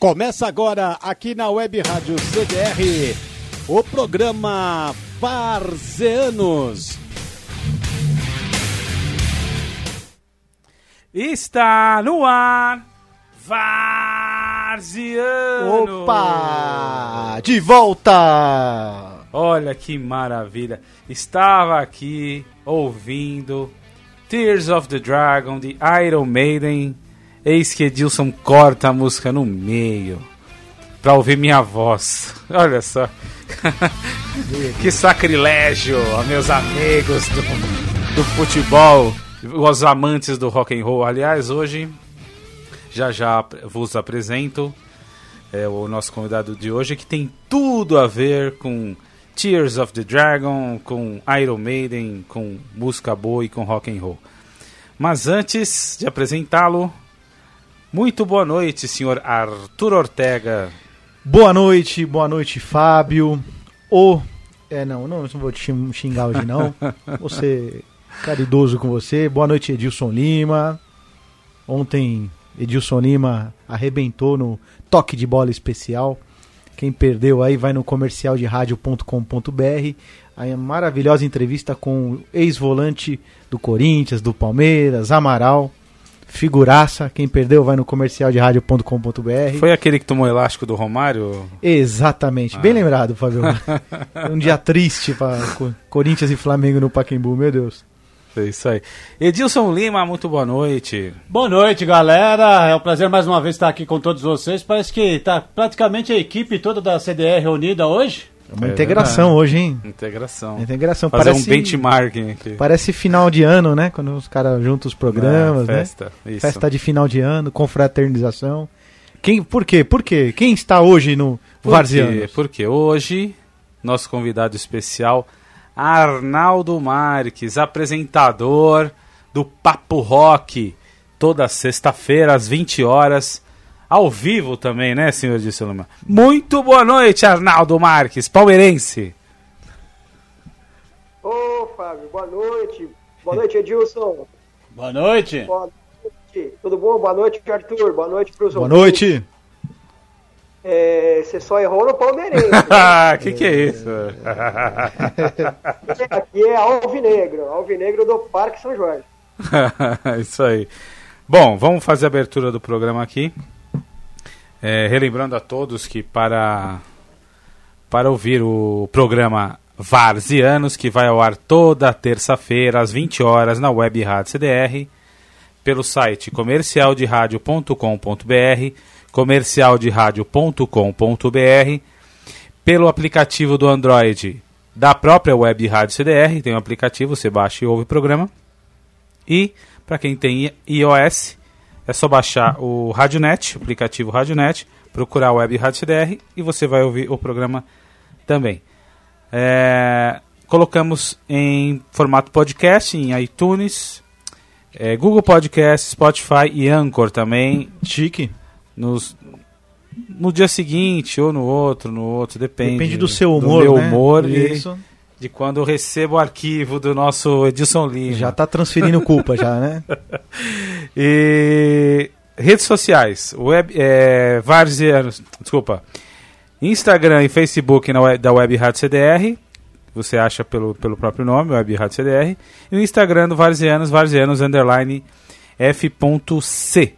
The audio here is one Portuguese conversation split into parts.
Começa agora aqui na Web Rádio CDR o programa Varzeanos. Está no ar Varzianos. Opa! De volta! Olha que maravilha. Estava aqui ouvindo Tears of the Dragon de Iron Maiden Eis que Edilson corta a música no meio pra ouvir minha voz. Olha só. que sacrilégio, meus amigos do, do futebol, os amantes do rock and roll. Aliás, hoje já já vos apresento é, o nosso convidado de hoje que tem tudo a ver com Tears of the Dragon, com Iron Maiden, com música boa e com rock and roll. Mas antes de apresentá-lo, muito boa noite, senhor Arthur Ortega. Boa noite, boa noite, Fábio. O. É, não, não, não vou te xingar hoje, não. Ser caridoso com você. Boa noite, Edilson Lima. Ontem, Edilson Lima arrebentou no toque de bola especial. Quem perdeu aí vai no comercialderadio.com.br. A maravilhosa entrevista com o ex-volante do Corinthians, do Palmeiras, Amaral figuraça. Quem perdeu vai no comercial de rádio.com.br. Foi aquele que tomou elástico do Romário? Exatamente, ah. bem lembrado, Fábio. um dia triste para Corinthians e Flamengo no Pacaembu, meu Deus. É isso aí. Edilson Lima, muito boa noite. Boa noite, galera. É um prazer mais uma vez estar aqui com todos vocês. Parece que está praticamente a equipe toda da CDR reunida hoje. É uma é integração verdade. hoje, hein? Integração. Integração. Fazer parece, um benchmarking aqui. Parece final de ano, né? Quando os caras juntam os programas, é, festa, né? Isso. Festa de final de ano, confraternização. Quem, por quê? Por quê? Quem está hoje no por Varziano? Porque hoje, nosso convidado especial, Arnaldo Marques, apresentador do Papo Rock, toda sexta-feira às 20 horas ao vivo também, né, senhor de Lima? Muito boa noite, Arnaldo Marques, palmeirense. Ô, Fábio, boa noite. Boa noite, Edilson. Boa noite. Boa noite. Tudo bom? Boa noite, Arthur. Boa noite para os Boa noite. É, você só errou no palmeirense. Ah, né? que que é isso? Aqui é Alvinegro, Alvinegro do Parque São Jorge. isso aí. Bom, vamos fazer a abertura do programa aqui. É, relembrando a todos que para, para ouvir o programa Varzianos, que vai ao ar toda terça-feira às 20 horas na Web Rádio CDR, pelo site comercialderadio.com.br, comercialderadio.com.br, pelo aplicativo do Android da própria Web Rádio CDR, tem um aplicativo, você baixa e ouve o programa. E para quem tem iOS, é só baixar o Radionet, o aplicativo Radionet, procurar o Web Rádio CDR e você vai ouvir o programa também. É, colocamos em formato podcast em iTunes, é, Google Podcast, Spotify e Anchor também. Chique. Nos, no dia seguinte ou no outro, no outro, depende. Depende do seu humor, do meu né? humor e de quando eu recebo o arquivo do nosso Edson Lima. Já está transferindo culpa já, né? e redes sociais, web, é, Varzianos, desculpa, Instagram e Facebook na web, da Web Rádio CDR, você acha pelo, pelo próprio nome, Web Rádio CDR, e o Instagram do Varzianos, Varzianos underline f.c.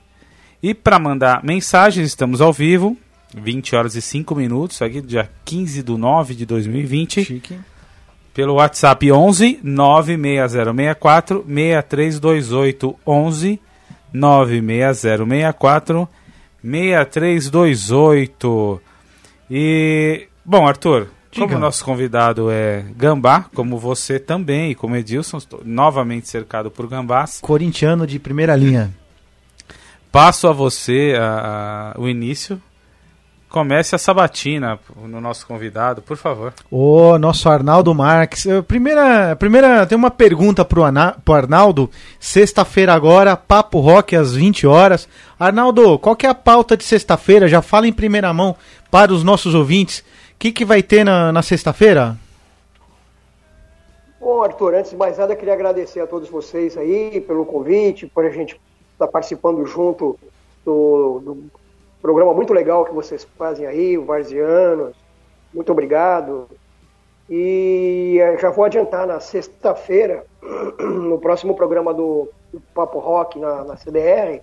E para mandar mensagens, estamos ao vivo, 20 horas e 5 minutos, aqui dia 15 de 9 de 2020. Chique pelo WhatsApp 11 96064 6328 11 96064 6328 e bom Arthur Diga. como nosso convidado é Gambá como você também e como Edilson novamente cercado por gambás. Corintiano de primeira linha. Passo a você a, a, o início comece a sabatina no nosso convidado, por favor. O nosso Arnaldo Marques. Primeira, primeira tem uma pergunta pro, Ana, pro Arnaldo. Sexta-feira agora, Papo Rock às 20 horas. Arnaldo, qual que é a pauta de sexta-feira? Já fala em primeira mão para os nossos ouvintes. O que, que vai ter na, na sexta-feira? Bom, Arthur, antes de mais nada, queria agradecer a todos vocês aí pelo convite, por a gente estar tá participando junto do, do programa muito legal que vocês fazem aí, o Varzianos. Muito obrigado. E eh, já vou adiantar na sexta-feira, no próximo programa do, do Papo Rock na, na CDR,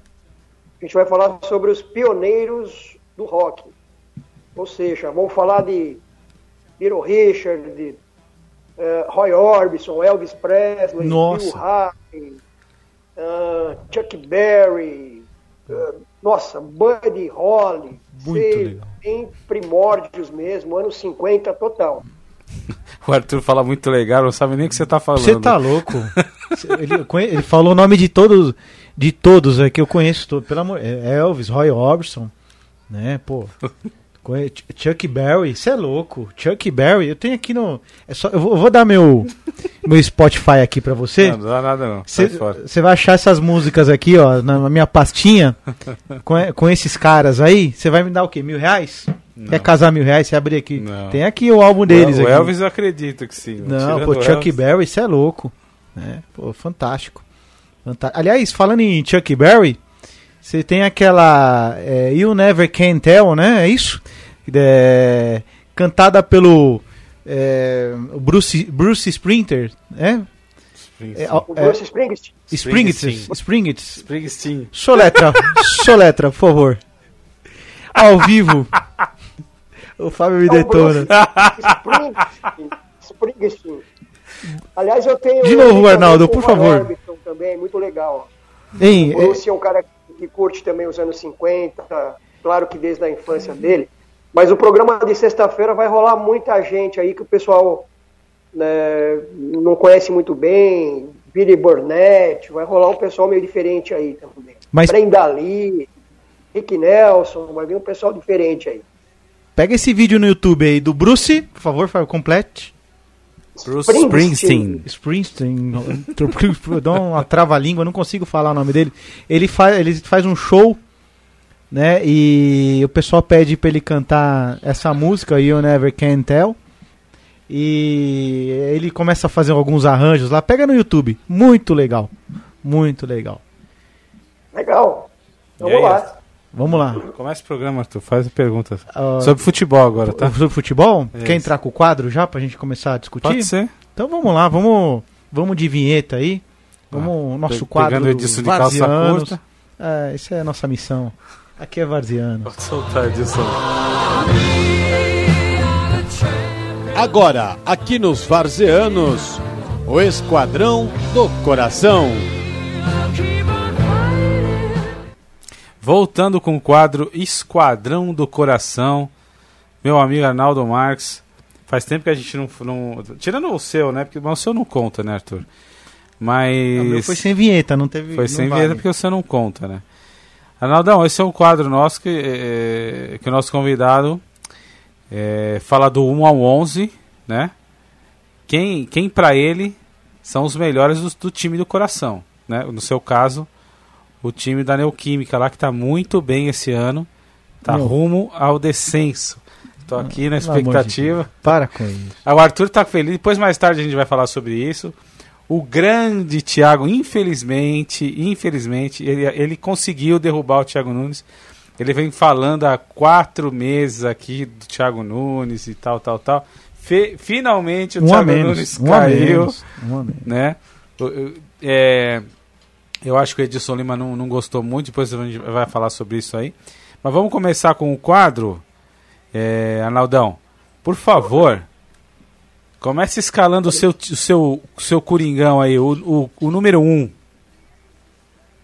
a gente vai falar sobre os pioneiros do rock. Ou seja, vamos falar de Little Richard, de eh, Roy Orbison, Elvis Presley, Nossa. Bill Haley, ah, Chuck Berry, ah, nossa, Buddy Holly, Muito em primórdios mesmo, anos 50 total. O Arthur fala muito legal, não sabe nem o que você tá falando. Você tá louco? ele, ele falou o nome de todos, de todos é, que eu conheço, todo, pelo amor, é Elvis, Roy Orbison, né, pô. Ch- Chuck Berry, você é louco. Chuck Berry, eu tenho aqui no. É só, eu, vou, eu vou dar meu, meu Spotify aqui pra você. Não, não dá nada não. Você vai achar essas músicas aqui, ó, na minha pastinha, com, com esses caras aí. Você vai me dar o quê? Mil reais? Quer casar mil reais? Você abrir aqui. Não. Tem aqui o álbum deles o aqui. Elvis eu acredito que sim. Não, pô, o Chuck Elvis- Berry, isso é louco. É, pô, fantástico. Fanta- Aliás, falando em Chuck Berry, você tem aquela é, You Never Can Tell, né? É isso? É, cantada pelo é, Bruce, Bruce Sprinter, né? É, Bruce Springsteen. Springett, Springsteen. Springett. Springsteen. Soletra, soletra, por favor. Ao vivo. O Fábio me É detona. Springsteen. Springsteen. Aliás, eu tenho. De novo, Arnaldo, por favor. Também, muito legal. Hein, O Bruce é um cara que curte também os anos 50, claro que desde a infância dele. Mas o programa de sexta-feira vai rolar muita gente aí que o pessoal né, não conhece muito bem. Billy Burnett, vai rolar um pessoal meio diferente aí também. Mas- Brenda Lee, Rick Nelson, vai vir um pessoal diferente aí. pega esse vídeo no YouTube aí do Bruce, por favor, complete. Bruce Springsteen. Springsteen, dá uma trava-língua, não consigo falar o nome dele. Ele faz, ele faz um show, né? E o pessoal pede pra ele cantar essa música, You Never Can Tell. E ele começa a fazer alguns arranjos lá. Pega no YouTube, muito legal, muito legal. Legal. E Vamos aí, lá. Vamos lá. Começa o programa, Arthur. Faz a pergunta. Ah, Sobre futebol agora, tá? Sobre futebol? Isso. Quer entrar com o quadro já pra gente começar a discutir? Pode ser. Então vamos lá, vamos, vamos de vinheta aí. Vamos, nosso Pe- quadro Pegando o Edilson de calça curta. É, essa é a nossa missão. Aqui é Varziano. Pode soltar, Edilson. Agora, aqui nos Varzeanos, o Esquadrão do Coração. Voltando com o quadro Esquadrão do Coração. Meu amigo Arnaldo Marques. Faz tempo que a gente não. não- tirando o seu, né? Porque mas o seu não conta, né, Arthur? Mas. O meu foi sem vinheta, não teve. Foi sem vale. vinheta porque você não conta, né? Arnaldão, esse é um quadro nosso que, eh, que o nosso convidado eh, fala do 1 ao 11, né? Quem, quem para ele são os melhores do, do time do coração, né? No seu caso, o time da Neoquímica lá que tá muito bem esse ano, tá rumo ao descenso. Tô aqui na de expectativa. Deus. Para com isso. Ah, O Arthur tá feliz. Depois, mais tarde, a gente vai falar sobre isso. O grande Thiago, infelizmente, infelizmente, ele, ele conseguiu derrubar o Thiago Nunes. Ele vem falando há quatro meses aqui do Thiago Nunes e tal, tal, tal. Fe- finalmente o Um Thiago menos. Nunes Um caiu, menos. Um né? O- é, eu acho que o Edilson Lima não, não gostou muito, depois a gente vai falar sobre isso aí. Mas vamos começar com o quadro, é, Arnaldão. Por favor, comece escalando o seu, o seu, o seu Coringão aí, o, o, o número 1. Um.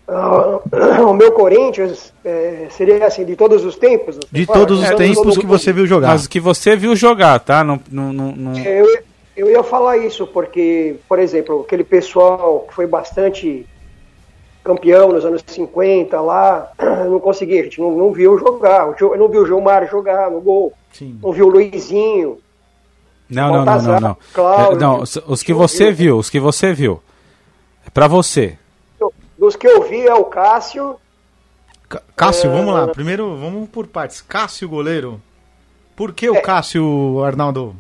Ah, o meu Corinthians é, seria assim, de todos os tempos? De fala? todos os É, tempos todos que você viu jogar. Mas que você viu jogar, tá? Não, não, não, não- É, Eu, eu ia falar isso, porque, por exemplo, aquele pessoal que foi bastante campeão nos anos 50 lá, não conseguia, a gente não, não viu jogar. Jo- Não viu o Gilmar jogar no gol, Sim. não viu o Luizinho. Não, não, não, não, não. Cláudio, É, não, os, os que você Gil- viu, os que você viu. É pra você. Dos que eu vi é o Cássio, Cá- Cássio, É. vamos lá. Primeiro, vamos por partes. Cássio, goleiro. Por que o É. Cássio, Arnaldo?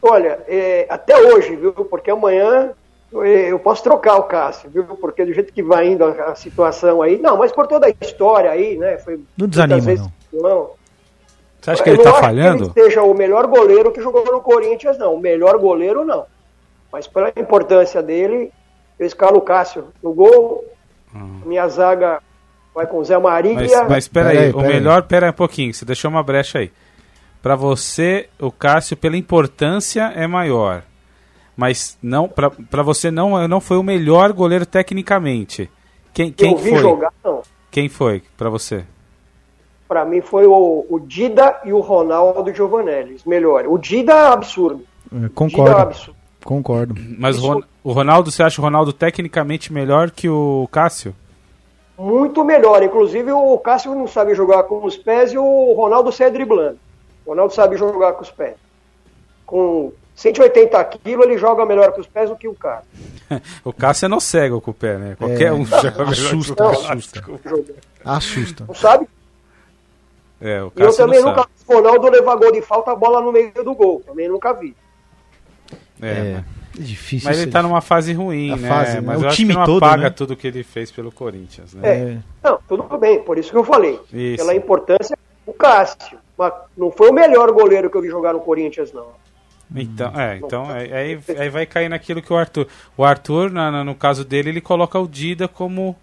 olha, é, até hoje, viu? Porque amanhã eu, posso trocar o Cássio, viu? Porque do jeito que vai indo a, a situação aí, não, mas por toda a história aí, né? Foi Não desanima, vezes não. Não. Você acha que Eu ele não tá acho falhando? Que ele seja o melhor goleiro que jogou no Corinthians, não. O melhor goleiro, não. Mas pela importância dele, eu escalo o Cássio no gol. Minha zaga vai com o Zé Maria. Mas, mas pera Pera aí, aí, o melhor, pera aí um pouquinho, você deixou uma brecha aí. Pra você, o Cássio, pela importância, é maior. Mas não, pra, pra você não, não foi o melhor goleiro tecnicamente. Quem, quem eu vi foi? jogar, não. Quem foi pra você? Pra mim foi o, o Dida e o Ronaldo Giovanelli, os melhores. O Dida é absurdo. É, Dida é concordo, absurdo. concordo. Mas o, Isso- o Ronaldo, você acha o Ronaldo tecnicamente melhor que o Cássio? Muito melhor. Inclusive o Cássio não sabe jogar com os pés e o Ronaldo sai driblando. O Ronaldo sabe jogar com os pés. Com 180 quilos ele joga melhor com os pés do que o cara. O Cássio é no cego com o pé, né? Qualquer É, um joga melhor assusta, que o assusta. Assusta. Não sabe? É, o E eu Cássio também nunca sabe. vi o Ronaldo levar gol de falta, a bola no meio do gol. Também nunca vi. É, É, é difícil. Mas ele tá numa fase ruim, A né? fase, né? Mas O eu acho time que não todo, apaga né? tudo que ele fez pelo Corinthians, né? É. Não, tudo bem, por isso que eu falei. Isso. Pela importância, o Cássio. Mas não foi o melhor goleiro que eu vi jogar no Corinthians, não. Então, é, então aí, aí- vai cair naquilo que o Arthur. O Arthur, na- na- no caso dele, ele coloca o Dida como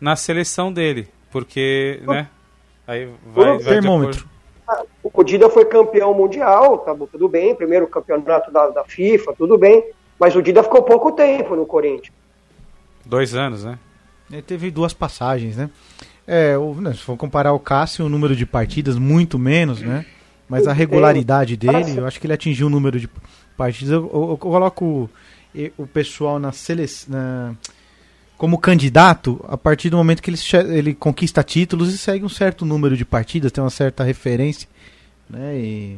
na seleção dele. Porque, né? Aí vai. vai Termômetro. O Dida foi campeão mundial, tá bom, tudo bem, primeiro campeonato da, da FIFA, tudo bem. Mas o Dida ficou pouco tempo no Corinthians. Dois anos, né? Ele teve duas passagens, né? É, o- né, se for comparar o Cássio, o número de partidas, muito menos, né? Mas a regularidade dele, eu acho que ele atingiu o número de partidas. Eu, eu- eu coloco e- o pessoal na seleção. Como candidato, a partir do momento que ele, ele conquista títulos e segue um certo número de partidas, tem uma certa referência, né? E,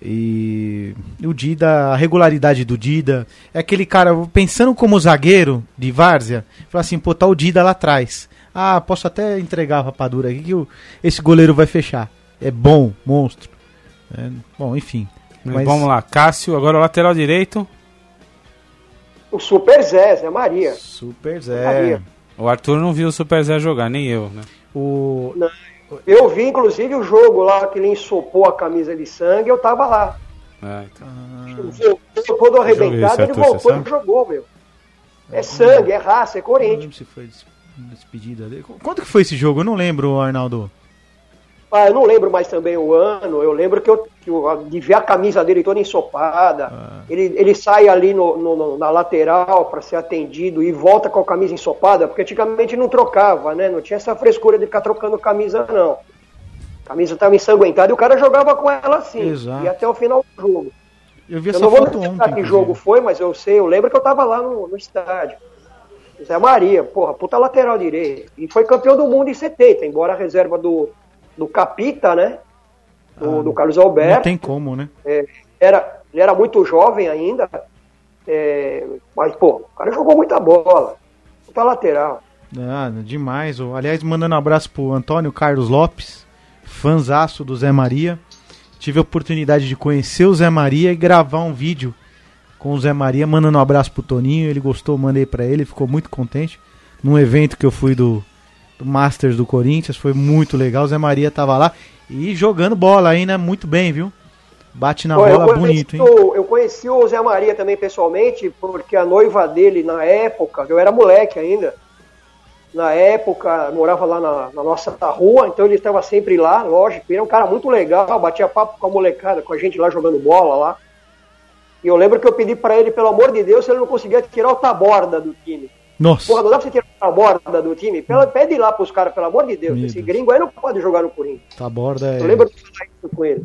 e o Dida, a regularidade do Dida, é aquele cara, pensando como zagueiro de Várzea, fala assim, pô, tá o Dida lá atrás. Ah, posso até entregar a rapadura aqui que esse goleiro vai fechar. É bom, monstro. É, bom, enfim. Mas- Vamos lá, Cássio, agora o lateral direito. O Super Zé, Zé Maria. Super Zé. Maria. O Arthur não viu o Super Zé jogar, nem eu, né? O, Eu vi, inclusive, o jogo lá que ele ensopou a camisa de sangue, eu tava lá. Ah, então. Voltou todo arrebentado, ele Arthur, você voltou e jogou, meu. É sangue, é raça, é não Corinthians. lembro se foi des- despedida dele. Quanto que foi esse jogo? Eu não lembro, Arnaldo. Ah, eu não lembro mais também o ano. Eu lembro que eu, que eu de ver a camisa dele toda ensopada. Ah. Ele, ele sai ali no, no- na lateral para ser atendido e volta com a camisa ensopada, porque antigamente não trocava, né? Não tinha essa frescura de ficar trocando camisa, não. A camisa estava ensanguentada e o cara jogava com ela assim. Exato. E até o final do jogo. Eu vi Eu essa não vou foto ontem. que jogo foi, mas eu sei, eu lembro que eu tava lá no, no estádio. Zé Maria, porra, puta lateral direito. E foi campeão do mundo em 70, embora a reserva do, do Capita, né? Do, Ah, do Carlos Não Alberto. tem como, né? É, era, ele era muito jovem ainda. é, mas, pô, o cara jogou muita bola. Puta lateral. Ah, demais. Aliás, mandando um abraço pro Antônio Carlos Lopes, fanzaço do Zé Maria. Tive a oportunidade de conhecer o Zé Maria e gravar um vídeo com o Zé Maria, mandando um abraço pro Toninho. Ele gostou, mandei pra ele, ficou muito contente. Num evento que eu fui do Masters do Corinthians, foi muito legal. O Zé Maria tava lá e jogando bola ainda muito bem, viu? Bate na Pô, bola conheci bonito, hein? eu conheci o Zé Maria também pessoalmente, porque a noiva dele, na época, eu era moleque ainda, na época, morava lá na, na nossa rua, então ele estava sempre lá, lógico, ele é um cara muito legal, batia papo com a molecada, com a gente lá jogando bola lá. E eu lembro que eu pedi pra ele, pelo amor de Deus, se ele não conseguia tirar o Taborda do time. Nossa, Porra, não dá pra você tirar o Taborda do time? Pela, pede lá pros caras, pelo amor de Deus. Meu Esse Deus. gringo aí não pode jogar no Corinthians. tá borda é. Eu lembro de falar isso com ele.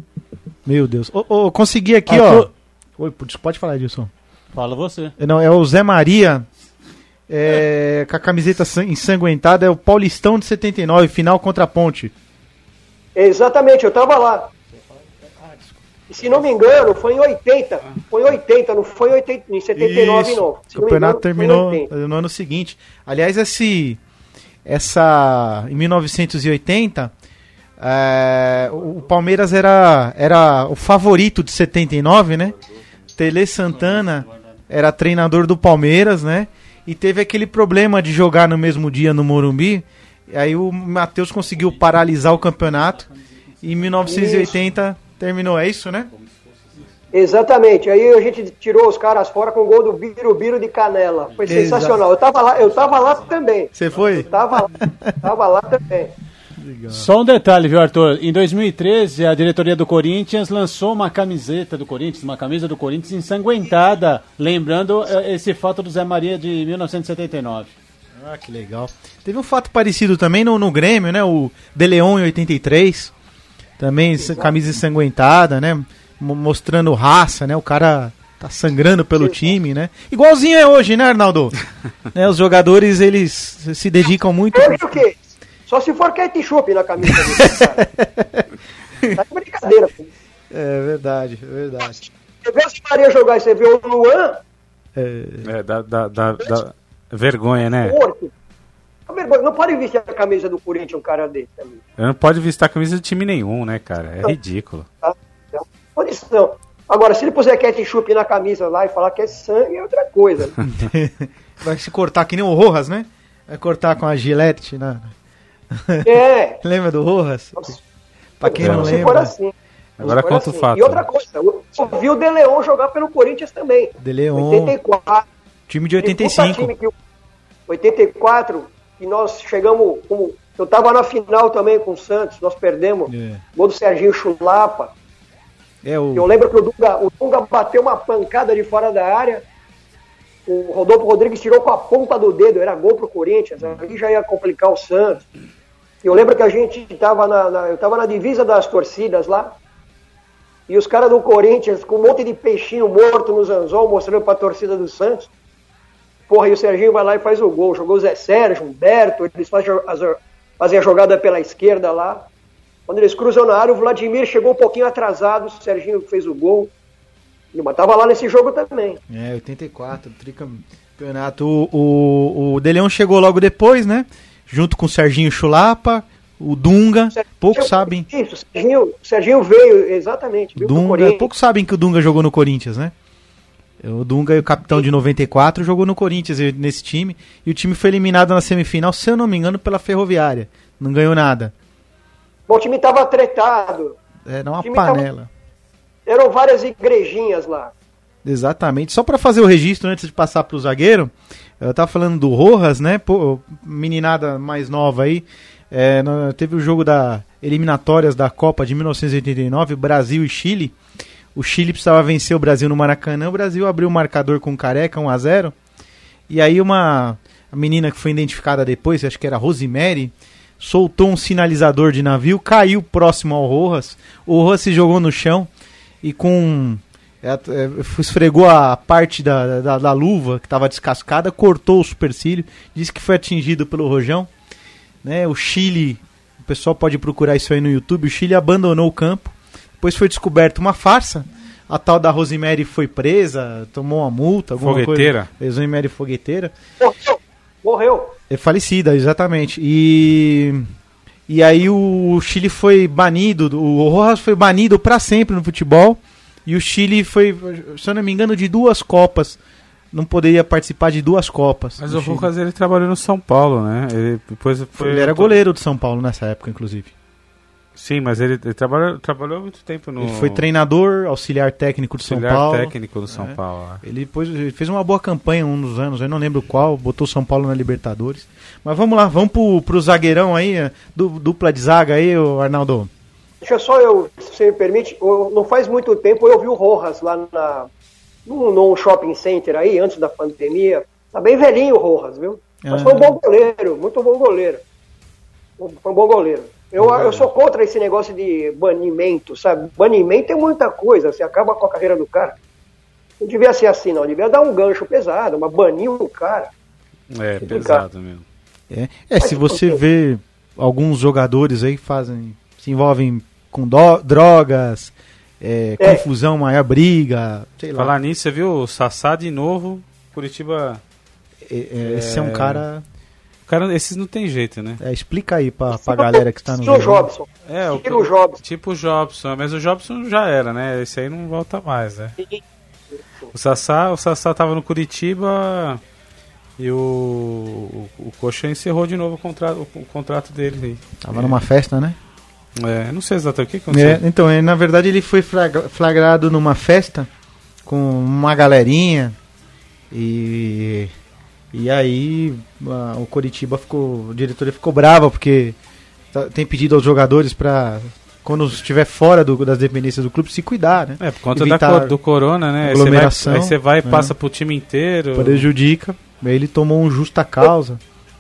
Meu Deus. Ô, ô, consegui aqui, Arthur- ó. Oi, pode falar, Edilson. Fala você. Não, é o Zé Maria. é, com a camiseta san- ensanguentada, é o Paulistão de 79, final contra a Ponte. Exatamente, eu tava lá. E se não me engano, foi em 80. Foi em 80, não foi em, 80, em 79, Isso. não. O Se me campeonato engano, terminou 80. no ano seguinte. Aliás, esse, essa, em 1980, é, o o Palmeiras era, era o favorito de 79, né? Tele Santana era treinador do Palmeiras, né? E teve aquele problema de jogar no mesmo dia no Morumbi. E aí o Matheus conseguiu paralisar o campeonato E em 1980 terminou, é isso, né? Exatamente. Aí a gente tirou os caras fora com o gol do Birubiru de Canela. Foi Exato. sensacional. Eu tava lá, eu tava lá também. Você foi? Eu tava lá, tava lá também. Só um detalhe, viu, Arthur? Em 2013, a diretoria do Corinthians lançou uma camiseta do Corinthians, uma camisa do Corinthians ensanguentada, lembrando eh, esse fato do Zé Maria de 1979. Ah, que legal. Teve um fato parecido também no, no Grêmio, né? O De Leon em 83. Também camisa ensanguentada, né? Mo- Mostrando raça, né? O cara tá sangrando pelo time, né? Igualzinho é hoje, né, Arnaldo? né, os jogadores, eles se dedicam muito. Hoje o quê? Só se for ketchup na camisa dele. Tá de brincadeira. pô. É verdade, é verdade. Você vê o Maria jogar e você vê o Luan, É, É, dá, dá, dá, dá vergonha, né? Vergonha. Não pode vestir a camisa do Corinthians um cara desse também. Não pode vestir a camisa de time nenhum, né, cara? É ridículo. Tá? Então, condição. Agora, se ele puser ketchup na camisa lá e falar que é sangue, é outra coisa. né? vai se cortar que nem o Rojas, né? Vai cortar com a gilete, né? É. Lembra do Rojas? Pra quem não for lembra, assim. Agora conta o assim. fato. E outra coisa, eu vi o De Leon jogar pelo Corinthians também. De Leon, 84. time de Tem puta 85. time que o- 84, que nós chegamos. Com, eu tava na final também com o Santos, nós perdemos. É. Gol do Serginho Chulapa. É o Eu lembro que o Dunga, o Dunga bateu uma pancada de fora da área. O Rodolfo Rodrigues tirou com a ponta do dedo, era gol pro Corinthians. Aí já ia complicar o Santos. Eu lembro que a gente estava na, na- eu tava na divisa das torcidas lá. E os caras do Corinthians com um monte de peixinho morto nos anzol mostrando pra torcida do Santos. Porra, e o Serginho vai lá e faz o gol. Jogou o Zé Sérgio, Humberto, eles fazem, a jogada pela esquerda lá. Quando eles cruzam na área, o Vladimir chegou um pouquinho atrasado, o Serginho fez o gol. Mas tava lá nesse jogo também. É, 84, tricampeonato. O, o, o De Leon chegou logo depois, né? Junto com o Serginho Chulapa, o Dunga. Poucos sabem. Isso, o Serginho, o Serginho veio, exatamente. Pro Dunga, poucos sabem que o Dunga jogou no Corinthians, né? O Dunga, o capitão de 94, jogou no Corinthians nesse time. E o time foi eliminado na semifinal, se eu não me engano, pela Ferroviária. Não ganhou nada. Bom, o time tava tretado. Era uma time tava- panela. Eram várias igrejinhas lá. Exatamente. Só pra fazer o registro antes de passar pro zagueiro, eu tava falando do Rojas, né? Pô, meninada mais nova aí. É, teve o jogo da eliminatórias da Copa de 1989, Brasil e Chile. O Chile precisava vencer o Brasil no Maracanã. O Brasil abriu o marcador com Careca, 1 a 0 E aí uma menina que foi identificada depois, acho que era Rosemary, soltou um sinalizador de navio, caiu próximo ao Rojas. O Rojas se jogou no chão e com é, é, esfregou a parte da, da, da luva que estava descascada, cortou o supercílio, disse que foi atingido pelo rojão. Né? O Chile, o pessoal pode procurar isso aí no YouTube, o Chile abandonou o campo, depois foi descoberto uma farsa, a tal da Rosemary foi presa, tomou uma multa, alguma Fogueteira? coisa. Rosemary fogueteira. Morreu. Morreu. É falecida, exatamente. E e aí o Chile foi banido, o Rojas foi banido para sempre no futebol. E o Chile foi, se eu não me engano, de duas copas. Não poderia participar de duas copas. Mas o. Lucas ele trabalhou no São Paulo, né? Ele depois foi. Ele era goleiro do São Paulo nessa época, inclusive. Sim, mas ele, ele trabalhou, trabalhou muito tempo no. Ele foi treinador, auxiliar técnico do São auxiliar Paulo. técnico do São É. Paulo. lá. Ele, depois, ele fez uma boa campanha um dos anos, eu não lembro qual, botou São Paulo na Libertadores. Mas vamos lá, vamos pro, pro zagueirão aí, du- dupla de zaga aí, Arnaldo. Deixa só eu, se você me permite, eu- não faz muito tempo eu vi o Rojas lá na, num, num shopping center aí, antes da pandemia. Tá bem velhinho o Rojas, viu? Mas Ah. foi um bom goleiro, muito bom goleiro. Foi um bom goleiro. Eu, eu sou contra esse negócio de banimento, sabe? Banimento é muita coisa, você acaba com a carreira do cara. Não devia ser assim, não. Devia dar um gancho pesado, mas banir o cara. É, pesado mesmo. É, é, se você vê alguns jogadores aí que fazem, se envolvem com dó- drogas, é, É. confusão, maior briga, sei lá. Falar nisso, você viu o Sassá de novo? Curitiba. É, é, Esse é um cara. Cara, esses não tem jeito, né? é, explica aí pra, pra galera que está no jogo. Jobson. É, o, Estilo Jobson. tipo o Jobson, mas o Jobson já era, né? Esse aí não volta mais, né? O Sassá, o Sassá tava no Curitiba e o, o, o Coxa encerrou de novo o contrato, o, o contrato dele aí. Tava numa festa, né? É, não sei exatamente o que aconteceu. É, então, é, na verdade ele foi flagra- flagrado numa festa com uma galerinha e e aí a- o Coritiba ficou, a diretoria ficou brava porque tá- tem pedido aos jogadores para quando estiver fora do- das dependências do clube se cuidar, né? É, por conta Evitar da, do corona, né? Aí você vai- aglomeração, Aí você vai e né? passa pro time inteiro. Prejudica. Aí ele tomou um justa causa.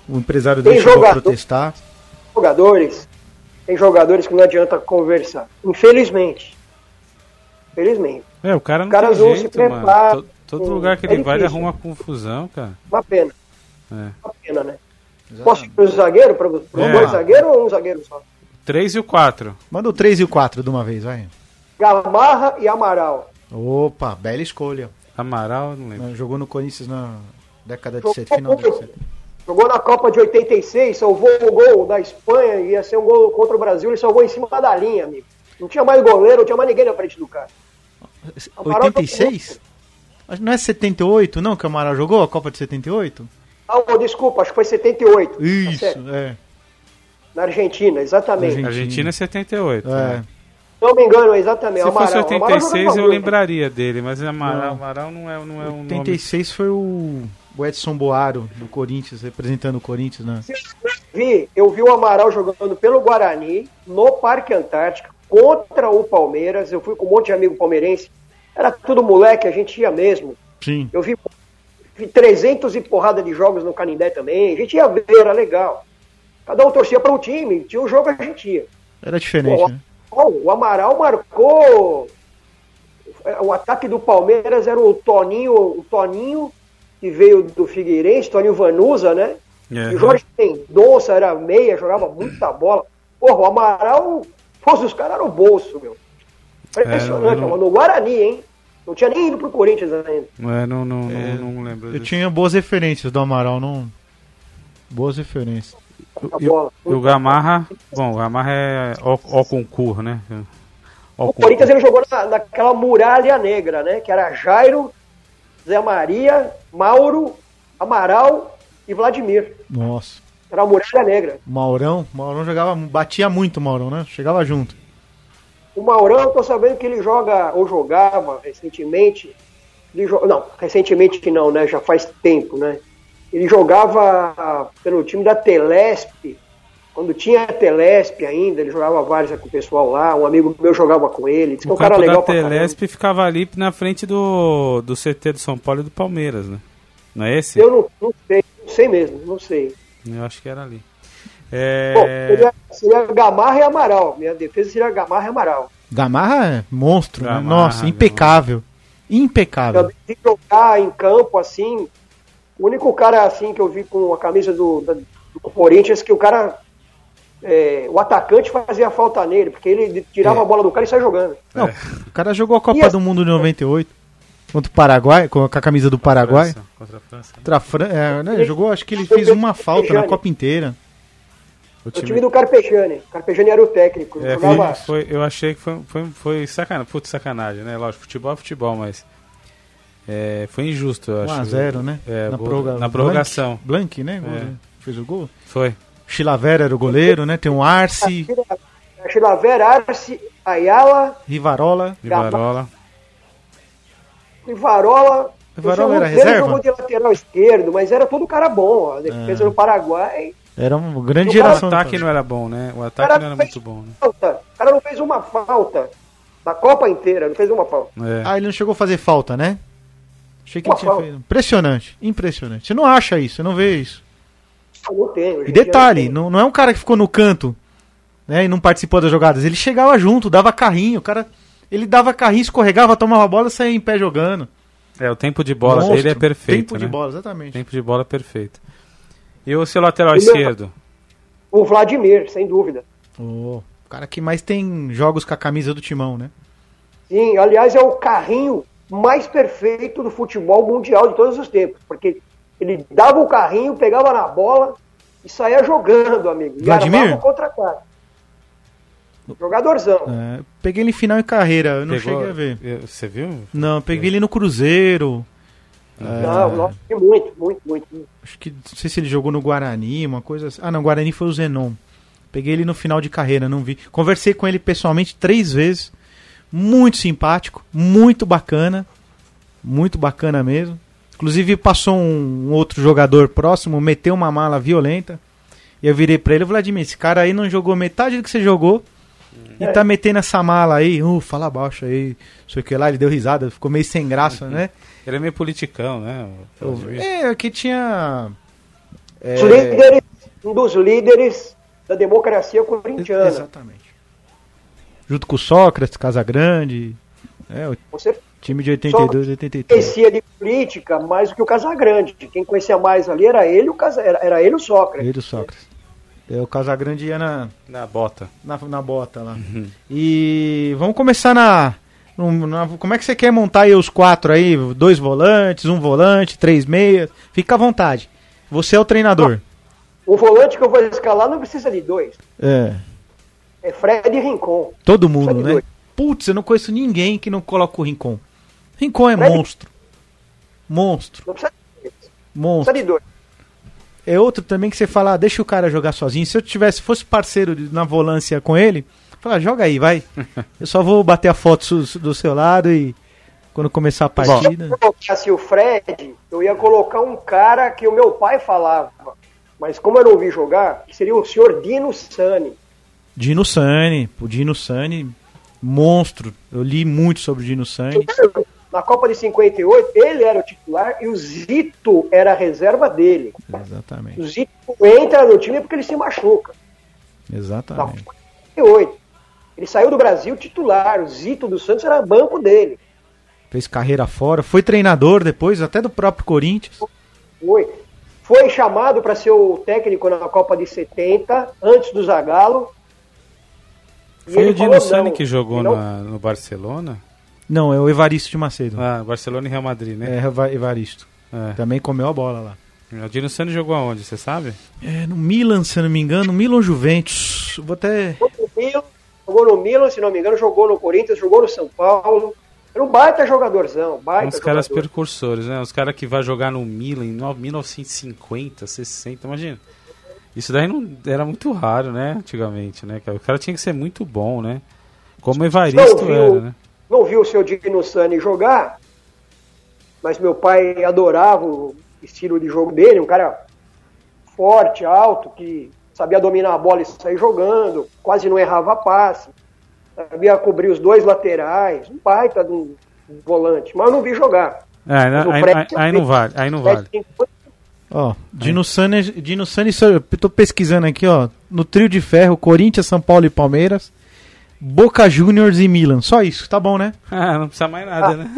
O empresário Tem dele chegou a jogador- protestar. jogadores, tem jogadores que não adianta conversar. Infelizmente. Infelizmente. É, o cara não caras tem vão se jeito, mano. Todo lugar que É ele vai, ele arruma confusão, cara. Uma pena. É. Uma pena, né? Posso ir pro zagueiro? Para os É. dois zagueiros ou um zagueiro só? 3 e o 4. Manda o 3 e o 4 de uma vez, vai. Gamarra e Amaral. Opa, bela escolha. Amaral, não lembro. Jogou no Corinthians na década de Jogou 70, final de 70. Jogou na Copa de 86, salvou o gol da Espanha, ia ser um gol contra o Brasil, ele salvou em cima da linha, amigo. Não tinha mais goleiro, não tinha mais ninguém na frente do cara. Amaral 86? Acho que Não é 78, não, que o Amaral jogou a Copa de 78? Ah, oh, desculpa, acho que foi 78. Tá Isso, certo. é. Na Argentina, exatamente. Argentina. Argentina é 78. É. né? Se não me engano, é exatamente. Se Amaral. fosse Amaral 86, jogava eu lembraria dele, mas Amaral, Não. Amaral não é, não é um nome. 86 foi o, o Edson Boaro, do Corinthians, representando o Corinthians, né? Vi, eu vi o Amaral jogando pelo Guarani, no Parque Antártica, contra o Palmeiras. Eu fui com um monte de amigo palmeirense. Era tudo moleque, a gente ia mesmo. Sim. Eu vi, vi 300 e porrada de jogos no Canindé também. A gente ia ver, era legal. Cada um torcia para um time, tinha um jogo a gente ia. Era diferente, Pô, né? O Amaral marcou. O ataque do Palmeiras era o Toninho, o Toninho, que veio do Figueirense, Toninho Vanusa, né? É. E o Jorge Mendonça era meia, jogava muita bola. Porra, o Amaral, os caras eram o bolso, meu. Impressionante, É, eu não- mano. No Guarani, hein? Não tinha nem ido pro Corinthians ainda. É, não, não, não, não lembro. Eu disso. tinha boas referências do Amaral, não. Boas referências. E, e o Gamarra, bom, o Gamarra é o, o concurso, né? O Corinthians ele jogou na, naquela muralha negra, né? Que era Jairo, Zé Maria, Mauro, Amaral e Vladimir. Nossa. Era a muralha negra. Maurão, Maurão jogava, batia muito o Maurão, né? Chegava junto. O Maurão, eu tô sabendo que ele joga, ou jogava recentemente. Não, recentemente não, né? Já faz tempo, né? Ele jogava pelo time da Telesp. Quando tinha a Telesp ainda, ele jogava vários com o pessoal lá. Um amigo meu jogava com ele. Disse que é O um cara legal da caramba. Telesp ficava ali na frente do, do CT do São Paulo e do Palmeiras, né? Não é esse? Eu não, não sei, não sei mesmo, não sei. Eu acho que era ali. Bom, É... seria, seria Gamarra e Amaral. Minha defesa seria Gamarra e Amaral. Gamarra é monstro, né? Gamarra, Nossa, impecável. Impecável. Também de jogar em campo assim. O único cara assim que eu vi com a camisa do, da- do Corinthians que o cara. é, o atacante fazia falta nele, porque ele tirava É. a bola do cara e saia jogando. Não, o cara jogou a Copa E do Mundo de 98 contra o Paraguai, com a camisa do Paraguai. França, contra a França. Contra a Fran- é, né, jogou, acho que ele fez uma falta na Copa inteira. O O time do Carpegiani. O Carpegiani era o técnico. É, jogava. foi, foi- eu achei que foi, foi, foi sacanagem, putz, sacanagem, né? Lógico, futebol é futebol, mas é, foi injusto, eu 1 acho. a 0 né? É, na, gol- prorroga- na prorrogação. Blank, Blank, né? É. Fez o gol. Foi. Chilavera era o goleiro, né? Tem o Arce, Chilaver, Arce, Ayala, Rivarola. Rivarola. Rivarola. Rivarola era um reserva? jogou de lateral esquerdo, mas era todo cara bom. A defesa É. do Paraguai. Era uma grande O O geração. ataque não era bom, né? O ataque não era muito bom, né? falta. O cara não fez uma falta. Na Copa inteira, não fez uma falta. É. Ah, ele não chegou a fazer falta, né? Achei que ele tinha falta. feito. Impressionante, impressionante. Você não acha isso, você não vê isso. Não tem. hoje E detalhe, não não, não é um cara que ficou no canto, né, e não participou das jogadas. Ele chegava junto, dava carrinho, o cara, ele dava carrinho, escorregava, tomava a bola e saía em pé jogando. É, o tempo de bola Monstro. dele é perfeito, Tempo de né? bola, exatamente. Tempo de bola é perfeito. E o seu lateral meu- esquerdo? O Vladimir, sem dúvida. O cara que mais tem jogos com a camisa do timão, né? Sim, aliás, é o carrinho mais perfeito do futebol mundial de todos os tempos. Porque ele dava o carrinho, pegava na bola e saía jogando, amigo. Vladimir? contra-ataque. Jogadorzão. É, peguei ele em final em carreira, eu não Pegou- cheguei a ver. Você viu? Não, peguei ele no Cruzeiro. Não, nossa, muito, muito, muito. muito. Acho que não sei se ele jogou no Guarani, uma coisa assim. Ah, não, Guarani foi o Zenon. Peguei ele no final de carreira, não vi. Conversei com ele pessoalmente três vezes. Muito simpático, muito bacana. Muito bacana mesmo. Inclusive passou um, um outro jogador próximo, meteu uma mala violenta. E eu virei pra ele, Vladimir, esse cara aí não jogou metade do que você jogou. E tá metendo essa mala aí, uh, fala baixo aí, sei o que lá, ele deu risada, ficou meio sem graça, né? Ele é meio politicão, né? o- o. É, que tinha. é, Os líderes, um dos líderes da democracia corintiana. Exatamente. Junto com o Sócrates, Casagrande. É, o Você time de 82 e 83. conhecia de política mais do que o Casagrande. Quem conhecia mais ali era ele, o Casa, era, era ele e o Sócrates. Rei do Sócrates. É, o Casagrande ia na, Na bota. na, na bota lá. E vamos começar na, no- na- Como é que você quer montar aí os quatro aí? Dois volantes, um volante, três meias. Fica à vontade. Você é o treinador. O volante que eu vou escalar não precisa de dois. É. É Fred e Rincon. Todo mundo, né? dois. Putz, eu não conheço ninguém que não coloca o Rincon. Rincon é Fred- monstro. Monstro. Não precisa de dois. Monstro. Precisa de dois. É outro também que você fala, ah, deixa o cara jogar sozinho. Se eu tivesse, fosse parceiro de- na volância com ele, fala, joga aí, vai. Eu só vou bater a foto su- do seu lado e quando começar a Se eu partida. colocasse o Fred, eu ia colocar um cara que o meu pai falava. Mas como eu não vi jogar, que seria o senhor Dino Sani. Dino Sani, o Dino Sani, monstro. Eu li muito sobre o Dino Sani. Na Copa de 58, ele era o titular e o Zito era a reserva dele. O Exatamente, Zito entra no time porque ele se machuca. Na exatamente. 58. Ele saiu do Brasil titular. O Zito do Santos era banco dele. Fez carreira fora, foi treinador depois, até do próprio Corinthians. Foi. Foi chamado para ser o técnico na Copa de 70, antes do Zagallo. Foi o Dino falou Sani que jogou não- na- no Barcelona? Não, é o Evaristo de Macedo. Ah, Barcelona e Real Madrid, né? É, Eva- Evaristo. É. Também comeu a bola lá. O Dino Sani jogou aonde, você sabe? É, no Milan, se eu não me engano, Milan Juventus. Vou até. Jogou no Milan, se não me engano, jogou no Corinthians, jogou no São Paulo. Era um baita jogadorzão, baita Uns caras jogador. precursores, né? Os caras que vai jogar no Milan em no- 1950, 60, imagina. Isso daí não era muito raro, né? Antigamente, né? cara? O cara tinha que ser muito bom, né? Como o Evaristo Não, era, né? Não vi o seu Dino Sani jogar, mas meu pai adorava o estilo de jogo dele, um cara forte, alto, que sabia dominar a bola e sair jogando, quase não errava passe, sabia cobrir os dois laterais, um baita de um volante, mas eu não vi jogar. É, aí, aí- aí- não vale, aí não vale. Ó, Dino Sani, Dino Sani, tô pesquisando aqui, ó. No trio de ferro, Corinthians, São Paulo e Palmeiras. Boca Juniors e Milan. Só isso, tá bom, né? Ah, não precisa mais nada, né?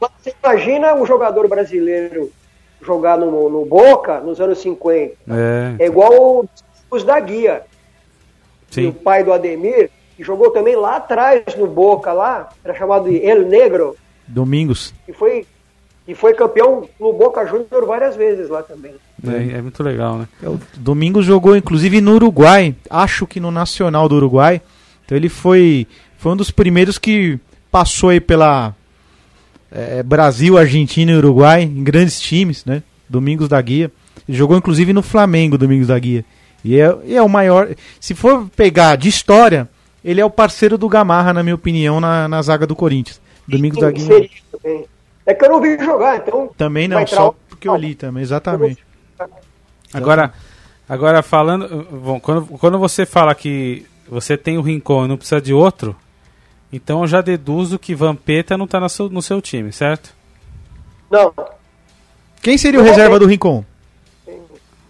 Mas Você imagina um jogador brasileiro jogar no, no Boca nos anos 50. É É, igual os da Guia. E o sim. pai do Ademir, que jogou também lá atrás no Boca, lá, era chamado de El Negro, Domingos. e foi, e foi campeão no Boca Júnior várias vezes lá também. É, é muito legal, né? É, O Domingos jogou inclusive no Uruguai, acho que no Nacional do Uruguai. Então ele foi, foi um dos primeiros que passou aí pela é, Brasil, Argentina e Uruguai, em grandes times, né? Domingos da Guia. Ele jogou inclusive no Flamengo, Domingos da Guia. E é, e é o maior. Se for pegar de história, ele é o parceiro do Gamarra, na minha opinião, na, na zaga do Corinthians. Domingos da Guia. É que eu não vi jogar, então. Também não, só porque eu li também, exatamente. Agora, agora falando. Bom, quando, quando você fala que você tem o Rincon e não precisa de outro, então eu já deduzo que Vampeta não tá no seu, no seu time, certo? Não. Quem seria o reserva do Rincon?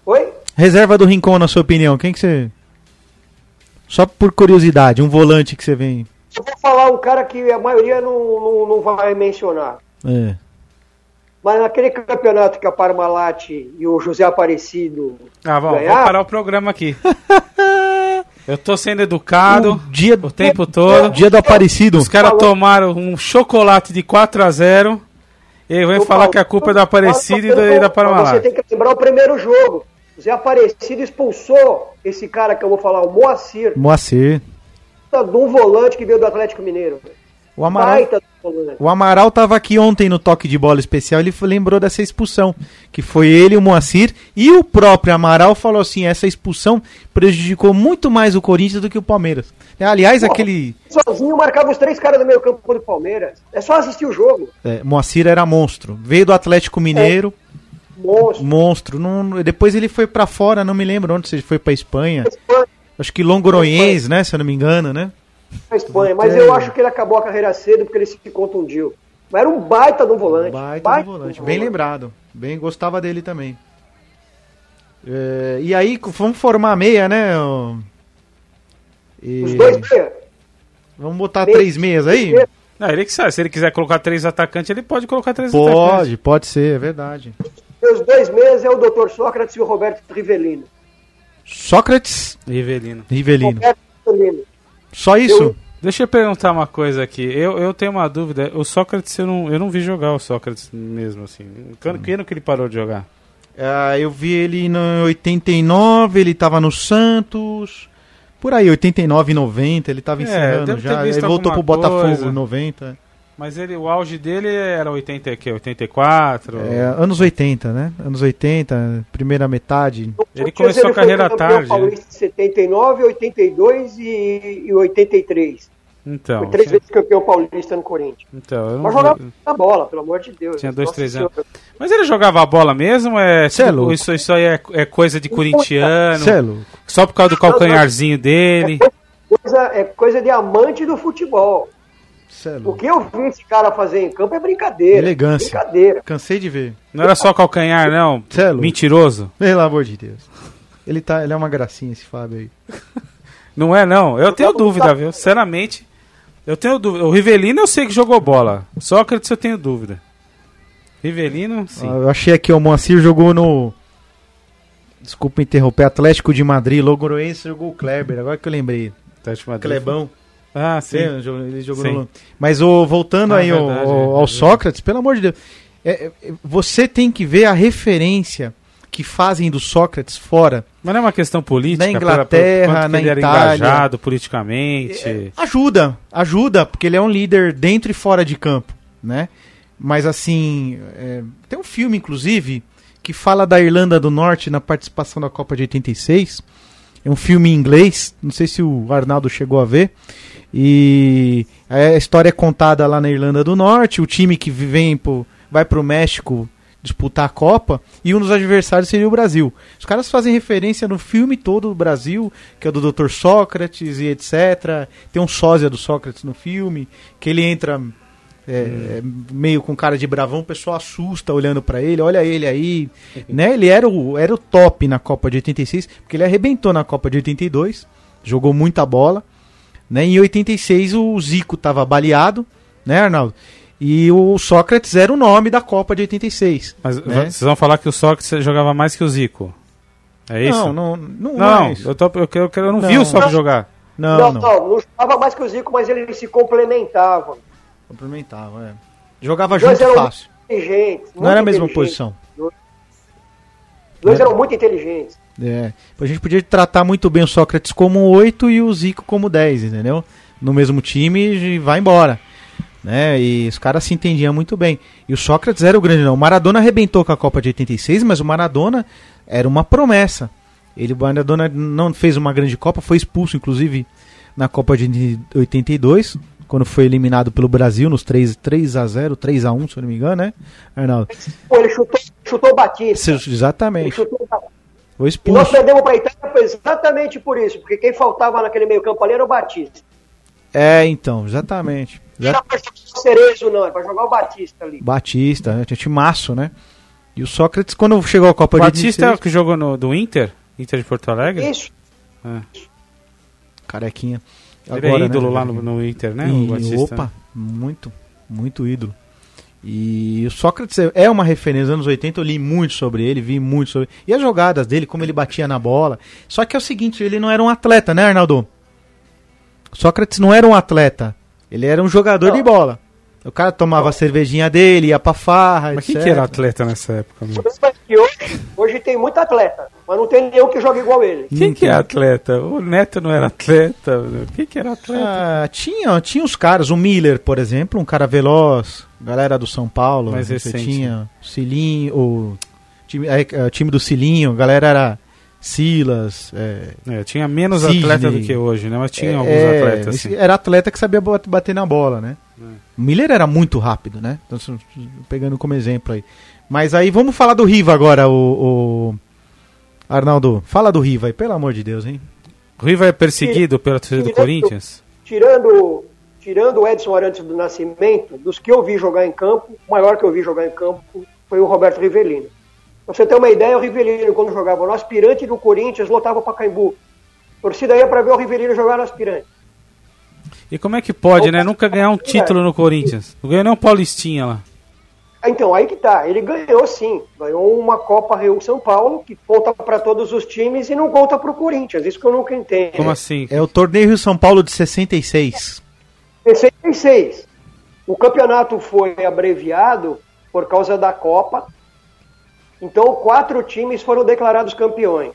Oi? Reserva do Rincon, na sua opinião, quem que você. Só por curiosidade, um volante que você vem. Eu vou falar um cara que a maioria não, não, não vai mencionar. É. Mas naquele campeonato que a Parmalat e o José Aparecido Ah, bom, vou ganharam, parar o programa aqui. Eu tô sendo educado O dia, o tempo todo. dia do Aparecido. Os caras tomaram um chocolate de 4 a 0 e vem falar falo, que a culpa é do Aparecido e eu da, e da Você Parmalat. tem que lembrar o primeiro jogo. O Zé Aparecido expulsou esse cara que eu vou falar, o Moacir, Moacir. de um volante que veio do Atlético Mineiro. O Amaral. Baita. O Amaral tava aqui ontem no toque de bola especial, ele lembrou dessa expulsão, que foi ele, o Moacir, e o próprio Amaral falou assim, essa expulsão prejudicou muito mais o Corinthians do que o Palmeiras. É, Aliás, aquele Sozinho marcava os três caras do meio campo do Palmeiras. É só assistir o jogo. é, Moacir era monstro, veio do Atlético Mineiro, Monstro. monstro, não- depois ele foi pra fora, não me lembro onde, se ele foi pra Espanha, Espanha, acho que Longroenhês, né, se eu não me engano, né? Na Espanha. Mas eu acho que ele acabou a carreira cedo porque ele se contundiu. Mas era um baita de um volante. Baita do volante. Bem lembrado. Bem gostava dele também. É, e aí, vamos formar a meia, né? E- Os dois meia. Vamos botar Meia. três meias aí? Meia. Não, ele que sabe. Se ele quiser colocar três atacantes, ele pode colocar três Pode, atacantes. pode ser, é verdade. Meus dois meias é o Dr. Sócrates e o Roberto Rivelino. Sócrates, Rivelino. Rivelino. Roberto Rivelino. Só isso? Eu- Deixa eu perguntar uma coisa aqui. Eu, eu tenho uma dúvida. O Sócrates, eu não, eu não vi jogar o Sócrates mesmo, assim. Quando, que ano que ele parou de jogar? Ah, eu vi ele em 89, ele tava no Santos. Por aí, 89 e 90, ele tava É, encerrando já. Ele voltou pro Botafogo coisa. em 90. Mas ele, o auge dele era 80, que, 84? É, anos 80, né? Anos 80, primeira metade. Ele O começou a foi carreira tarde, né? paulista em 79, 82 e, e 83. Então, Foi três vezes campeão paulista no Corinthians. então eu não Mas jogava na bola, pelo amor de Deus. Tinha dois, Nossa três Senhora. anos. Mas ele jogava a bola mesmo? É, Cê é louco. isso, isso aí é, é coisa de corintiano? Cê é louco. Só por causa do calcanharzinho dele? Coisa, é coisa de amante do futebol. Cê é O que eu vi esse cara fazer em campo é brincadeira. Elegância. Brincadeira. Cansei de ver. Não era só calcanhar, não? Cê é. Mentiroso? Pelo amor de Deus. Ele, tá, ele é uma gracinha, esse Fábio aí. Não é, não. Eu tenho dúvida, viu? Sinceramente, eu tenho dúvida. O Rivelino eu sei que jogou bola. Sócrates eu tenho dúvida. Rivelino, sim. Ah, eu achei aqui, o Moacir jogou no. Desculpa interromper, Atlético de Madrid, Logroense jogou o Kleber, agora que eu lembrei. Tá de Madrid. Clebão. Ah, sim. Sim, ele jogou Sim. no. Mas o, voltando Ah, aí ao, verdade, é ao verdade. Sócrates, pelo amor de Deus. é, é, você tem que ver a referência que fazem do Sócrates fora. Mas não é uma questão política? Na Inglaterra, quanto que na ele era Itália. engajado politicamente. É, ajuda, ajuda, porque ele é um líder dentro e fora de campo, né? Mas assim, é, tem um filme, inclusive, que fala da Irlanda do Norte na participação da Copa de 86. É um filme em inglês, não sei se o Arnaldo chegou a ver. E a história é contada lá na Irlanda do Norte, o time que vem pro, vai pro México disputar a Copa, e um dos adversários seria o Brasil. Os caras fazem referência no filme todo do Brasil, que é do Dr. Sócrates e etc. Tem um sósia do Sócrates no filme, que ele entra é, meio com cara de bravão, o pessoal assusta olhando pra ele, olha ele aí, né? Ele era o, era o top na Copa de 86, porque ele arrebentou na Copa de 82, jogou muita bola, né? Em 86 o Zico tava baleado, né, Arnaldo? E o Sócrates era o nome da Copa de 86. Mas né? vocês vão falar que o Sócrates jogava mais que o Zico. É isso? Não, não, não, Não, é isso. eu, tô, eu, eu, quero- eu não, Não. vi o Sócrates jogar. Não, Não, não. não, não, jogava mais que o Zico, mas eles se complementavam. Complementava, é. Jogava dois junto eram fácil. inteligentes. Não era a mesma posição. Os dois Era. eram muito inteligentes. É. A gente podia tratar muito bem o Sócrates como 8 e o Zico como 10, entendeu? No mesmo time e vai embora. Né? E os caras se entendiam muito bem. E o Sócrates era o grande não. O Maradona arrebentou com a Copa de 86, mas o Maradona era uma promessa. Ele, o Maradona não fez uma grande Copa, foi expulso, inclusive, na Copa de 82, quando foi eliminado pelo Brasil nos 3, 3 a 0 3 a 1 se eu não me engano, né, Arnaldo? Pô, ele chutou, chutou o Batista. Ele Exatamente. chutou o Batista. Foi E nós perdemos para a Itália foi exatamente por isso, porque quem faltava naquele meio campo ali era o Batista. É, então, exatamente. Não era para jogar o Cerezo, não, é para jogar o Batista ali. Batista, né? Tinha timaço, né? E o Sócrates, quando chegou à Copa O de Batista é o 16, que jogou no, do Inter? Inter de Porto Alegre? Isso. carequinha. Ele é Agora, ídolo né? lá no, no Inter, né? E- o Batista. opa, muito, muito ídolo. E o Sócrates é- é uma referência nos anos 80, eu li muito sobre ele, vi muito sobre E as jogadas dele, como ele batia na bola. Só que é o seguinte, ele não era um atleta, né, Arnaldo? Sócrates não era um atleta. Ele era um jogador Não. de bola. O cara tomava a cervejinha dele, ia pra farra, Mas etc. quem que era atleta nessa época? Mas que hoje, hoje tem muito atleta, mas não tem nenhum que joga igual ele. Quem que é atleta? O Neto não era atleta? Quem que era atleta? Ah, tinha, tinha os caras, o Miller, por exemplo, um cara veloz, galera do São Paulo. Mais você recente. tinha o Cilinho, o time, é, é, o time do Cilinho, a galera era Silas. É, É, tinha menos Sidney. atleta do que hoje, né? Mas tinha alguns é, atletas, assim. Era atleta que sabia bater na bola, né? O Miller era muito rápido, né? Então, pegando como exemplo aí. Mas aí vamos falar do Riva agora, o, o- Arnaldo. Fala do Riva aí, pelo amor de Deus, hein? O Riva é perseguido pela torcida do. Corinthians? Tirando, tirando o Edson Arantes do Nascimento, dos que eu vi jogar em campo, o maior que eu vi jogar em campo foi o Roberto Rivelino. Pra você ter uma ideia, o Rivelino, quando jogava no aspirante do Corinthians, lotava pra Caimbu. A torcida ia pra ver o Rivelino jogar no aspirante. E como é que pode, né? Nunca ganhar um título no Corinthians. Não ganhou nem um Paulistinha lá. Ah, Então, aí que tá. Ele ganhou sim. Ganhou uma Copa Rio São Paulo, que conta pra todos os times e não conta pro Corinthians. Isso que eu nunca entendo. Como assim? É o torneio Rio São Paulo de 66. 66. O campeonato foi abreviado por causa da Copa. Então, quatro times foram declarados campeões.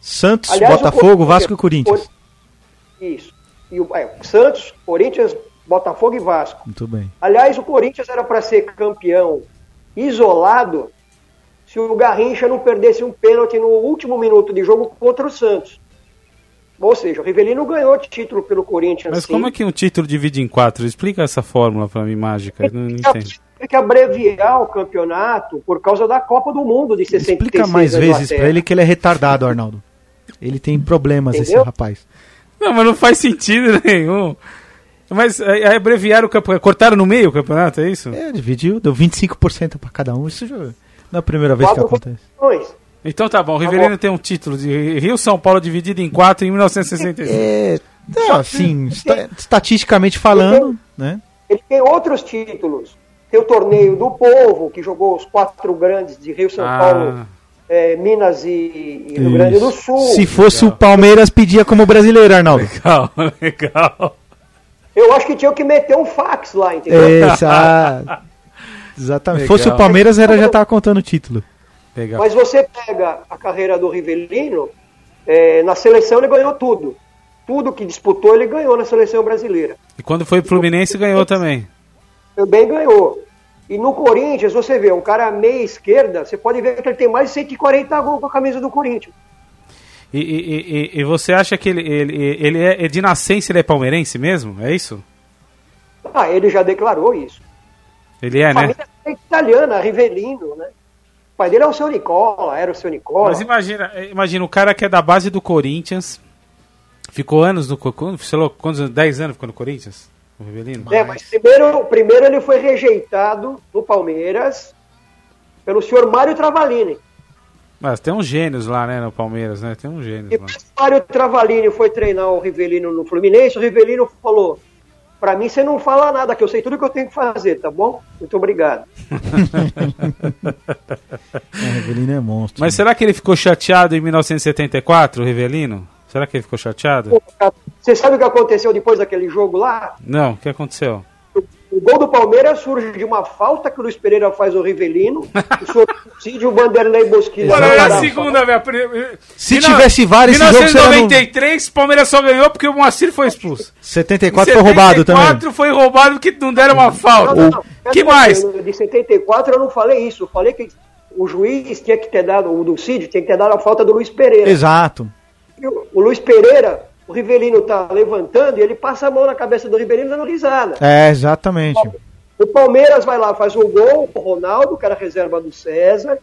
Santos, Aliás, o Botafogo, Vasco e Corinthians. Isso. E o é, Santos, Corinthians, Botafogo e Vasco. Muito bem. Aliás, o Corinthians era para ser campeão isolado se o Garrincha não perdesse um pênalti no último minuto de jogo contra o Santos. Ou seja, o Rivelino ganhou título pelo Corinthians. Mas sim. como é que um título divide em quatro? Explica essa fórmula pra mim, mágica. Eu Não, não entendo. Tem que abreviar o campeonato por causa da Copa do Mundo de 66. Explica mais vezes pra ele que ele é retardado, Arnaldo. Ele tem problemas, esse Entendeu? rapaz. Não, mas não faz sentido nenhum. Mas aí aí abreviaram o campeonato. Cortaram no meio o campeonato, é isso? É, dividiu, deu 25% pra cada um. Isso já não é a primeira vez que Quatro acontece. competições. Então tá bom, o Rivelino tem um título de Rio São Paulo dividido em quatro em 1965. É, não, assim, esta- estatisticamente falando, né? Ele tem outros títulos. Tem o Torneio do Povo, que jogou os quatro grandes de Rio, São Ah. Paulo, é, Minas e, e Rio Grande do. Sul. Se fosse o Palmeiras, pedia como brasileiro, Arnaldo. Legal, legal. Eu acho que tinha que meter um fax lá, entendeu? Exato. Exatamente. Legal. Fosse o Palmeiras, era já tava contando o título. legal. Mas você pega a carreira do Rivelino, é, na seleção ele ganhou tudo. Tudo que disputou ele ganhou na seleção brasileira. E quando foi pro Fluminense ganhou também. Também ganhou. E no Corinthians, você vê, um cara meia esquerda, você pode ver que ele tem mais de 140 gols com a camisa do Corinthians. E, e- e- e você acha que ele, ele, ele é, é de nascença, ele é palmeirense mesmo? É isso? Ah, ele já declarou isso. Ele é, A né? é italiana, Rivelino, né? O pai dele é o seu Nicola, era o seu Nicola. Mas imagina, imagina, o cara que é da base do Corinthians, ficou anos no Corinthians, sei lá, quantos anos? 10 anos ficou no Corinthians? O Rivelino? É, mas primeiro, primeiro ele foi rejeitado no Palmeiras pelo senhor Mário Travalini. Mas tem uns gênios lá, né, no Palmeiras, né? Tem uns gênios E lá. quando o Mário Travalini foi treinar o Rivelino no Fluminense, o Rivelino falou: Pra mim você não fala nada, que eu sei tudo que eu tenho que fazer, tá bom? Muito obrigado. É, Rivelino é monstro. Mas será que ele ficou chateado em 1974, o Rivelino? Será que ele ficou chateado? Você sabe o que aconteceu depois daquele jogo lá? Não, o que aconteceu? O gol do Palmeiras surge de uma falta que o Luiz Pereira faz ao Rivelino. o senhor Cídio Vanderlei Bosquilha. Olha, não é a segunda, velho. Se tivesse VAR, esse jogo seria no- 1993, o Palmeiras só ganhou porque o Moacir foi expulso. 74 foi roubado também. 74 foi roubado porque não deram uma falta. Não, não, não. Que mais? De 74 eu não falei isso. Eu falei que o juiz tinha que ter dado, o do Cídio tinha que ter dado a falta do Luiz Pereira. Exato. O Luiz Pereira, o Rivelino tá levantando e ele passa a mão na cabeça do Rivelino dando risada. É, exatamente. O Palmeiras vai lá, faz um gol, o Ronaldo, que era reserva do César.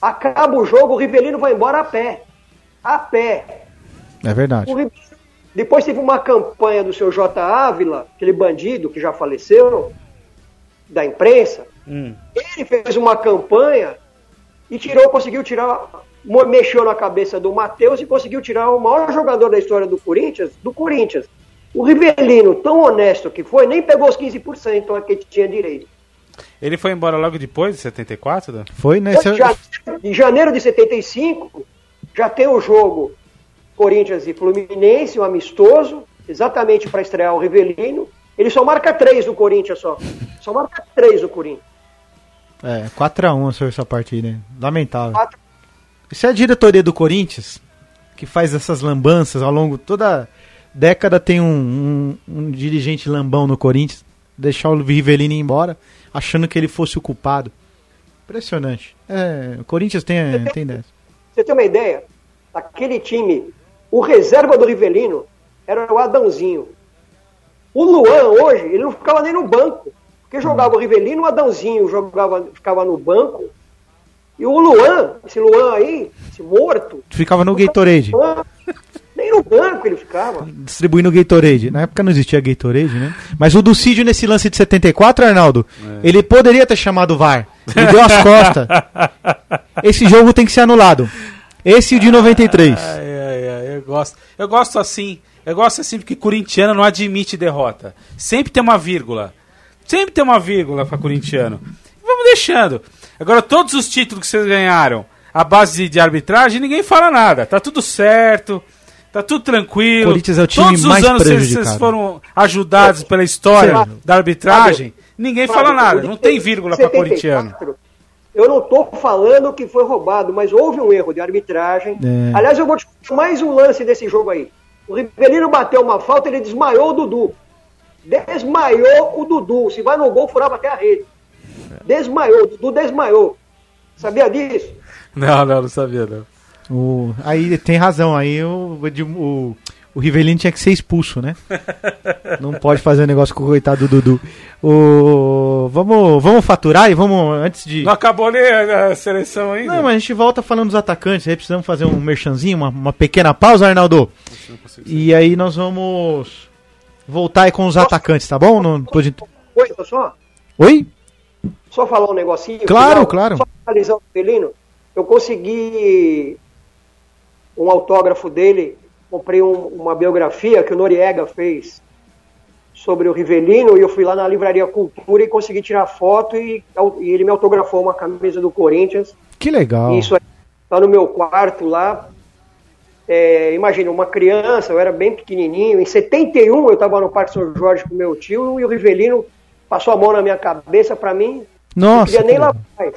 Acaba o jogo, o Rivelino vai embora a pé. A pé. É verdade. O Rivelino- Depois teve uma campanha do seu J. Ávila, aquele bandido que já faleceu, da imprensa. Hum. Ele fez uma campanha e tirou, conseguiu tirar, mexeu na cabeça do Matheus e conseguiu tirar o maior jogador da história do Corinthians, do Corinthians. O Rivelino, tão honesto que foi, nem pegou os 15% que tinha direito. Ele foi embora logo depois, de 74? Foi, né? Em janeiro de 75, já tem o jogo Corinthians e Fluminense, um amistoso, exatamente para estrear o Rivelino. Ele só marca três do Corinthians só. Só marca três do Corinthians. É, 4x1 essa partida, né? Lamentável. 4 se é a diretoria do Corinthians, que faz essas lambanças ao longo toda década tem um, um, um dirigente lambão no Corinthians, deixar o Rivelino embora, achando que ele fosse o culpado. Impressionante. É, o Corinthians tem, você tem, tem dessa. Você tem uma ideia? Aquele time, o reserva do Rivelino era o Adãozinho. O Luan, hoje, ele não ficava nem no banco. Porque jogava hum. o Rivelino, o Adãozinho jogava, ficava no banco e o Luan, esse Luan aí, esse morto, Ficava no Gatorade, nem no banco ele ficava. distribuindo Gatorade. Na época não existia Gatorade, né? Mas o Ducídio nesse lance de 74, Arnaldo, ele poderia ter chamado o VAR. Ele deu as costas. Esse jogo tem que ser anulado. Esse e o de 93. Ai, ai, ai, eu gosto. Eu gosto assim. Eu gosto assim porque corintiano não admite derrota. Sempre tem uma vírgula. Sempre tem uma vírgula para corintiano. Vamos deixando. Agora, todos os títulos que vocês ganharam à base de, arbitragem, ninguém fala nada. Tá tudo certo. Tá tudo tranquilo. Corinthians é o time Todos os mais anos vocês- prejudicado. vocês foram ajudados pela história da arbitragem. Ninguém fala Fábio, nada. o Não tem vírgula para 74, corintiano. Eu não estou falando que foi roubado, mas houve um erro de arbitragem. É. Aliás, eu vou te contar mais um lance desse jogo aí. O Rivelino bateu uma falta, ele desmaiou o Dudu. Desmaiou o Dudu. Se vai no gol, furava até a rede. Desmaiou, Dudu desmaiou. Sabia disso? Não, não, não sabia não. O- aí tem razão, aí o, o, o Rivelino tinha que ser expulso, né? Não pode fazer um negócio com o coitado do Dudu. O, vamos, vamos faturar e vamos, antes de... Não acabou nem a a seleção ainda? Não, mas a gente volta falando dos atacantes, aí precisamos fazer um merchanzinho, uma, uma pequena pausa, Arnaldo. E aí nós vamos voltar aí com os atacantes, tá bom? Não, pode... Oi, só, Oi? Só falar um negocinho. Claro, final, claro. Só finalizar o Rivelino. Eu consegui um autógrafo dele, comprei um- uma biografia que o Noriega fez sobre o Rivelino e eu fui lá na Livraria Cultura e consegui tirar foto e, e ele me autografou uma camisa do Corinthians. Que legal. E Isso aí tá no meu quarto lá. É, imagina, uma criança, eu era bem pequenininho. Em 71 eu estava no Parque São Jorge com meu tio e o Rivelino passou a mão na minha cabeça para mim. não Nossa, queria nem que lá mais.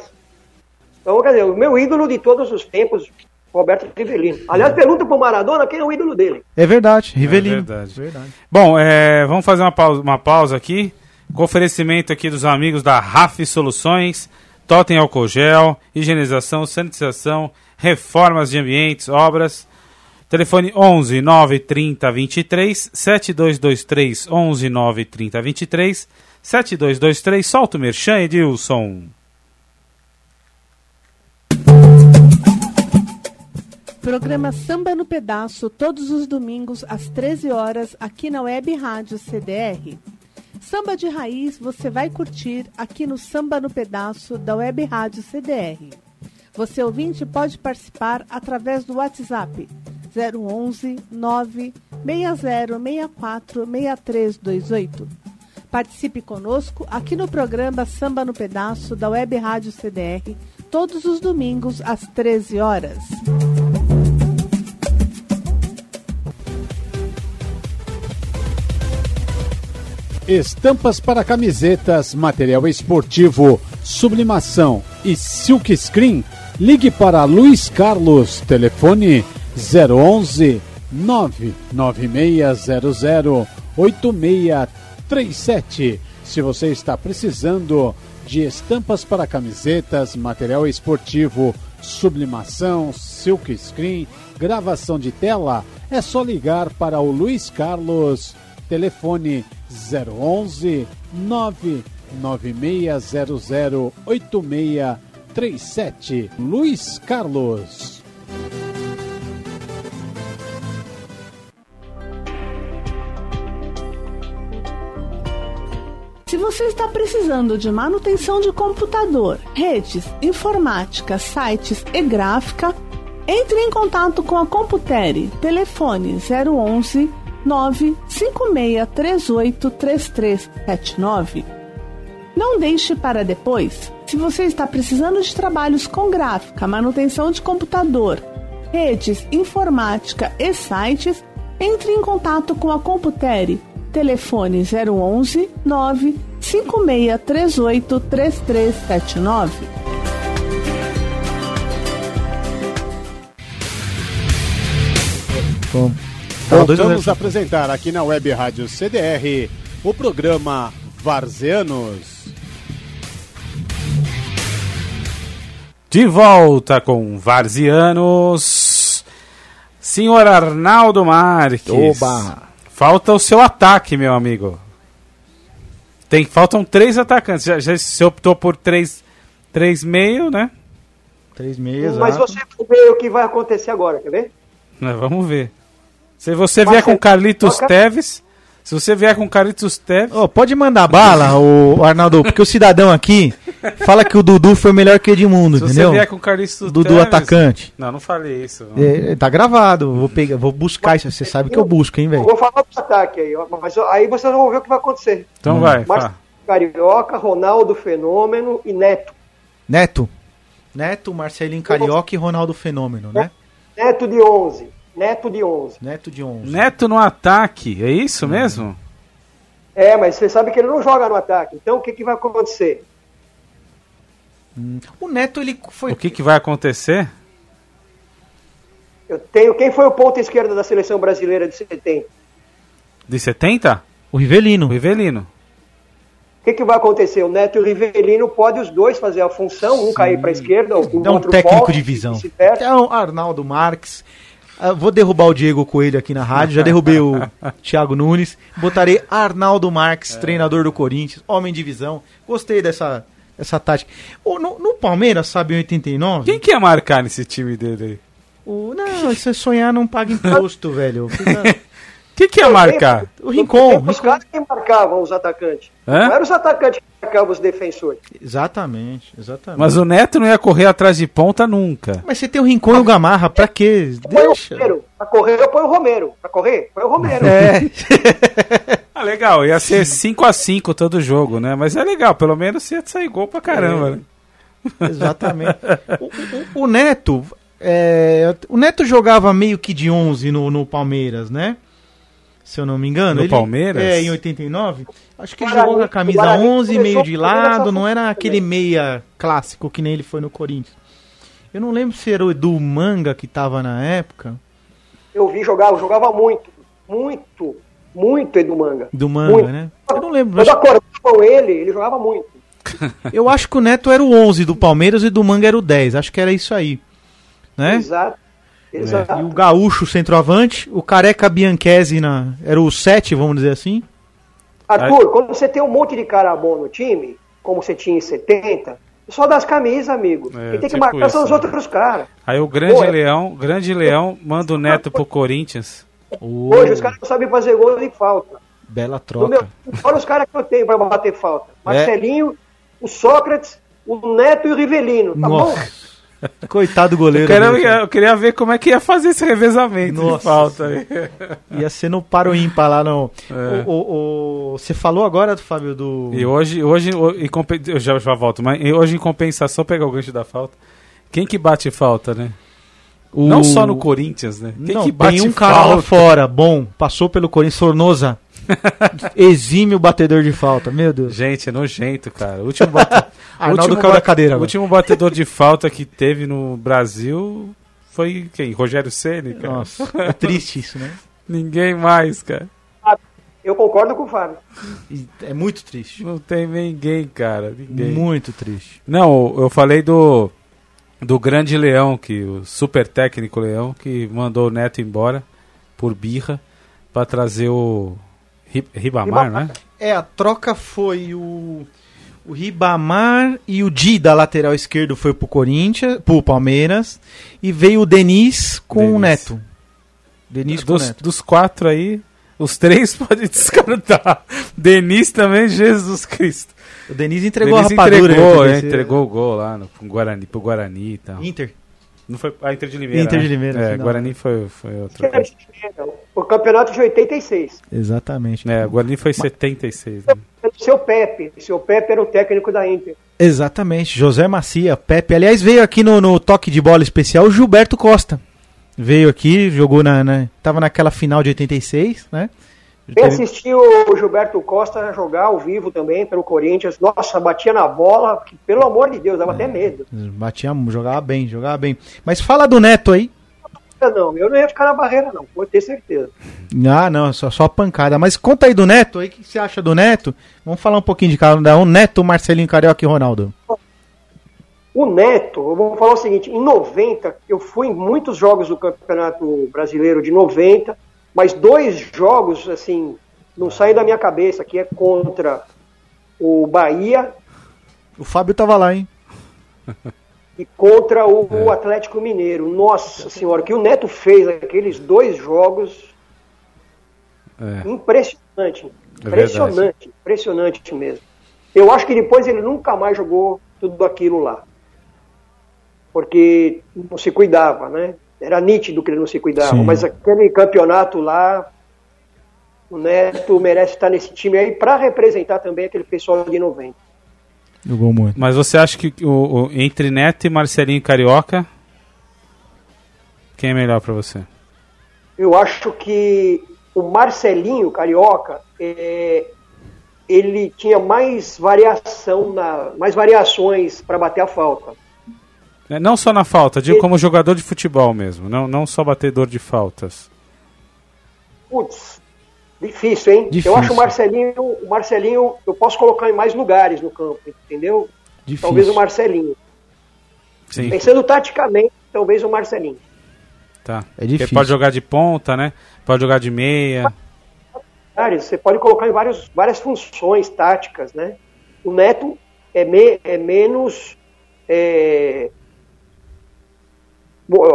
Então, quer dizer, o meu ídolo de todos os tempos, Roberto Rivelino. Aliás, pergunta pro Maradona quem é o ídolo dele. é verdade, Rivelino. verdade. Bom, é, vamos fazer uma pausa, uma pausa aqui. Com oferecimento aqui dos amigos da RAF Soluções, Totem Álcool Gel, higienização, sanitização, reformas de ambientes, obras. Telefone 11 930 23 7223 11 930 23 7223. Solta o merchan, Edilson. Programa Samba no Pedaço, todos os domingos às 13 horas, aqui na Web Rádio CDR. Samba de raiz você vai curtir aqui no Samba no Pedaço da Web Rádio CDR. Você ouvinte pode participar através do WhatsApp 011 9 6064 6328. Participe conosco aqui no programa Samba no Pedaço da Web Rádio CDR, todos os domingos às 13 horas. Estampas para camisetas, material esportivo, sublimação e silk screen. Ligue para Luiz Carlos, telefone 011 99600 8637. Se você está precisando de estampas para camisetas, material esportivo, sublimação, silk screen, gravação de tela, é só ligar para o Luiz Carlos, telefone 011 99600 8637. Luiz Carlos. Se você está precisando de manutenção de computador, redes, informática, sites e gráfica, entre em contato com a Computere. Telefone 011 95638 3379. Não deixe para depois. Se você está precisando de trabalhos com gráfica, manutenção de computador, redes, informática e sites, entre em contato com a Computere. Telefone 011 9 5638 3379. Bom, Voltamos zero. a apresentar aqui na Web Rádio CDR o programa Varzeanos. De volta com Varzianos. Senhor Arnaldo Marques. Oba! Falta o seu ataque, meu amigo. Tem, faltam três atacantes. Já, já se optou por três, três meio, né? Três meses. Mas você vai ver o que vai acontecer agora, quer ver? É, Vamos ver. Se você Mas vier você- com Carlitos Toca- Teves, se você vier com Carlitos Teves, pode mandar bala, o Arnaldo, porque o cidadão aqui fala que o Dudu foi melhor que o Edmundo, se você entendeu? vier com Carlitos Dudu Teves, atacante. Não, não falei isso. É, tá gravado, vou pegar, vou buscar isso. Você sabe que eu busco, hein, Eu velho? vou falar do ataque aí, ó, mas aí vocês vão ver o que vai acontecer. Então vai, Mas. Carioca, Ronaldo Fenômeno e Neto. Neto. Neto, Marcelinho Carioca e Ronaldo Fenômeno, né? Neto de 11. Neto de 11. Neto de 11. Neto no ataque, é isso mesmo? É, mas você sabe que ele não joga no ataque. Então o que, que vai acontecer? O Neto, ele foi. O que, que vai acontecer? Eu tenho. Quem foi o ponta esquerda da seleção brasileira de 70? De 70? O Rivelino. O Rivelino. O que, que vai acontecer? O Neto e o Rivelino podem os dois fazer a função, um cair para a esquerda, o É um outro técnico volta, de visão. Então, Arnaldo Marques. ah, vou derrubar o Diego Coelho aqui na rádio. Já derrubei o Thiago Nunes. Botarei Arnaldo Marques, treinador do Corinthians, homem de visão. Gostei dessa, dessa tática. O- no, no Palmeiras, sabe, em 89. Quem que ia marcar nesse time dele aí? O, não, isso é sonhar não paga imposto, velho. Fica- Quem que ia marcar? O Rincon. Os caras que marcavam os atacantes. Hã? Não eram os atacantes que marcavam os defensores. Exatamente, exatamente. Mas o Neto não ia correr atrás de ponta nunca. Mas você tem o Rincon e o Gamarra, pra quê? Põe o Deixa. Romero. Pra correr, eu ponho o Romero. Pra correr, põe o Romero. É. Ah, legal, ia ser 5x5 todo jogo, né? Mas é legal, pelo menos ia sair gol pra caramba, né? Exatamente. O, o- o Neto, é, o Neto jogava meio que de 11 no, no Palmeiras, né? Se eu não me engano. No Palmeiras? É, em 89. Acho que ele jogou com a camisa Guarani 11, meio de com lado, não era aquele meia clássico que nem ele foi no Corinthians. Eu não lembro se era o Edu Manga que tava na época. Eu vi jogar, eu jogava muito. Muito. Muito Edu Manga. Do Manga, Muito. né? Eu não lembro. Quando acho- acordavam ele, ele jogava muito. eu acho que o Neto era o 11 do Palmeiras e do Manga era o 10. Acho que era isso aí. Né? Exato. Exato. E o Gaúcho centroavante, o Careca Bianchese na, era o 7, vamos dizer assim. Arthur, quando você tem um monte de cara bom no time, como você tinha em 70, só dá as camisas, amigo. É, Quem tem que tipo marcar são os né? outros caras. Aí o grande Pô, é- leão, grande leão, manda o Neto pro Corinthians. Hoje os caras não sabem fazer gol de falta. Bela No meu, troca. olha os caras que eu tenho pra bater falta. Marcelinho, o Sócrates, o Neto e o Rivelino. Tá bom? Coitado do Eu, goleiro. quero- dele, cara. eu queria ver como é que ia fazer esse revezamento de Nossa falta aí. Ia ser no paro ímpar lá, não. É. O, o- o- você falou agora, Fábio, do. E hoje, hoje em eu já, já volto, mas hoje em compensação, pegar o gancho da falta. Quem que bate falta, né? o- Não só no Corinthians, né? Quem Não, que bate tem um cara lá fora, bom, passou pelo Corinthians, Sornosa. Exime o batedor de falta, meu Deus. Gente, é nojento, cara. O último, bate... Arnaldo último caiu da cadeira o último batedor de falta que teve no Brasil foi quem? Rogério Ceni, cara. Nossa, é triste isso, né? Ninguém mais, cara. Eu concordo com o Fábio. É muito triste. Não tem ninguém, cara. Ninguém. Muito triste. Não, eu falei do do grande Leão, que o super técnico Leão, que mandou o Neto embora por birra pra trazer o Ri- Ribamar, né? É, a troca foi o, o Ribamar e o Di da lateral esquerdo foi pro Corinthians, pro Palmeiras, e veio o Denis com o Denis. Neto. Denis com o Dos, Neto. dos quatro aí, os três pode descartar. Denis também, Jesus Cristo. O Denis entregou Denis a rapadura. entregou, né, é, TBC. entregou o gol lá no pro Guarani, pro Guarani e tal. Inter. Não foi a Inter de Limeira. Inter de né? Limeira, É, final. Guarani foi, foi outra coisa. O campeonato de 86. Exatamente. É, Guarani foi 76. Né? Seu Pepe. O seu Pepe era o técnico da Inter. Exatamente. José Macia, Pepe. Aliás, veio aqui no, no toque de bola especial o Gilberto Costa. Veio aqui, jogou na, na. Tava naquela final de 86, né? Bem assistir o Gilberto Costa jogar ao vivo também pelo Corinthians. Nossa, batia na bola, que, pelo amor de Deus, dava até medo. Batia, jogava bem, jogava bem. Mas fala do Neto aí. Não, eu não ia ficar na barreira, não, pode ter certeza. Ah, não, só, só pancada. Mas conta aí do Neto aí, o que você acha do Neto? Vamos falar um pouquinho de cada um. Neto, Marcelinho Carioca e Ronaldo. O Neto, eu vou falar o seguinte: em 90, eu fui em muitos jogos do Campeonato Brasileiro de 90 mas dois jogos, assim, não saem da minha cabeça, que é contra o Bahia. O Fábio tava lá, hein? E contra o, é. Atlético Mineiro. Nossa senhora, o que o Neto fez aqueles dois jogos. É. Impressionante. É impressionante, é impressionante mesmo. Eu acho que depois ele nunca mais jogou tudo aquilo lá. Porque não se cuidava, né? era nítido que ele não se cuidava, Sim. mas aquele campeonato lá, o Neto merece estar nesse time aí para representar também aquele pessoal de 90. Jogou muito. Mas você acha que o, o, entre Neto e Marcelinho Carioca, quem é melhor para você? Eu acho que o Marcelinho Carioca, é, ele tinha mais variação, na, mais variações para bater a falta. É, não só na falta, digo como jogador de futebol mesmo, não, não só batedor de faltas. Putz, difícil, hein? Difícil. Eu acho o Marcelinho, o Marcelinho, eu posso colocar em mais lugares no campo, entendeu? Difícil. Talvez o Marcelinho. Sim. Pensando taticamente, talvez o Marcelinho. Tá. É difícil. Ele pode jogar de ponta, né? Pode jogar de meia. Você pode colocar em vários, várias funções táticas, né? O Neto é, me, é menos é,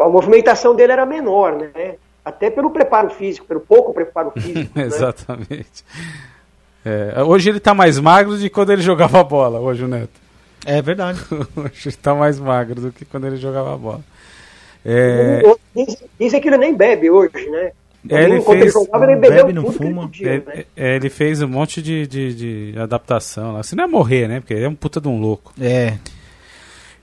a movimentação dele era menor, né? Até pelo preparo físico, pelo pouco preparo físico. né? Exatamente. É, hoje ele está mais magro de quando ele jogava bola, hoje o Neto. É verdade. hoje ele está mais magro do que quando ele jogava bola. É... Dizem, que ele nem bebe hoje, né? É, ele fez, ele jogava, ele bebeu não fuma. Podia, ele, né? é, ele, fez um monte de, de, de adaptação lá. Se não é morrer, né? Porque ele é um puta de um louco. É.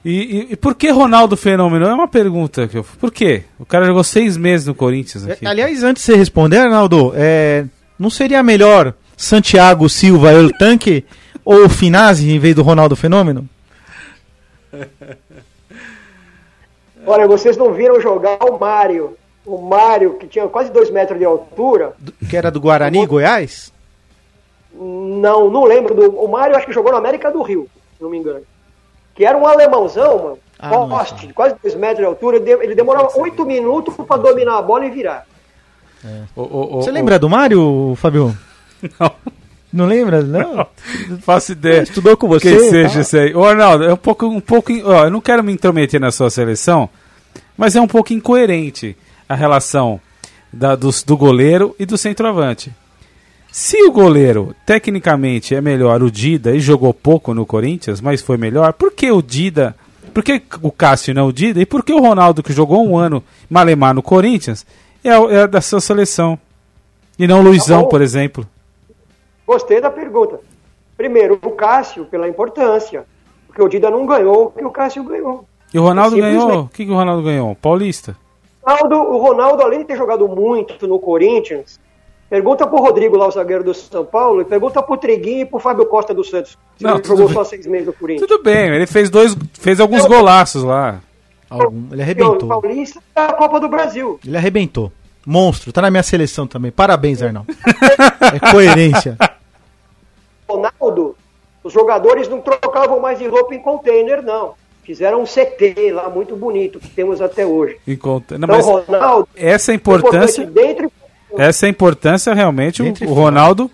E, e, e, por que Ronaldo Fenômeno? É uma pergunta que eu. Por quê? O cara jogou seis meses no Corinthians. Aqui. É, aliás, antes de você responder, Arnaldo, é, não seria melhor Santiago Silva El Tanque ou Finazzi em vez do Ronaldo Fenômeno? Olha, vocês não viram jogar o Mário. O Mário, que tinha quase dois metros de altura. Que era do Guarani, Goiás? Não, não lembro. Do, o Mário acho que jogou no América do Rio, se não me engano que era um alemãozão, mano, ah, poste, quase 2 metros de altura, ele demorava 8 minutos para dominar a bola e virar. É. Você lembra do Mário, Fabio? Não. Não lembra? Não? não faço ideia. Estudou com você? Que seja tá? isso aí. Ô, Arnaldo, é um pouco. Um pouco ó, eu não quero me intrometer na sua seleção, mas é um pouco incoerente a relação da, do, do goleiro e do centroavante. Se o goleiro, tecnicamente, é melhor o Dida e jogou pouco no Corinthians, mas foi melhor, por que o Dida. Por que o Cássio não o Dida? E por que o Ronaldo, que jogou um ano malemar no Corinthians, é, é da sua seleção? E não o Luizão, tá por exemplo? Gostei da pergunta. Primeiro, o Cássio, pela importância. Porque o Dida não ganhou o que o Cássio ganhou. E o Ronaldo ganhou? O que, que o Ronaldo ganhou? Paulista? O Ronaldo, além de ter jogado muito no Corinthians, Pergunta pro Rodrigo lá, o zagueiro do São Paulo, e pergunta pro Triguinho e pro Fábio Costa do Santos. Não, ele jogou bem. só seis meses no Corinthians. Tudo bem, ele fez dois, fez alguns Eu, golaços lá. Algum, ele arrebentou. O Paulista da Copa do Brasil. Ele arrebentou. Monstro, tá na minha seleção também. Parabéns, Arnão. é coerência. Ronaldo, os jogadores não trocavam mais de roupa em container, não. Fizeram um CT lá muito bonito que temos até hoje. Em conta... Não, então, Ronaldo, essa importância dentro essa é a importância realmente. O, o, Ronaldo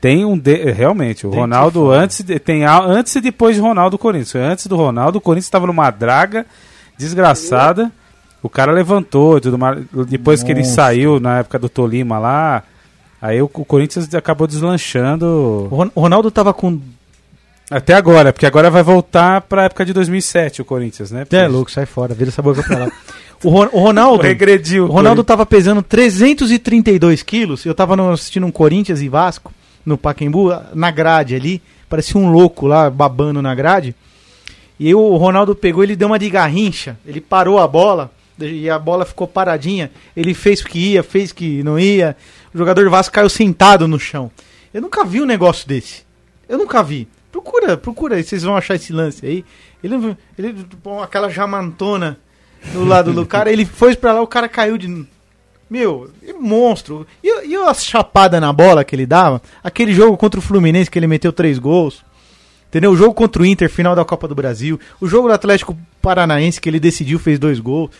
tem um de, realmente o Dentro Ronaldo antes de, tem antes e depois de Ronaldo Corinthians. Antes do Ronaldo, o Corinthians estava numa draga desgraçada. O cara levantou tudo mais. Depois Nossa. que ele saiu na época do Tolima lá, aí o, o Corinthians acabou deslanchando. O Ronaldo estava com até agora, porque agora vai voltar para a época de 2007 o Corinthians, né? Porque... É louco, sai fora, vira essa boca pra lá. O, Ron, o Ronaldo. Regrediu. O Ronaldo tava pesando 332 quilos. Eu tava assistindo um Corinthians e Vasco no Pacaembu, na grade ali. Parecia um louco lá, babando na grade. E aí o Ronaldo pegou, ele deu uma de garrincha. Ele parou a bola. e a bola ficou paradinha. Ele fez que ia, fez que não ia. O jogador do Vasco caiu sentado no chão. Eu nunca vi um negócio desse. Eu nunca vi. Procura, procura aí, vocês vão achar esse lance aí. Ele, ele aquela jamantona do lado do cara, ele foi pra lá, o cara caiu de. Meu, monstro. E, e a chapada na bola que ele dava? Aquele jogo contra o Fluminense que ele meteu três gols. Entendeu? O jogo contra o Inter, final da Copa do Brasil. O jogo do Atlético Paranaense, que ele decidiu, fez dois gols.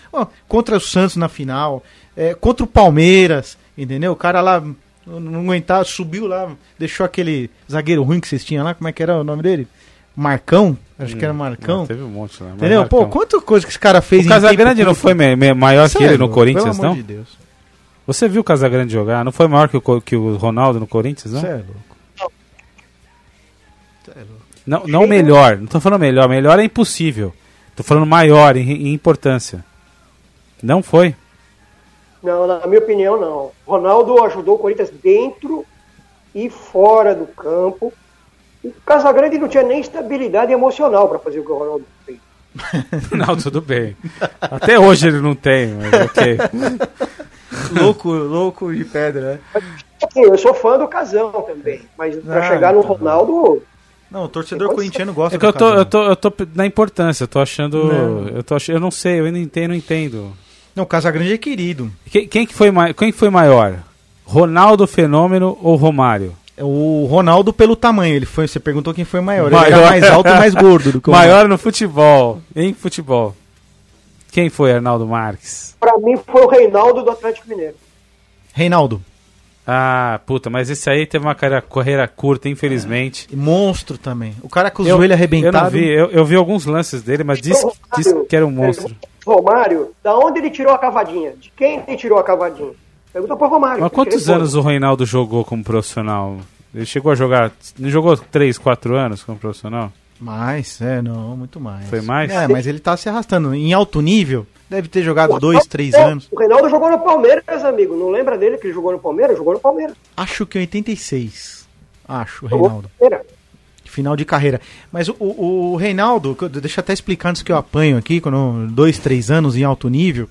Contra o Santos na final. É, contra o Palmeiras, entendeu? O cara lá não aguentava, subiu lá, deixou aquele zagueiro ruim que vocês tinham lá. Como é que era o nome dele? Marcão? Acho que era Marcão. Não, teve um monte lá. mas Entendeu? Pô, Marcão. quanta coisa que esse cara fez O Casagrande não foi maior que Cê é ele no Corinthians, pelo amor não? de Deus. Você viu o Casagrande jogar? Não foi maior que o, que o Ronaldo no Corinthians, não? Cê é louco. Cê é louco. Não, não melhor. Não tô falando melhor. Melhor é impossível. Tô falando maior em, em importância. Não foi. Não, na minha opinião, não. Ronaldo ajudou o Corinthians dentro e fora do campo. O Casagrande não tinha nem estabilidade emocional para fazer o que o Ronaldo fez. Não, tudo bem. Até hoje ele não tem, mas ok. louco, louco de pedra, né? Assim, eu sou fã do Casão também, mas para Ah, chegar no tá bom. Ronaldo, Não, o torcedor corintiano gosta É que eu tô, eu tô, eu tô na importância, eu tô achando. Não. Eu, tô ach- eu não sei, eu ainda entendo, não entendo. Não, o Casagrande é querido. Quem, quem que foi, quem que foi maior? Ronaldo Fenômeno ou Romário? É O Ronaldo pelo tamanho, ele foi, você perguntou quem foi maior. Ele Maior. era mais alto e mais gordo do que o Maior no futebol. Em futebol. Quem foi Arnaldo Marques? para mim foi o Reinaldo do Atlético Mineiro. Reinaldo. Ah, puta, mas esse aí teve uma carreira, carreira curta, infelizmente. E monstro também. O cara com o Eu- joelho Eu não arrebentado. vi, eu, eu vi alguns lances dele, mas disse, disse que era um monstro. Romário, da onde ele tirou a cavadinha? De quem ele tirou a cavadinha? Pergunta pro Romário. Quantos anos o Reinaldo jogou como profissional? Ele chegou a jogar. Não jogou 3, 4 anos como profissional? Mais, é, não, muito mais. Foi mais? É, mas ele tá se arrastando. Em alto nível, deve ter jogado foi. dois, três Não, anos. O Reinaldo jogou no Palmeiras, amigo. Não lembra dele que ele jogou no Palmeiras? Jogou no Palmeiras. Acho que em 86. Acho, Jogou Reinaldo. Final de carreira. Mas o, o, o Reinaldo, deixa eu até explicar antes que eu apanho aqui, quando dois, três anos em alto nível,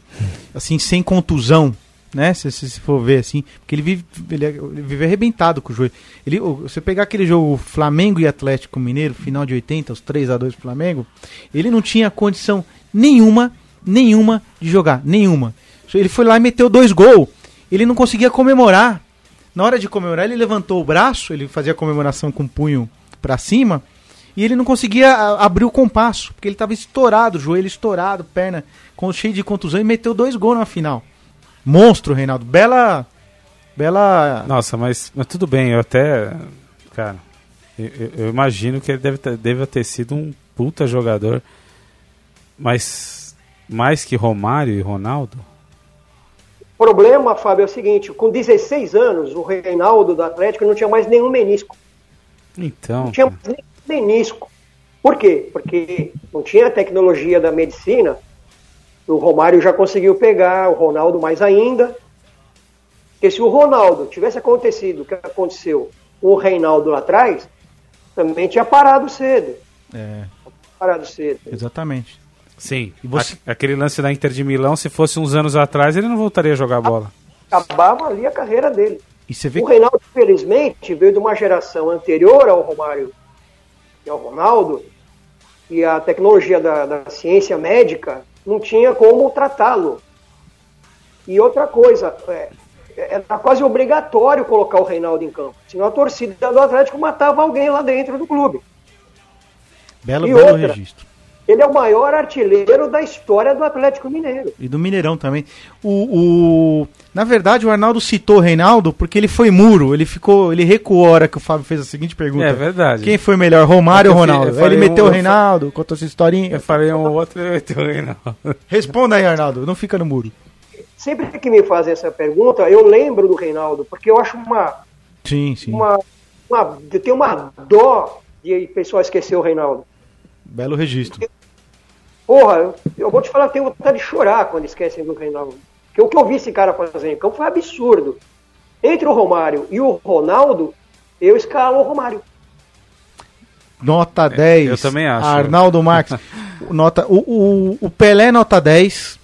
assim, sem contusão, né? Se, se, se for ver assim, porque ele vive, ele, é- ele vive arrebentado com o joelho. Ele, você pegar aquele jogo Flamengo e Atlético Mineiro, final de 80, os 3 a 2 pro Flamengo, ele não tinha condição nenhuma, nenhuma de jogar, nenhuma. Ele foi lá e meteu dois gols. Ele não conseguia comemorar. Na hora de comemorar, ele levantou o braço, ele fazia a comemoração com o punho pra cima, e ele não conseguia abrir o compasso, porque ele tava estourado, joelho estourado, perna com, cheio de contusão, e meteu dois gols na final. Monstro, Reinaldo. Bela. Bela. Nossa, mas, mas tudo bem, eu até. Cara, eu, eu- imagino que ele deve ter, deve ter sido um puta jogador. Mas mais que Romário e Ronaldo? O problema, Fábio, é o seguinte: com 16 anos, o Reinaldo do Atlético não tinha mais nenhum menisco. Então. Não tinha mais nenhum menisco. Por quê? Porque não tinha a tecnologia da medicina. O Romário já conseguiu pegar, o Ronaldo mais ainda. Porque se o Ronaldo tivesse acontecido o que aconteceu com o Reinaldo lá atrás, também tinha parado cedo. É, Parado cedo. exatamente. Sim. E você- A- aquele lance da Inter de Milão, se fosse uns anos atrás, ele não voltaria a jogar bola. Acabava ali a carreira dele. E você vê O Reinaldo, infelizmente, veio de uma geração anterior ao Romário e ao Ronaldo, e a tecnologia da, da ciência médica não tinha como tratá-lo. E outra coisa, é, era quase obrigatório colocar o Reinaldo em campo, senão a torcida do Atlético matava alguém lá dentro do clube. belo, e belo outra? registro. Ele é o maior artilheiro da história do Atlético Mineiro. E do Mineirão também. O, o- na verdade, o Arnaldo citou o Reinaldo porque ele foi muro. Ele ficou. Ele recuou a hora que o Fábio fez a seguinte pergunta. É verdade. Quem foi melhor, Romário ou Ronaldo? Aí ele falei meteu um- o eu Reinaldo, contou essa historinha. Eu falei um outro, eu meteu o Reinaldo. Responda aí, Arnaldo. Não fica no muro. Sempre que me fazem essa pergunta, eu lembro do Reinaldo, porque eu acho uma, Sim, sim. uma, uma eu tenho uma dó de o pessoal esquecer o Reinaldo. Belo registro. Porra, eu, eu vou te falar, eu tenho vontade de chorar quando esquecem do Reinaldo. Porque o que eu vi esse cara fazer em campo foi absurdo. Entre o Romário e o Ronaldo, eu escalo o Romário. Nota 10. eu também acho. Arnaldo Marques. nota, o, o, o Pelé, nota 10.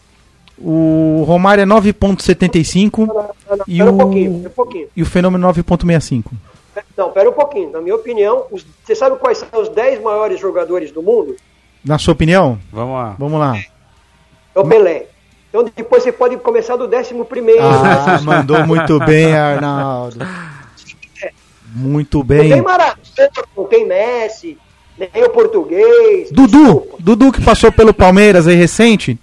O Romário é 9.75 Não, não, não, E um pouquinho, um pouquinho. e o Fenômeno 9.65. Não, pera um pouquinho. Na minha opinião, os- você sabe quais são os 10 maiores jogadores do mundo? Na sua opinião? Vamos lá. Vamos lá. É o Pelé. Então depois você pode começar do 11 primeiro. Ah, mandou muito bem, Arnaldo. Muito Não tem bem. Maradona, não tem Messi, nem o português. Dudu, Desculpa. Dudu que passou pelo Palmeiras aí recente,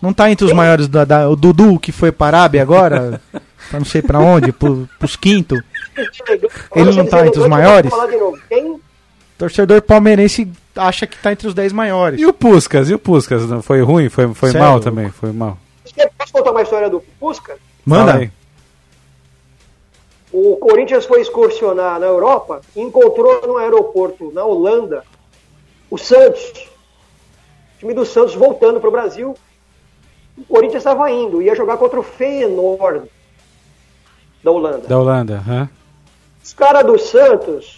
não tá entre os maiores da, da- o Dudu que foi para a Arábia agora, pra não sei pra onde, pro, pros quinto. Ele não tá entre os maiores? Torcedor palmeirense acha que tá entre os 10 maiores. E o Puskas? E o Puskas? Não Foi ruim? Foi, foi Sério? mal também? Foi mal. Posso contar uma história do Pusca? Fala Manda. aí. O Corinthians foi excursionar na Europa e encontrou no aeroporto, na Holanda, o Santos. O time do Santos voltando para o Brasil. O Corinthians estava indo, ia jogar contra o Feyenoord da Holanda. Da Holanda. hã? Os caras do Santos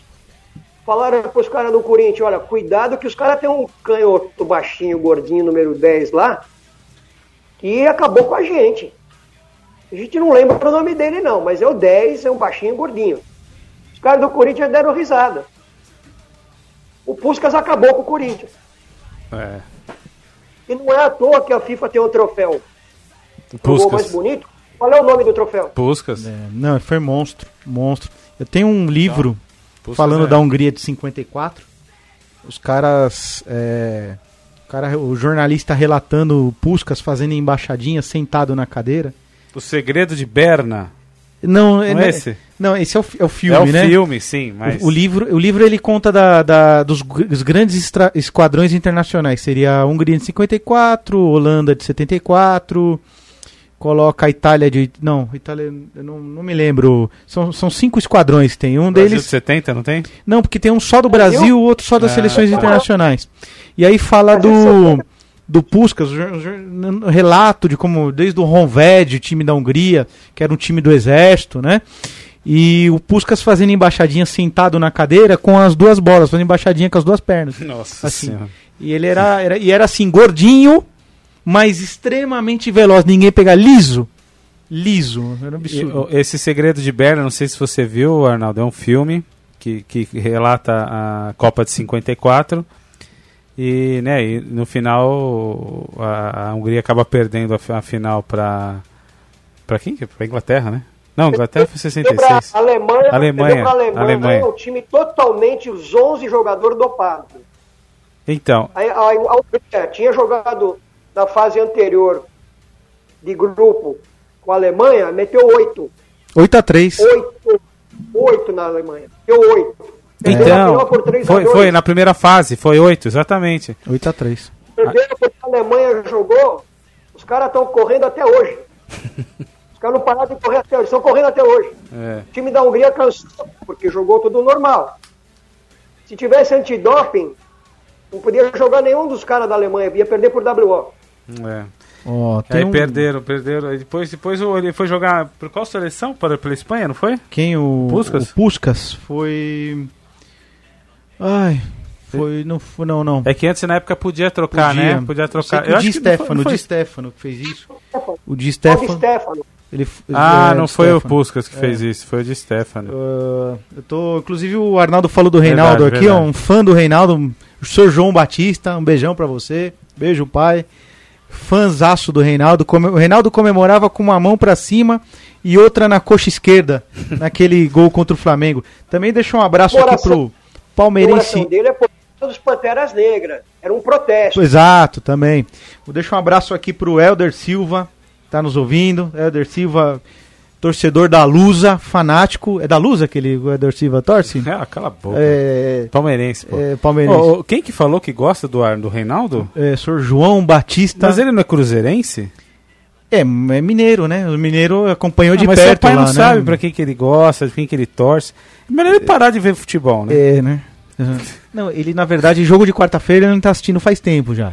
falaram para os caras do Corinthians, olha, cuidado que os caras têm um canhoto baixinho, gordinho, número 10 lá, que acabou com a gente. A gente não lembra o nome dele não, mas é o 10, é um baixinho gordinho. Os caras do Corinthians deram risada. O Puskas acabou com o Corinthians. É. E não é à toa que a FIFA tem um troféu. O gol mais Puskas. bonito. Qual é o nome do troféu? Puskas. É, não, foi monstro, monstro. Eu tenho um livro Falando é- da Hungria de 54. Os caras. é, o, cara, o jornalista relatando o Puskas fazendo embaixadinha sentado na cadeira. O Segredo de Berna. Não, Não é esse? Não, esse é o, é o filme, é o né? filme, sim, mas... O, o livro, o livro ele conta da, da- dos gr- os grandes estra- esquadrões internacionais. Seria a Hungria de 54, Holanda de 74, coloca a Itália de. Não, Itália, eu não, não me lembro. São, são cinco esquadrões que tem. Um Brasil deles. de 70, não tem? Não, porque tem um só do Brasil, o outro só das Ah, seleções tá. internacionais. E aí fala do do Puskas, o relato de como desde o Honved, time da Hungria, que era um time do exército, né? E o Puskas fazendo embaixadinha sentado na cadeira com as duas bolas, fazendo embaixadinha com as duas pernas. Nossa Assim. senhora. E ele era, era e era assim gordinho, mas extremamente veloz, ninguém pega liso. Liso, era um absurdo. o- esse Segredo de Berna, não sei se você viu, Arnaldo, é um filme que, que relata a Copa de 54. E, né, e no final a, a Hungria acaba perdendo a, a final para para quem? Para Inglaterra, né? Não, Inglaterra foi Perdeu pra 66. Alemanha, Alemanha, pra Alemanha, Alemanha. um time totalmente, os 11 jogadores dopados. Então, A, a, a Hungria tinha jogado na fase anterior de grupo com a Alemanha, meteu 8. 8 a 3 8, 8 na Alemanha. Meteu 8. Perdeu na final então por 3 a foi, 2. foi na primeira fase, foi 8, exatamente. 8 a 3 Perderam porque a Alemanha jogou, os caras estão correndo até hoje. Os caras não pararam de correr até hoje, estão correndo até hoje. É. O time da Hungria cansou, porque jogou tudo normal. Se tivesse antidoping, não podia jogar nenhum dos caras da Alemanha, ia perder por WO. É. Ó, tem Aí um- perderam, perderam. Aí depois, depois o- ele foi jogar por qual seleção? Para pela Espanha, não foi? Quem o Puskas? o Puskas foi Ai, foi não foi não não. É que antes na época podia trocar, Podia. né? Podia Eu trocar. que o Di que não foi- Stefano, o foi- Di Stefano que fez isso. O Di Stefano, ele f- Ah, é, não Di foi o Stefano. Puskas que fez isso, foi o de Stefano. Ah, eu tô, inclusive o Arnaldo falou do Reinaldo Verdade, aqui, ó, verdade. um fã do Reinaldo, o senhor João Batista, um beijão pra você. Beijo, pai. Fãzaço do Reinaldo. O Reinaldo comemorava com uma mão pra cima e outra na coxa esquerda, naquele gol contra o Flamengo. Também deixou um abraço aqui Coração- pro palmeirense oração dele é por dos Panteras Negras. Era um protesto. Exato, também. Vou deixar um abraço aqui pro Elder Silva, tá nos ouvindo. Elder Silva, torcedor da Lusa, fanático. É da Lusa que ele, o Elder Silva torce? Ah, cala a boca. É, Palmeirense, pô. é palmeirense. Ô, quem que falou que gosta do, Ar- do Reinaldo? É, senhor João Batista. Mas ele não é cruzeirense? É, é mineiro, né? O mineiro acompanhou de Ah, mas seu perto pai lá, não né? sabe pra quem que ele gosta, de quem que ele torce. É melhor ele parar de ver futebol, né? É, né? Uhum. Não, ele na verdade, jogo de quarta-feira ele não tá assistindo faz tempo já.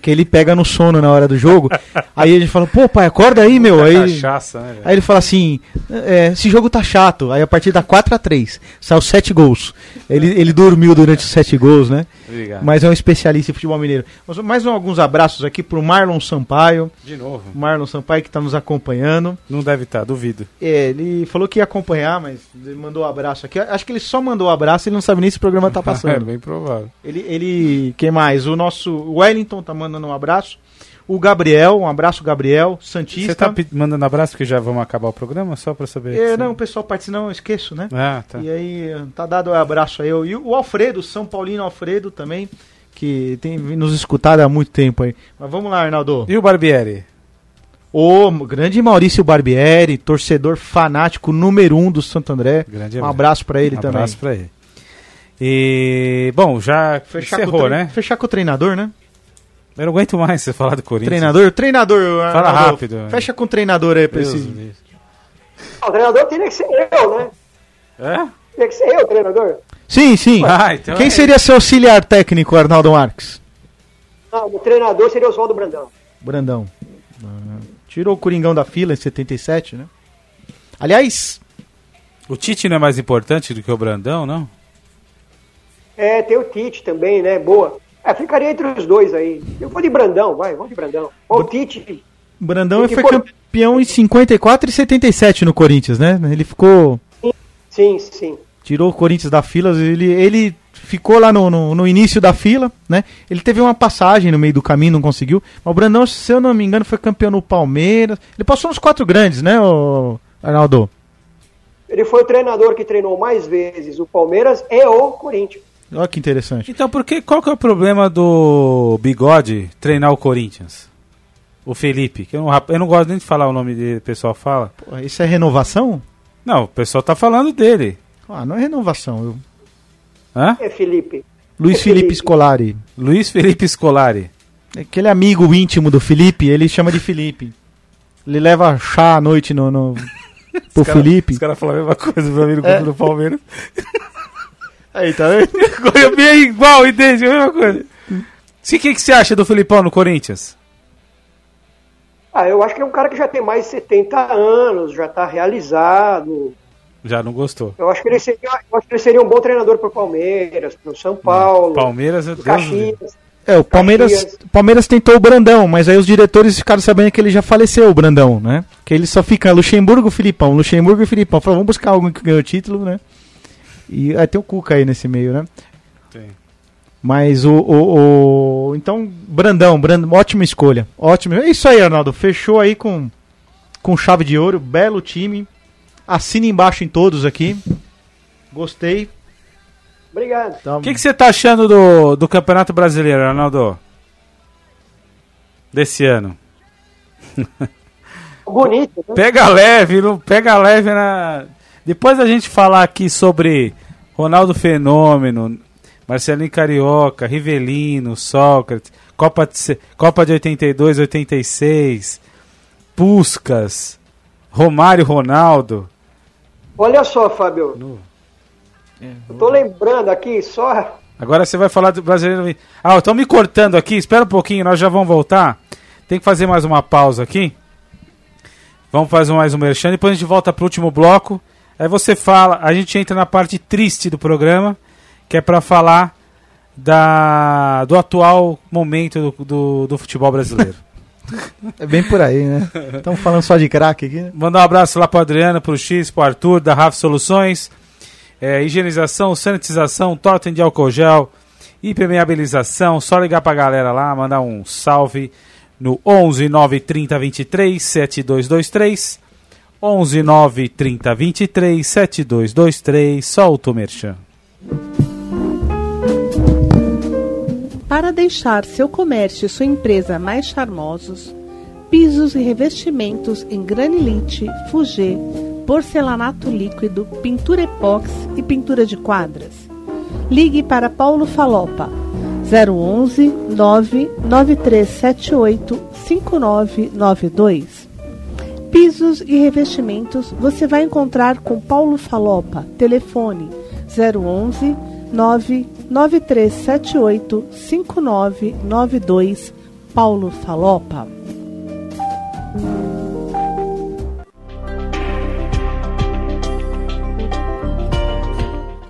Que ele pega no sono na hora do jogo. aí a gente fala, pô, pai, acorda aí, meu. Aí, Cachaça, né, aí ele fala assim: é, esse jogo tá chato. Aí a partir da 4x3, saiu 7 gols. Ele, ele dormiu durante os 7 gols, né? Obrigado. Mas é um especialista em futebol mineiro. Mais um- alguns abraços aqui pro Marlon Sampaio. De novo. Marlon Sampaio que tá nos acompanhando. Não deve estar, duvido. É, ele falou que ia acompanhar, mas ele mandou um abraço aqui. Acho que ele só mandou um abraço, ele não sabe nem se o programa tá É passando. bem provável. Ele, ele, quem mais? O nosso Wellington tá mandando um abraço. O Gabriel, um abraço, Gabriel, Santista. Você tá mandando abraço porque já vamos acabar o programa? Só pra saber. É, não, o pessoal participa, não, eu esqueço, né? Ah, tá. E aí, tá dado o abraço aí. E o Alfredo, São Paulino Alfredo também, que tem nos escutado há muito tempo aí. Mas vamos lá, Arnaldo. E o Barbieri? O grande Maurício Barbieri, torcedor fanático número um do Santo André. Grande Um abraço pra ele um também. abraço pra ele. E, bom, já Fechar encerrou, né? fechar com o treinador, né? Eu não aguento mais você falar do Corinthians. Treinador, treinador. Fala Arnaldo, rápido. Fecha com o treinador aí pra Deus esse. O treinador teria que ser eu, né? É? Teria que ser eu, o treinador. Sim, sim. Ah, então Quem é seria seu auxiliar técnico, Arnaldo Marques? Não, o treinador seria o Oswaldo Brandão. Brandão. Ah, Tirou o Coringão da fila em 77, né? Aliás, O Tite não é mais importante do que o Brandão, não? É, tem o Tite também, né? Boa. É, ficaria entre os dois aí. Eu vou de Brandão, vai, vamos de Brandão. Ou o Tite. Brandão foi campeão em 54 e 77 no Corinthians, né? Ele ficou. Sim, sim. Tirou o Corinthians da fila. Ele, ele ficou lá no, no, no início da fila, né? Ele teve uma passagem no meio do caminho, não conseguiu. Mas o Brandão, se eu não me engano, foi campeão no Palmeiras. Ele passou nos quatro grandes, né, o Arnaldo? Ele foi o treinador que treinou mais vezes o Palmeiras e o Corinthians. Olha que interessante. Então, por que, qual que é o problema do Bigode treinar o Corinthians? O Felipe, que eu não, eu não gosto nem de falar o nome dele, o pessoal fala. Pô, isso é renovação? Não, o pessoal tá falando dele. Ah, não é renovação. Eu- Hã? É, Felipe. Luiz É Felipe Felipe. Scolari. Luiz Felipe Scolari. Aquele amigo íntimo do Felipe, ele chama de Felipe. Ele leva chá à noite no, no pro Felipe. Os caras falam a mesma coisa pra mim no É. do Palmeiras. Aí, tá vendo? Bem igual, entende? A mesma coisa. Se o que, que você acha do Filipão no Corinthians? Ah, eu acho que é um cara que já tem mais de 70 anos, já está realizado. Já não gostou. Eu acho que ele seria, eu acho que ele seria um bom treinador para o Palmeiras, para o São Paulo, Palmeiras, pro livre. Caxias. É, o Palmeiras, Caxias. Palmeiras tentou o Brandão, mas aí os diretores ficaram sabendo que ele já faleceu, o Brandão, né? Que ele só fica Luxemburgo, Filipão, Luxemburgo e Filipão. Falaram, vamos buscar alguém que ganhou o título, né? E aí tem o Cuca aí nesse meio, né? Tem. Mas o, o, o- Então, Brandão, Brandão, ótima escolha. Ótimo. É isso aí, Arnaldo. Fechou aí com, com chave de ouro. Belo time. Assina embaixo em todos aqui. Gostei. Obrigado. Então, O que, que você tá achando do, do Campeonato Brasileiro, Arnaldo? Desse ano. Bonito, né? Pega leve, não pega leve na. Depois a gente falar aqui sobre Ronaldo Fenômeno, Marcelinho Carioca, Rivelino, Sócrates, Copa de, Copa de 82, 86, Puscas, Romário Ronaldo. Olha só, Fábio. Eu tô lembrando aqui só. Agora você vai falar do brasileiro. Ah, estão me cortando aqui, espera um pouquinho, nós já vamos voltar. Tem que fazer mais uma pausa aqui. Vamos fazer mais um merchan, depois a gente volta pro último bloco. Aí você fala, a gente entra na parte triste do programa, que é para falar da, do atual momento do, do, do futebol brasileiro. é bem por aí, né? Estamos falando só de craque aqui. né? Mandar um abraço lá pro Adriano, pro X, pro Arthur, da RAF Soluções. É, higienização, sanitização, totem de álcool gel, impermeabilização. Só ligar pra galera lá, mandar um salve no 11 930 23 7223. 11 930 23 7223. Solta o merchan. Para deixar seu comércio e sua empresa mais charmosos, pisos e revestimentos em granilite, fugê, porcelanato líquido, pintura epóxi e pintura de quadras. Ligue para Paulo Falopa 011 99378 5992. Pisos e revestimentos você vai encontrar com Paulo Falopa. Telefone 011 99378 5992. Paulo Salopa.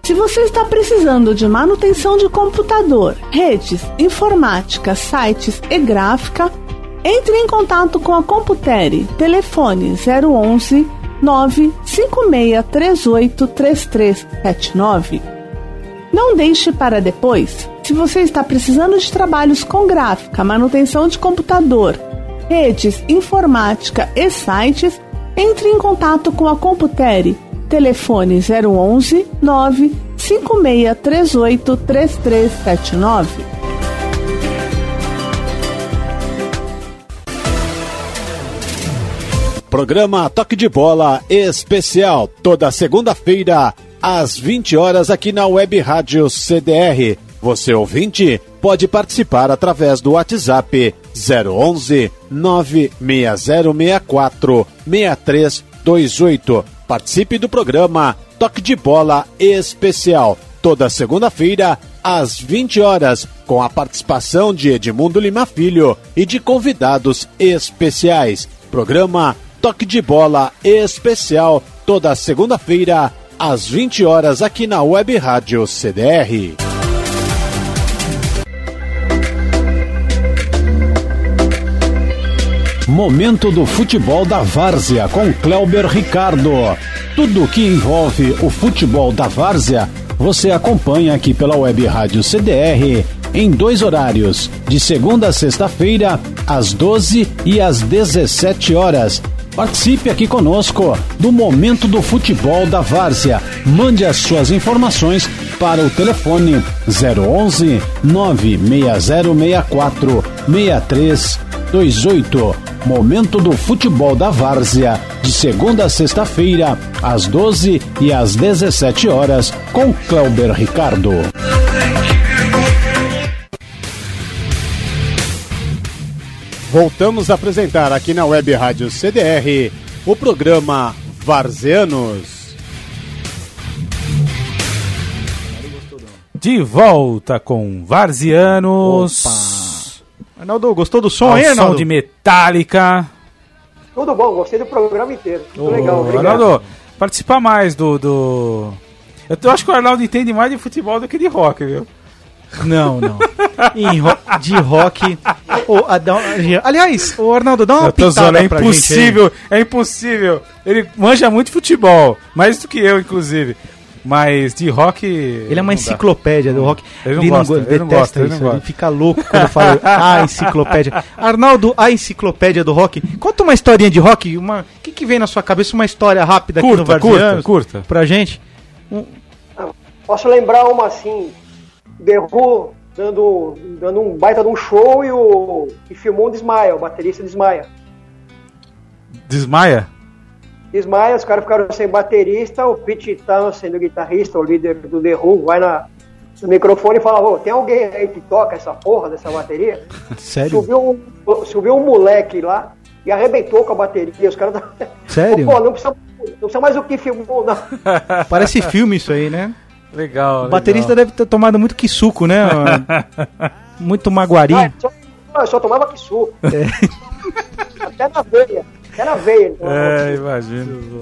Se você está precisando de manutenção de computador, redes, informática, sites e gráfica, entre em contato com a Computere. Telefone 011 956383379. Não deixe para depois. Se você está precisando de trabalhos com gráfica, manutenção de computador, redes, informática e sites, entre em contato com a Computere. Telefone 011 95638 3379. Programa Toque de Bola Especial, toda segunda-feira, às 20 horas, aqui na Web Rádio CDR. Você ouvinte pode participar através do WhatsApp 011 96064 6328. Participe do programa Toque de Bola Especial, toda segunda-feira, às 20 horas, com a participação de Edmundo Lima Filho e de convidados especiais. Programa Toque de Bola Especial, toda segunda-feira, às 20 horas, aqui na Web Rádio CDR. Momento do futebol da Várzea com Cléuber Ricardo. Tudo que envolve o futebol da Várzea, você acompanha aqui pela Web Rádio CDR em dois horários, de segunda a sexta-feira, às 12 e às 17 horas. Participe aqui conosco do Momento do Futebol da Várzea. Mande as suas informações para o telefone 011 96064 6328. Momento do Futebol da Várzea, de segunda a sexta-feira, às 12 e às 17 horas, com Cléuber Ricardo. Voltamos a apresentar aqui na Web Rádio CDR o programa Varzeanos. De volta com Varzianos. Opa. Arnaldo, gostou do som Ao aí, som Arnaldo? de Metallica. Tudo bom, gostei do programa inteiro. Ô, legal, obrigado. Arnaldo, participar mais do, do. Eu acho que o Arnaldo entende mais de futebol do que de rock, viu? Não, não. Em ro- de rock. A- aliás, o Arnaldo, dá uma Eu tô zoando, pitada é pra gente impossível, é impossível. Ele manja muito futebol, mais do que eu, inclusive. Mas de rock. Ele é uma não dá. enciclopédia do rock. Ele não gosta, go- ele não detesta gosta, ele isso. não Ele gosta. fica louco quando fala a enciclopédia. Arnaldo, a enciclopédia do rock. Conta uma historinha de rock. Uma... O que, que vem na sua cabeça? Uma história rápida aqui no Curta, curta, Varzianos curta. pra gente. Posso lembrar uma assim, Who dando, dando um baita de um show e o e filmou um desmaia, o baterista desmaia. Desmaia? Desmaia, os caras ficaram sem baterista, o Pete Townsend, o guitarrista, o líder do The Who, vai na, no microfone e fala, ô, tem alguém aí que toca essa porra dessa bateria? Sério? Subiu um, subiu um moleque lá e arrebentou com a bateria. Os caras. Sério? Pô, não precisa, não precisa mais o que filmou, não. Parece filme isso aí, né? Legal. O baterista deve ter tomado muito que suco, né? muito maguari. Ah, só, eu só tomava que suco. Até na veia. Até na veia. Então, É, imagino.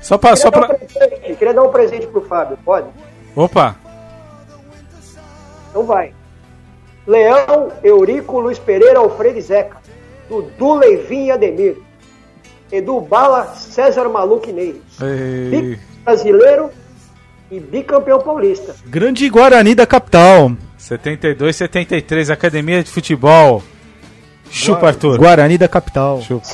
Só pra. queria, Só dar pra... um presente, queria dar um presente pro Fábio, pode? Opa! Então vai. Leão, Eurico, Luiz Pereira, Alfredo e Zeca. Dudu, Leivinho e Ademir. Edu Bala, César Maluco e Ney. Ei, Brasileiro e bicampeão paulista. Grande Guarani da capital. 72, 73, Academia de Futebol. Chupa, Arthur. Guarani da capital. Chupa.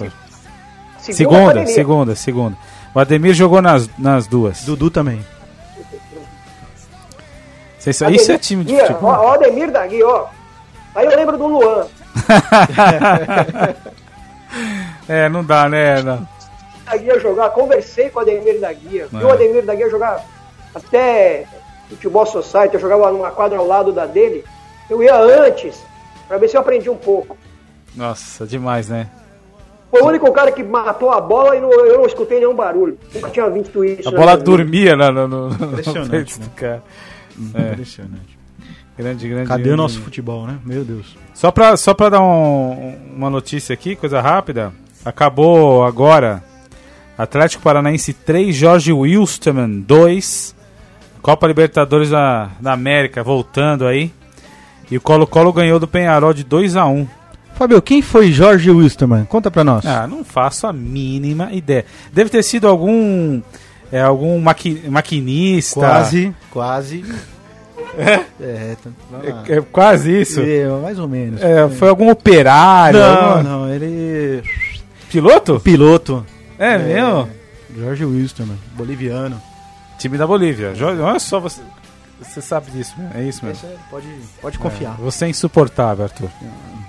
Segunda, pandemia. segunda, segunda. O Ademir jogou nas, nas duas. Dudu também. Isso, isso é time de Guia, futebol. Ó, ó, Ademir da Guia, ó. Aí eu lembro do Luan. É, não dá, né? Não. Da Guia jogar, conversei com o Ademir da Guia. Vi É. o Ademir da Guia jogar até futebol society, eu jogava numa quadra ao lado da dele. Eu ia antes, pra ver se eu aprendi um pouco. Nossa, demais, né? Foi o único cara que matou a bola e não- eu não escutei nenhum barulho. Nunca tinha visto isso. A bola vida. dormia lá no, no, no Impressionante, peito né? do cara. Impressionante. Grande, grande. Cadê grande. o nosso futebol, né? Meu Deus. Só pra, só pra dar um- uma notícia aqui, coisa rápida. Acabou agora. Atlético Paranaense 3, Jorge Wilstermann 2. Copa Libertadores da, da América voltando aí. E o Colo-Colo ganhou do Penharol de 2 a 1 Fábio, quem foi Jorge Wilstermann? Conta pra nós. Ah, não faço a mínima ideia. Deve ter sido algum. É, algum maqui, maquinista. Quase, quase. É? É, lá. É, é quase isso. É, mais ou menos. É, foi algum operário. Não, alguma- não, ele. Piloto? Piloto. É, mesmo? Jorge Wilstermann, boliviano. Time da Bolívia. Olha só, você, você sabe disso, mesmo. é isso mesmo. É- pode, pode confiar. Você é insuportável, Arthur.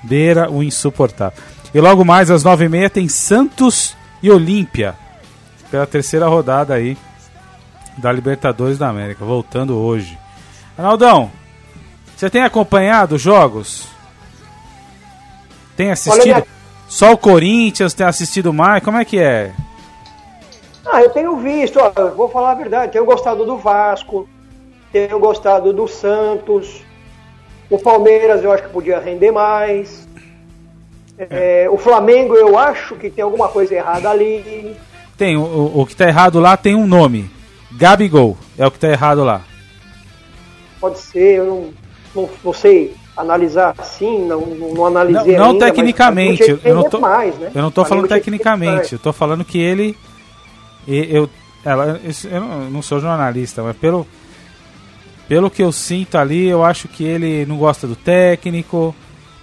Beira o insuportável. E logo mais, às nove e meia, tem Santos e Olímpia. Pela terceira rodada aí da Libertadores da América. Voltando hoje. Arnaldão, você tem acompanhado os jogos? Tem assistido? minha- Só o Corinthians tem assistido mais? Como é que é? Ah, eu tenho visto, ó, vou falar a verdade, tenho gostado do Vasco, tenho gostado do Santos, o Palmeiras eu acho que podia render mais. É, o Flamengo eu acho que tem alguma coisa errada ali. Tem, o, o- que tá errado lá tem um nome. Gabigol. É o que tá errado lá. Pode ser, eu não, não, não sei analisar assim, não, não, analisei Não, não ainda, tecnicamente, eu não tô- mais, né? Eu não tô falando tecnicamente, eu tô falando que ele. E- Eu, ela, eu não, sou jornalista, mas pelo, pelo que eu sinto ali, eu acho que ele não gosta do técnico,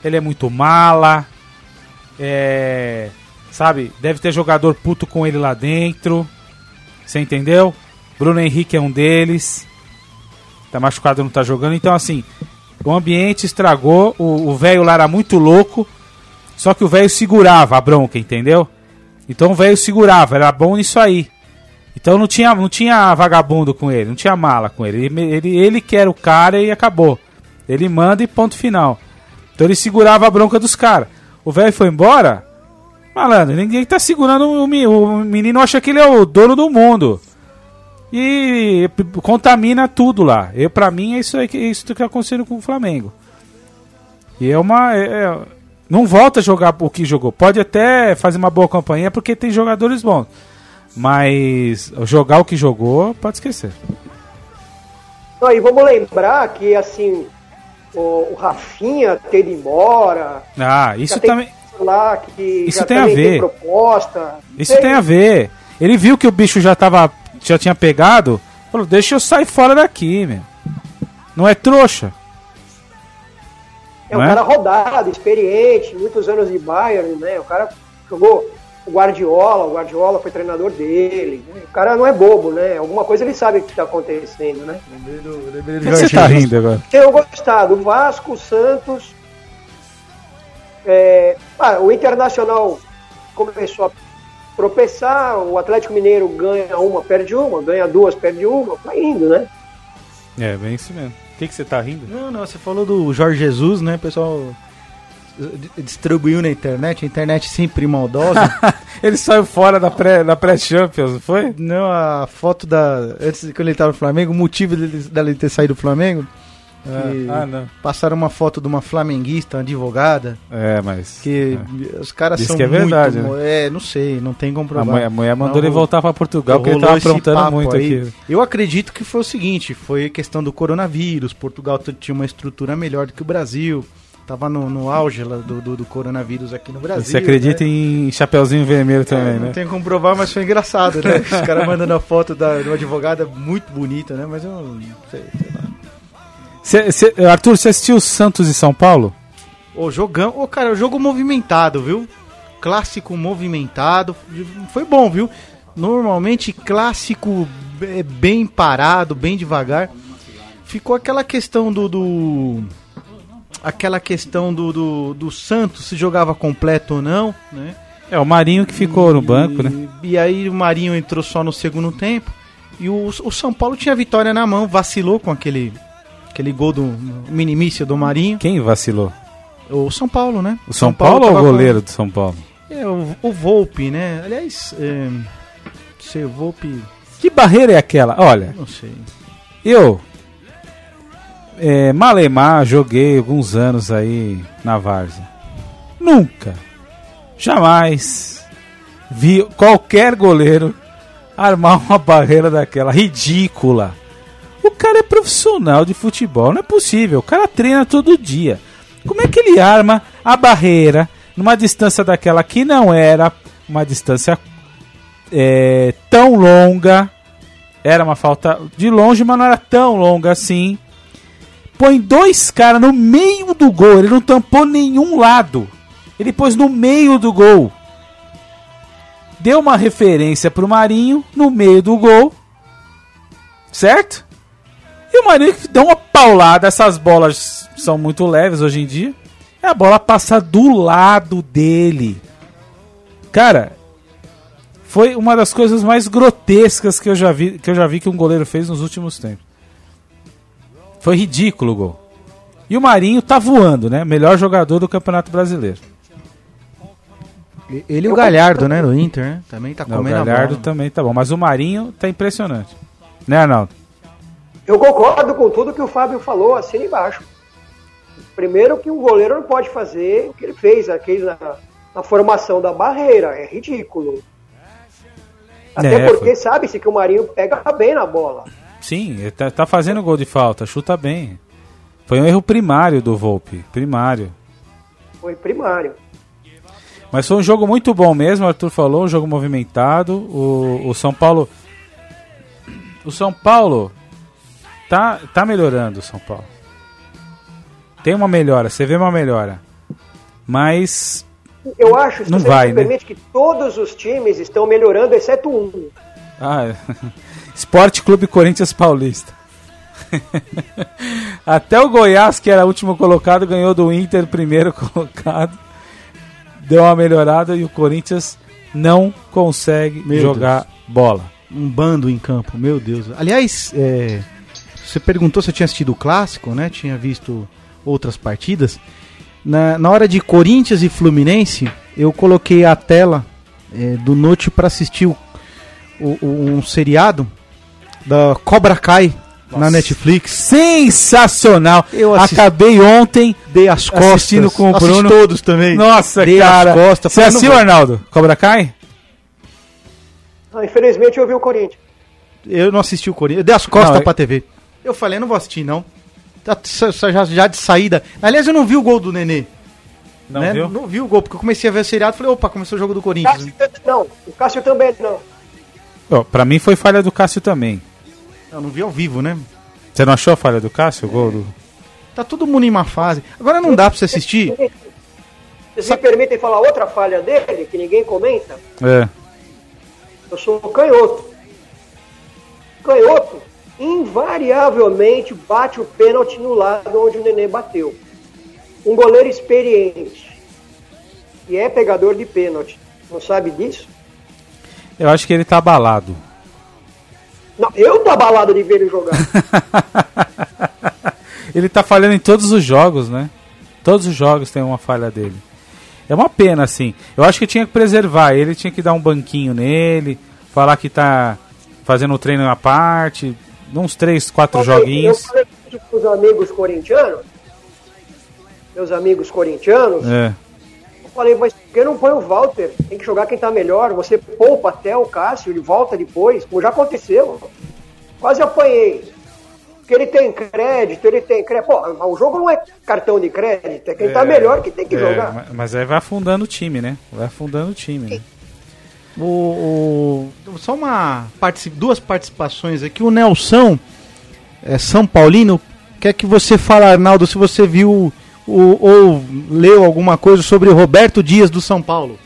ele é muito mala, é, sabe? Deve ter jogador puto com ele lá dentro, você entendeu? Bruno Henrique é um deles, tá machucado, não tá jogando, então assim, o ambiente estragou, o velho lá era muito louco, só que o velho segurava a bronca, entendeu? Então o velho segurava, era bom nisso aí. Então não tinha, não tinha vagabundo com ele, não tinha mala com ele. Ele, ele, ele que era o cara e acabou. Ele manda e ponto final. Então ele segurava a bronca dos caras. O velho foi embora, malandro, ninguém tá segurando o, o menino acha que ele é o dono do mundo. E contamina tudo lá. Eu, pra mim é isso é isso que acontecendo com o Flamengo. E é uma. é- é- não volta a jogar o que jogou. Pode até fazer uma boa campanha porque tem jogadores bons. Mas jogar o que jogou, pode esquecer. Não, e vamos lembrar que assim, o, o Rafinha ter ido embora, Ah, isso tem também. lá que Isso tem a ver. proposta. Isso tem a ver. Ele viu que o bicho já tava. já tinha pegado. Falou, deixa eu sair fora daqui, meu. Não é trouxa. É um é? cara rodado, experiente, muitos anos de Bayern, né? O cara jogou o Guardiola, o Guardiola foi treinador dele. O cara não é bobo, né? Alguma coisa ele sabe o que está acontecendo, né? Por que você tá rindo agora? Tenho gostado. O Vasco, o Santos. é, ah, o Internacional começou a tropeçar, o Atlético Mineiro ganha uma, perde uma, ganha duas, perde uma, vai indo, né? É, bem isso mesmo. O que, que você tá rindo? Não, não, você falou do Jorge Jesus, né? O pessoal distribuiu na internet, a internet sempre maldosa. Ele saiu fora da pré- da pré-Champions, não foi? não, a foto da. Antes de quando ele tava no Flamengo, o motivo dele, dele ter saído do Flamengo. que Ah, não. Passaram uma foto de uma flamenguista, uma advogada. É, mas. Que os caras Diz são que é verdade, muito. É, não sei, não tem como A provar. mulher, a mulher mandou Não, ele voltar pra Portugal porque ele tava aprontando muito aí. aqui. Eu acredito que foi o seguinte: foi questão do coronavírus. Portugal tinha uma estrutura melhor do que o Brasil. Tava no, no auge lá do, do, do coronavírus aqui no Brasil. Você acredita né? em Chapeuzinho Vermelho também, É, Não né? tem como provar, mas foi engraçado, né? Os caras mandando a foto da, de uma advogada muito bonita, né? Mas eu não sei, sei lá. Cê- cê- Arthur, você assistiu Santos e São Paulo? Ô, jogão. Ô, cara, o jogo movimentado, viu? Clássico movimentado. Foi bom, viu? Normalmente clássico é, bem parado, bem devagar. Ficou aquela questão do. do- aquela questão do, do, do Santos, se jogava completo ou não, né? É, o Marinho que ficou no E- banco, né? E aí o Marinho entrou só no segundo tempo. E o, o São Paulo tinha a vitória na mão, vacilou com aquele, aquele gol do minimício do Marinho. Quem vacilou? O São Paulo, né? O São, Paulo, ou tava o com- goleiro do São Paulo? É, o, o Volpe, né? Aliás, é, sei, o Volpe, Que barreira é aquela? Olha, não sei. eu. É, Malemar, joguei alguns anos aí na Várzea. Nunca, jamais vi qualquer goleiro armar uma barreira daquela ridícula. O cara é profissional de futebol, não é possível. O cara treina todo dia. Como é que ele arma a barreira numa distância daquela que não era uma distância é, tão longa? Era uma falta de longe, mas não era tão longa assim. Põe dois caras no meio do gol. Ele não tampou nenhum lado. Ele pôs no meio do gol. Deu uma referência pro Marinho no meio do gol. Certo? E o Marinho deu uma paulada. Essas bolas são muito leves hoje em dia. E a bola passa do lado dele. Cara, foi uma das coisas mais grotescas que eu já vi que, eu já vi que um goleiro fez nos últimos tempos. Foi ridículo o gol. E o Marinho tá voando, né? Melhor jogador do Campeonato Brasileiro. Ele e o Galhardo, né, no Inter, né? Também tá Não, o comendo a Galhardo bola. também tá bom. Mas o Marinho tá impressionante. Né, Arnaldo? Eu concordo com tudo que o Fábio falou, assim embaixo. Primeiro que um goleiro não pode fazer o que ele fez aqui na, na formação da barreira. É ridículo. Até É, porque foi. sabe-se que o Marinho pega bem na bola. Sim, ele tá, tá fazendo gol de falta, chuta bem. Foi um erro primário do Volpe. Primário. Foi primário. Mas foi um jogo muito bom mesmo, o Arthur falou, um jogo movimentado. O, o São Paulo. O São Paulo tá, tá melhorando, o São Paulo. Tem uma melhora, você vê uma melhora. Mas Eu acho, Não vai, né? permite, que todos os times estão melhorando, exceto um. Ah, Esporte Clube Corinthians Paulista. Até o Goiás, que era o último colocado, ganhou do Inter, primeiro colocado. Deu uma melhorada e o Corinthians não consegue Meu jogar bola. Um bando em campo, meu Deus. Aliás, é, você perguntou se eu tinha assistido o clássico, né? Tinha visto outras partidas. Na, na hora de Corinthians e Fluminense, eu coloquei a tela é, do Note para assistir o- o- um seriado da Cobra Kai na Netflix. Sensacional! Eu assisti- Acabei ontem. Dei as costas. Assistindo com o Assisti Bruno. todos também. Nossa, Dei cara! as costas. Você assistiu, não. Arnaldo? Cobra Kai? Ah, infelizmente eu vi o Corinthians. Eu não assisti o Corinthians. Eu dei as costas Não, eu- pra TV. Eu falei, não vou assistir, não. Tá, já, já de saída. Aliás, eu não vi o gol do Nenê. Não né? viu? Não vi o gol, porque eu comecei a ver o seriado e falei, opa, começou o jogo do Corinthians. Cássio, não, o Cássio também não. Ó, pra mim foi falha do Cássio também. Eu não vi ao vivo, né? Você não achou a falha do Cássio? O gol do... Tá todo mundo em má fase. Agora não dá pra você assistir. Vocês me permitem falar outra falha dele, que ninguém comenta? É. Eu sou canhoto. Canhoto, invariavelmente, bate o pênalti no lado onde o Nenê bateu. Um goleiro experiente e é pegador de pênalti. Não sabe disso? Eu acho que ele tá abalado. Não, eu tô abalado de ver ele jogar. ele tá falhando em todos os jogos, né? Todos os jogos tem uma falha dele. É uma pena, assim. Eu acho que tinha que preservar ele, tinha que dar um banquinho nele, falar que tá fazendo um treino à parte, uns 3, 4 joguinhos. Eu falei com os amigos corintianos, meus amigos corintianos, É. falei, mas por que não põe o Walter? Tem que jogar quem tá melhor. Você poupa até o Cássio, ele volta depois, como já aconteceu. Quase apanhei. Porque ele tem crédito, ele tem crédito. Pô, o jogo não é cartão de crédito, é quem tá melhor que tem que É, jogar. ma- Mas aí vai afundando o time, né? Vai afundando o time, né? O, o- só uma duas participações aqui. O Nelson, é, São Paulino, quer que você fale, Arnaldo, se você viu o- ou leu alguma coisa sobre Roberto Dias do São Paulo.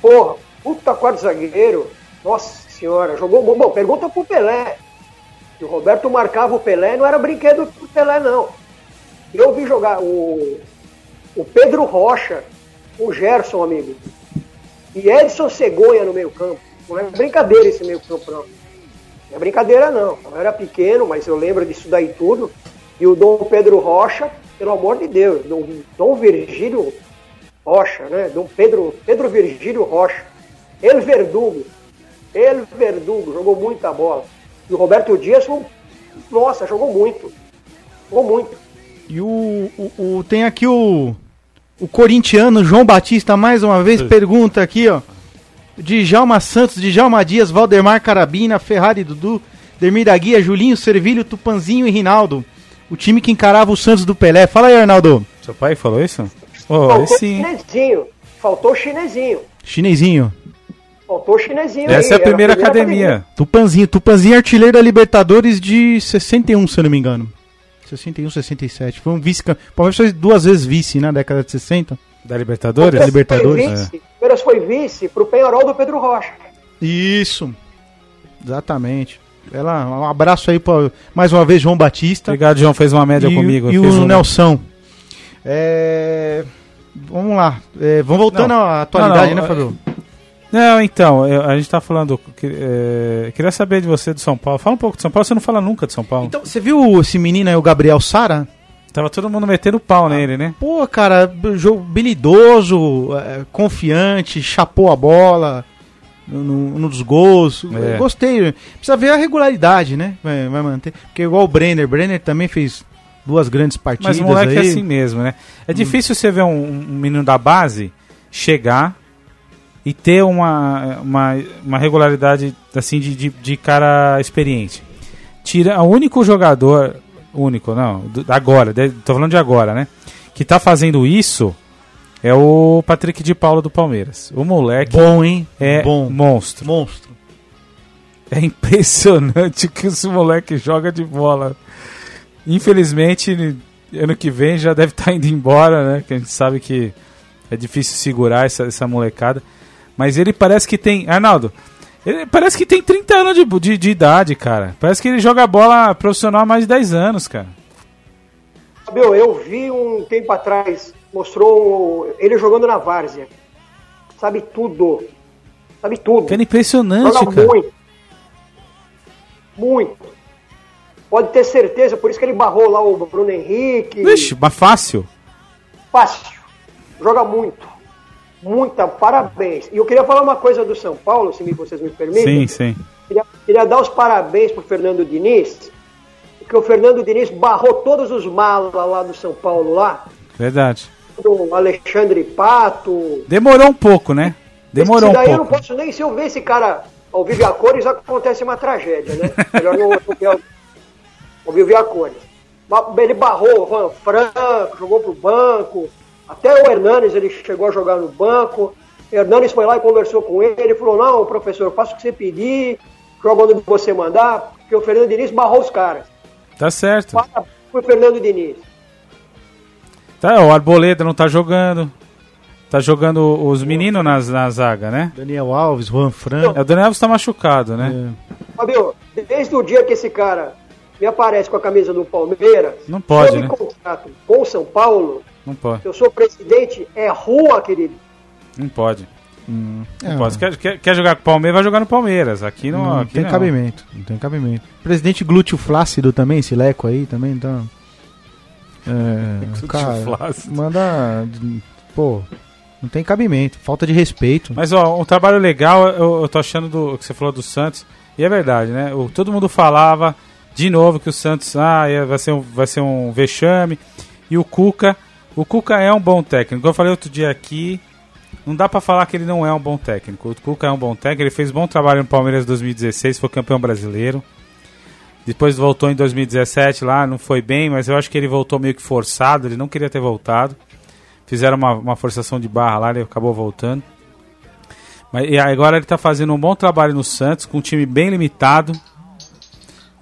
Porra, puta quarto zagueiro. Nossa senhora, jogou bom. Bom, pergunta pro Pelé. Se o Roberto marcava o Pelé, não era brinquedo pro Pelé, não. Eu vi jogar o, o Pedro Rocha, o Gerson, amigo. E Edson Cegonha no meio campo. Não é brincadeira esse meio campo, não. Não é brincadeira, não. Eu era pequeno, mas eu lembro disso daí tudo. E o Dom Pedro Rocha, pelo amor de Deus, Dom, Dom Virgílio Rocha, né? Dom Pedro, Pedro Virgílio Rocha. El Verdugo. El Verdugo, jogou muita bola. E o Roberto Dias, nossa, jogou muito. Jogou muito. E o, o, o- tem aqui o, o corintiano João Batista, mais uma vez, pergunta aqui, ó. Djalma Santos, Djalma Dias, Valdemar Carabina, Ferrari Dudu, Demir da Guia, Julinho, Servilho, Tupanzinho e Rinaldo. O time que encarava o Santos do Pelé. Fala aí, Arnaldo. Seu pai falou isso? Oh, Faltou o chinesinho. Faltou chinesinho. Chinesinho. Faltou chinesinho Essa é aí, a era primeira academia. Tupanzinho. Tupanzinho é artilheiro da Libertadores de 61, se eu não me engano. 61, 67. Foi um vice. O Palmeiras foi duas vezes vice na década de 60. Da Libertadores? Da Libertadores, Foi vice, Palmeiras foi vice pro Penharol do Pedro Rocha. Isso. Exatamente. Ela, um abraço aí pra, mais uma vez, João Batista. Obrigado, João. Fez uma média e, comigo. E o um- Nelson. É, Vamos lá. É, vamos voltando Não. à atualidade, Não, não, né, Fabio? Não, então, eu- a gente tá falando. que- é, queria saber de você do São Paulo. Fala um pouco de São Paulo, você não fala nunca de São Paulo. Então, você viu esse menino aí, o Gabriel Sara? Tava todo mundo metendo pau nele, né? Pô, cara, jogo habilidoso, é, confiante, chapou a bola no, no- nos gols. É. Gostei. Precisa ver a regularidade, né? Vai, vai manter. Porque igual o Brenner. Brenner também fez duas grandes partidas Mas o moleque é aí. assim mesmo, né? É difícil você ver um, um menino da base chegar e ter uma, uma, uma regularidade assim de, de, de cara experiente. Tira o único jogador, único, não, do- agora, de- tô falando de agora, né? Que tá fazendo isso é o Patrick de Paulo do Palmeiras. O moleque Bom, hein? é Bom. monstro. Monstro. É impressionante o que esse moleque joga de bola. Infelizmente, ano que vem já deve estar indo embora, né? Que a gente sabe que é difícil segurar essa, essa molecada. Mas ele parece que tem. Arnaldo, ele parece que tem 30 anos de, de, de idade, cara. Parece que ele joga bola profissional há mais de 10 anos, cara. Fabio, eu vi um tempo atrás, mostrou ele jogando na Várzea. Sabe tudo. Sabe tudo. Cara, impressionante, Joga cara. muito. Muito. Pode ter certeza, por isso que ele barrou lá o Bruno Henrique. Vixe, mas fácil. Fácil. Joga muito. Muita, parabéns. E eu queria falar uma coisa do São Paulo, se vocês me permitem. Sim, sim. Queria, queria dar os parabéns pro Fernando Diniz, porque o Fernando Diniz barrou todos os malas lá do São Paulo, lá. Verdade. Do Alexandre Pato. Demorou um pouco, né? Demorou um daí eu não pouco. posso nem, se eu ver esse cara ao vivo e a cores, acontece uma tragédia, né? Melhor não e a cores. Ele barrou o Juan Franco, jogou pro banco. Até o Hernanes ele chegou a jogar no banco. O Hernanes foi lá e conversou com ele. Ele falou: Não, professor, faça o que você pedir, joga onde você mandar, porque o Fernando Diniz barrou os caras. Tá certo. Para pro Fernando Diniz. Tá, o Arboleda não tá jogando. Tá jogando os meninos nas, na zaga, né? Daniel Alves, Juan Fran. É, O Daniel Alves tá machucado, né? Fabio, desde o dia que esse cara me aparece com a camisa do Palmeiras, Não pode, sob né? contrato com o São Paulo, Não pode. eu sou presidente, é rua, querido. Não pode. É, Não pode. Quer, quer, quer jogar com o Palmeiras, vai jogar no Palmeiras. Aqui não, não aqui tem não. cabimento. Não tem cabimento. Presidente glúteo flácido também, esse leco aí também, então. É, cara, manda. Pô, não tem cabimento. Falta de respeito. Mas, ó, um trabalho legal, eu, eu tô achando do que você falou do Santos. E é verdade, né? O, todo mundo falava de novo que o Santos ah, ia- vai, ser um, vai ser um vexame. E o Cuca. O Cuca é um bom técnico. Eu falei outro dia aqui. Não dá pra falar que ele não é um bom técnico. O Cuca é um bom técnico. Ele fez bom trabalho no Palmeiras em 2016, foi campeão brasileiro. Depois voltou em 2017 lá, não foi bem, mas eu acho que ele voltou meio que forçado. Ele não queria ter voltado. Fizeram uma, uma forçação de barra lá, ele acabou voltando. Mas, e agora ele está fazendo um bom trabalho no Santos, com um time bem limitado.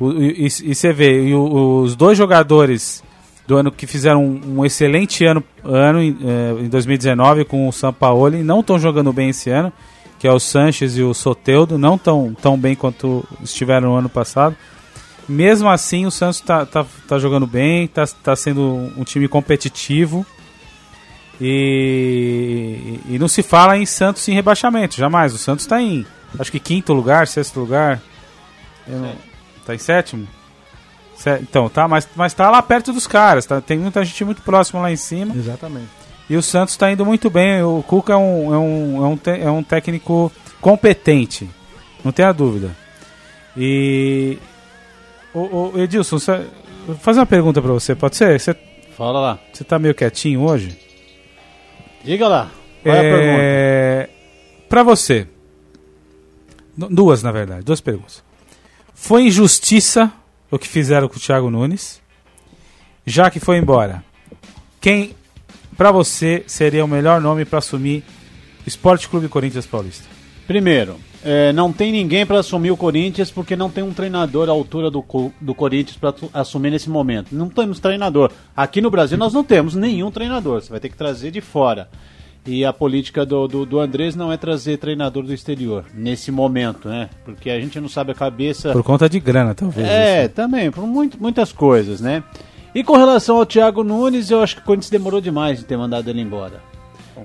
O- e, e- você vê, e o- os dois jogadores do ano que fizeram um, um excelente ano, ano em, eh, em 2019 com o Sampaoli não estão jogando bem esse ano, que é o Sanches e o Soteudo, não estão tão bem quanto estiveram no ano passado. Mesmo assim, o Santos está tá, tá jogando bem, está tá sendo um time competitivo. E, e não se fala em Santos em rebaixamento, jamais. O Santos está em, acho que quinto lugar, sexto lugar. Eu não- Tá em sétimo? Sé- Então, tá, mas, mas tá lá perto dos caras. Tá, tem muita gente muito próxima lá em cima. Exatamente. E o Santos está indo muito bem. O Cuca é um, é um, é um, te- é um técnico competente. Não tenha dúvida. E. O, o Edilson, cê- vou fazer uma pergunta pra você, pode ser? Você, Fala lá. você tá meio quietinho hoje? Diga lá. Qual é a pergunta? É... Pra você. Du- Duas, na verdade, duas perguntas. Foi injustiça o que fizeram com o Thiago Nunes? Já que foi embora, quem, pra você, seria o melhor nome pra assumir Esporte Clube Corinthians Paulista? Primeiro, é, não tem ninguém para assumir o Corinthians porque não tem um treinador à altura do, do Corinthians para assumir nesse momento. Não temos treinador. Aqui no Brasil nós não temos nenhum treinador. Você vai ter que trazer de fora. E a política do, do, do Andrés não é trazer treinador do exterior nesse momento, né? Porque a gente não sabe a cabeça. Por conta de grana, talvez. É, assim. também, por muito, muitas coisas, né? E com relação ao Thiago Nunes, eu acho que o Corinthians demorou demais de ter mandado ele embora.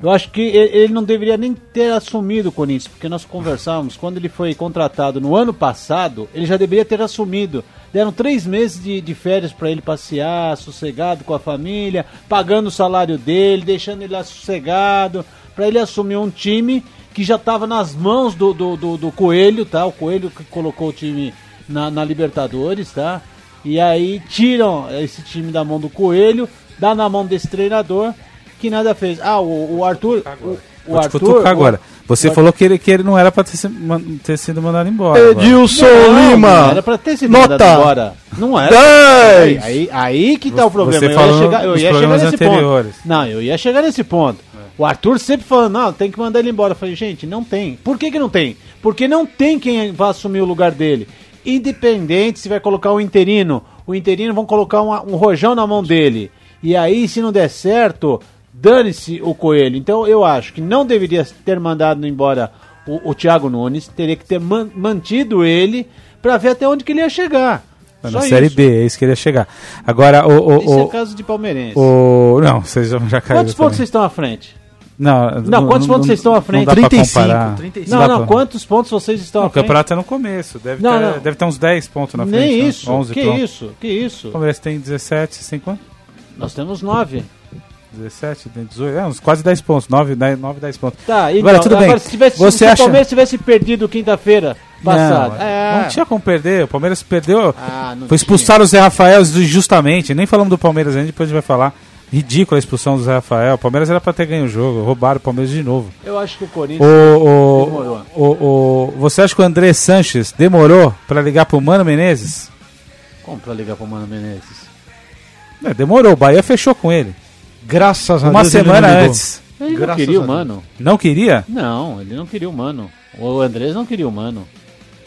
Eu acho que ele não deveria nem ter assumido o Corinthians, porque nós conversávamos, quando ele foi contratado no ano passado, ele já deveria ter assumido. Deram três meses de, de férias para ele passear, sossegado com a família, pagando o salário dele, deixando ele lá sossegado, para ele assumir um time que já estava nas mãos do, do, do, do Coelho, tá? O Coelho que colocou o time na, na Libertadores, tá? E aí tiram esse time da mão do Coelho, dá na mão desse treinador que nada fez. Ah, o, o Arthur. O, o Arthur. cutucar agora. Você falou que ele, que ele não era pra ter, ter sido mandado embora. Edilson Não, Lima. Não era pra ter sido Nota mandado embora. Não era. 10. Aí, aí, aí que tá o problema. Você eu ia chegar, eu ia chegar nesse anteriores. ponto. Não, eu ia chegar nesse ponto. O Arthur sempre falando, não, tem que mandar ele embora. Eu falei, gente, não tem. Por que, que não tem? Porque não tem quem vai assumir o lugar dele. Independente se vai colocar um interino, o interino vão colocar uma- um rojão na mão dele. E aí, se não der certo, dane-se o coelho. Então eu acho que não deveria ter mandado embora o, o Thiago Nunes, teria que ter man- mantido ele pra ver até onde que ele ia chegar. Na Só Série isso. B, é isso que ele ia chegar. Agora, o. o, Isso é o, caso de palmeirense. o- não, vocês já já caíram. Quantos pontos vocês estão à frente? Não, Não, quantos pontos vocês estão à frente? Não dá pra 35, comparar. 35. Não, não, pra- quantos pontos vocês estão Não, à o frente? campeonato é no começo. Deve, Não, ter, não. deve ter uns 10 pontos na frente. Nem né? isso. 11 que pronto. isso? Que isso? O Palmeiras tem 17, vocês têm quanto? Nós temos nove. 17, tem 18, é, uns quase 10 pontos. 9, 10, 9 10 pontos. Tá, e Agora, tudo bem. se, tivesse, Você se acha- o Palmeiras tivesse perdido quinta-feira passada. Não, é. não tinha como perder. O Palmeiras perdeu. Ah, Foi expulsar o Zé Rafael injustamente. Nem falamos do Palmeiras ainda, depois a gente vai falar. Ridícula a expulsão do Zé Rafael. O Palmeiras era pra ter ganho o jogo. Roubaram o Palmeiras de novo. Eu acho que o Corinthians. o, Demorou. o, o- você acha que o André Sanches demorou pra ligar pro Mano Menezes? Como pra ligar pro Mano Menezes? É, demorou. O Bahia fechou com ele. Graças a Uma Deus ele semana não ligou. antes. Ele não Graças queria a o Deus. Mano. Não queria? Não, ele não queria o Mano. O Andrés não queria o Mano.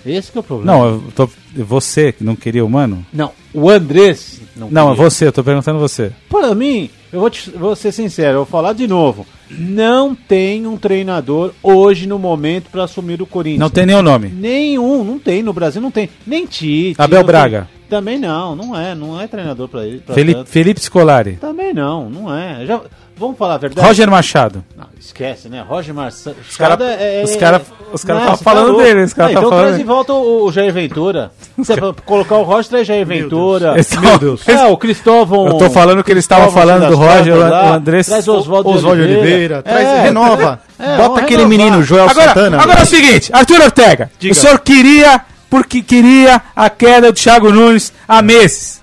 Esse que é o problema. Não, eu tô, você que não queria o Mano? Não, o Andrés não Não, é queria. você, eu tô perguntando você. Para mim, eu vou, te- vou ser sincero, eu vou falar de novo. Não tem um treinador hoje no momento para assumir o Corinthians. Não tem o nome. Nenhum, não tem. No Brasil não tem. Nem Tite. Abel não tem- Braga. Também não, não é. Não é treinador para ele. pra Felipe, tanto. Felipe Scolari. Também não, não é. Já, vamos falar a verdade? Roger Machado. Não, esquece, né? Roger Marçal. Os cara- os cara- os cara tava falando dele, os cara ah, tava Então falando traz de volta o, o Jair Ventura. Você vai colocar o Roger, traz Jair Ventura. Meu Deus. É, o Cristóvão. Eu tô falando que eles estavam falando do Roger, Cordas o lá, Andrés- Traz Oswaldo Oswaldo Oliveira. Oliveira, traz, É, renova. é, Bota aquele renovar. menino, Joel Agora, Santana. agora é o seguinte, Arthur Ortega, Diga. o senhor queria, porque queria a queda do Thiago Nunes há meses.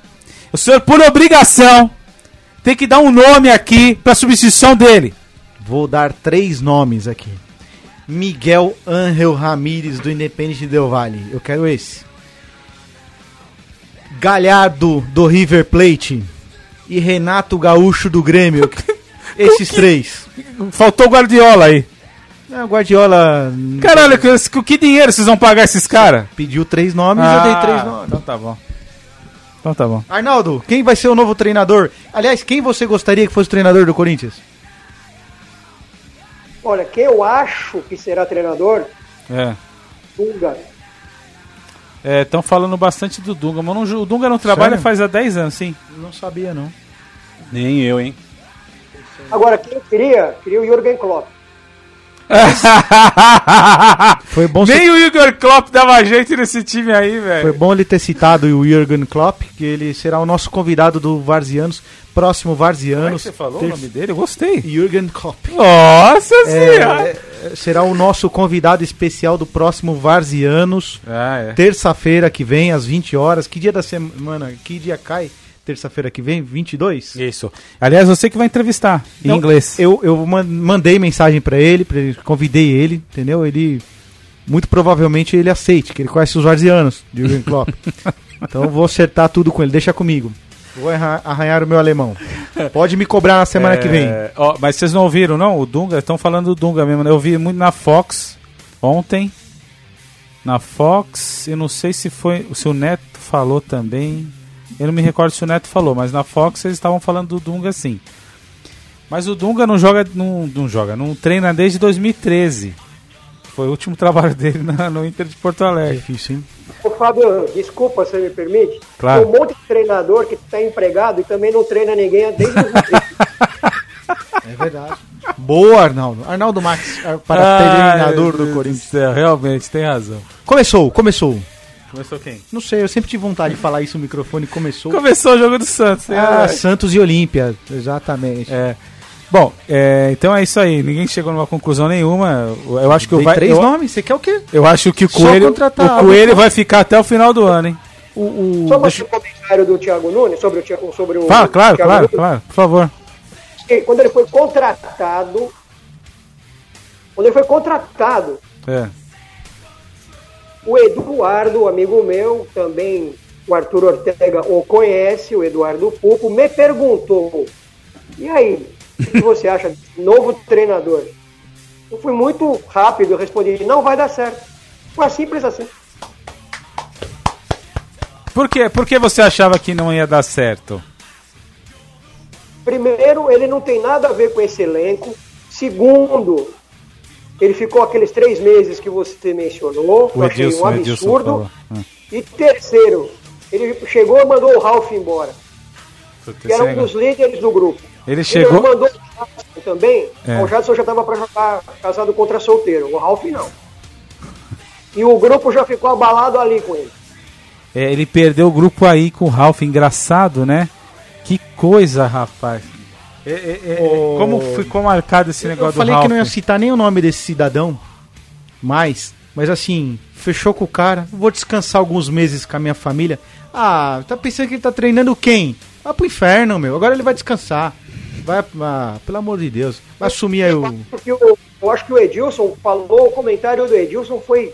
O senhor, por obrigação, tem que dar um nome aqui pra substituição dele. Vou dar três nomes aqui. Miguel Ángel Ramírez, do Independente Del Valle. Eu quero esse. Galhardo, do River Plate. E Renato Gaúcho, do Grêmio. Esses três. Faltou Guardiola aí. Ah, o Guardiola Caralho, com, com que dinheiro vocês vão pagar esses caras? pediu três nomes, eu dei três nomes. Então tá bom. Então tá bom. Arnaldo, quem vai ser o novo treinador? Aliás, quem você gostaria que fosse o treinador do Corinthians? Olha, quem eu acho que será treinador, É. Dunga. Estão falando bastante do Dunga, mas não- o Dunga não trabalha Sério? faz há 10 anos, sim. Não sabia, não. Nem eu, hein? Agora, quem eu queria? Queria o Jürgen Klopp. Foi bom, Nem o Igor Klopp dava jeito nesse time aí, velho. foi bom ele ter citado o Jürgen Klopp, que ele será o nosso convidado do Varzianos, próximo Como é Varzianos. você falou ter- o nome dele? Eu gostei. Jürgen Klopp. Nossa É, senhora! é, será o nosso convidado especial do próximo Varzianos, Ah, é. terça-feira que vem, às 20 horas. Que dia da semana? Que dia cai? Terça-feira que vem, 22. Isso. Aliás, você que vai entrevistar em Então, inglês. Eu, eu man- mandei mensagem pra ele, pra ele, convidei ele, entendeu? Ele, muito provavelmente, ele aceite, que ele conhece os varzianos de Jürgen Klopp. então eu vou acertar tudo com ele, deixa comigo. Vou arra- arranhar o meu alemão. Pode me cobrar na semana que vem. É, mas vocês não ouviram, não? O Dunga, estão falando do Dunga mesmo. né? Eu vi muito na Fox ontem. Na Fox, eu não sei se foi. Se o Neto falou também. Eu não me recordo se o Neto falou, mas na Fox eles estavam falando do Dunga sim. Mas o Dunga não joga. Não, não joga, não treina desde 2013. Foi o último trabalho dele na- no Inter de Porto Alegre. Difícil, hein? Ô, Fábio, desculpa se me permite. Claro. Tem um monte de treinador que está empregado e também não treina ninguém desde os É verdade. Boa, Arnaldo. Arnaldo Max, para treinador do Corinthians. Céu, realmente, tem razão. Começou, começou. Começou quem? Não sei, eu sempre tive vontade de falar isso no microfone. Começou. Começou o jogo do Santos. Ah. Santos e Olímpia, exatamente. É. Bom, é, então é isso aí. Ninguém chegou numa conclusão nenhuma. Eu acho que o Tem vai, três eu, nomes, você quer o quê? eu acho que o Coelho, contratar o Coelho vai ficar até o final do ano, hein? O, o- Só mais deixa- um comentário do Thiago Nunes sobre o, Thiago- sobre o Fala, claro, Thiago claro, Nunes. claro, por favor. Quando ele foi contratado, quando ele foi contratado, É. o Eduardo, amigo meu, também o Arthur Ortega o conhece, o Eduardo Pupo, me perguntou: e aí, o que você acha desse novo treinador? Eu fui muito rápido, eu respondi: não vai dar certo. Foi simples assim. Por quê? Por que você achava que não ia dar certo? Primeiro, ele não tem nada a ver com esse elenco. Segundo, ele ficou aqueles três meses que você mencionou, O achei Edilson, um Edilson absurdo. Ah. E terceiro, ele chegou e mandou o Ralf embora, Puta, que era um dos líderes do grupo. Ele chegou. Ele mandou o Jadson também. É. O Jadson já estava para jogar casado contra solteiro. O Ralf não. E o grupo já ficou abalado ali com ele. É, ele perdeu o grupo aí com o Ralph, engraçado, né? Que coisa, rapaz. É, é, é, Ô, Como ficou marcado esse Eu negócio falei do que não ia citar nem o nome desse cidadão mais, mas assim, fechou com o cara. Vou descansar alguns meses com a minha família. Ah, tá pensando que ele tá treinando quem? Vai pro inferno, meu. Agora ele vai descansar. Vai, ah, pelo amor de Deus. Vai assumir aí o. Porque eu, eu acho que o Edilson falou, o comentário do Edilson foi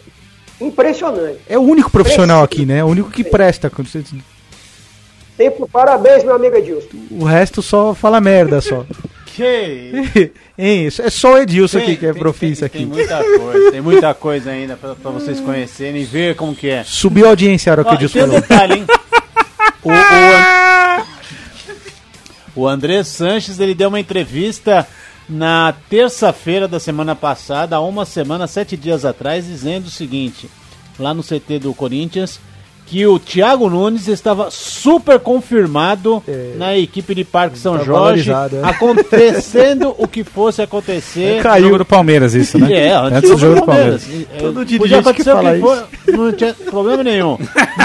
impressionante. É o único profissional aqui, né? O único que presta. quando você- Sempre parabéns, meu amigo Edilson. O resto só fala merda só. Que hein? Isso É só o Edilson aqui que é tem- profissa tem, aqui. Tem muita coisa, tem muita coisa ainda pra, pra vocês conhecerem e ver como que é. Subiu a audiência a hora que o Edilson tem falou. detalhe, hein? O, o, o André Sanches, ele deu uma entrevista na terça-feira da semana passada, há uma semana, sete dias atrás, dizendo o seguinte, lá no CT do Corinthians, que o Thiago Nunes estava super confirmado na equipe de Parque São tá Jorge, é. acontecendo o que fosse acontecer. É jogo do Palmeiras isso, né? É, antes, antes do jogo do Palmeiras. Palmeiras. É, Todo Podia dirigente que acontecer o que for, não tinha problema nenhum.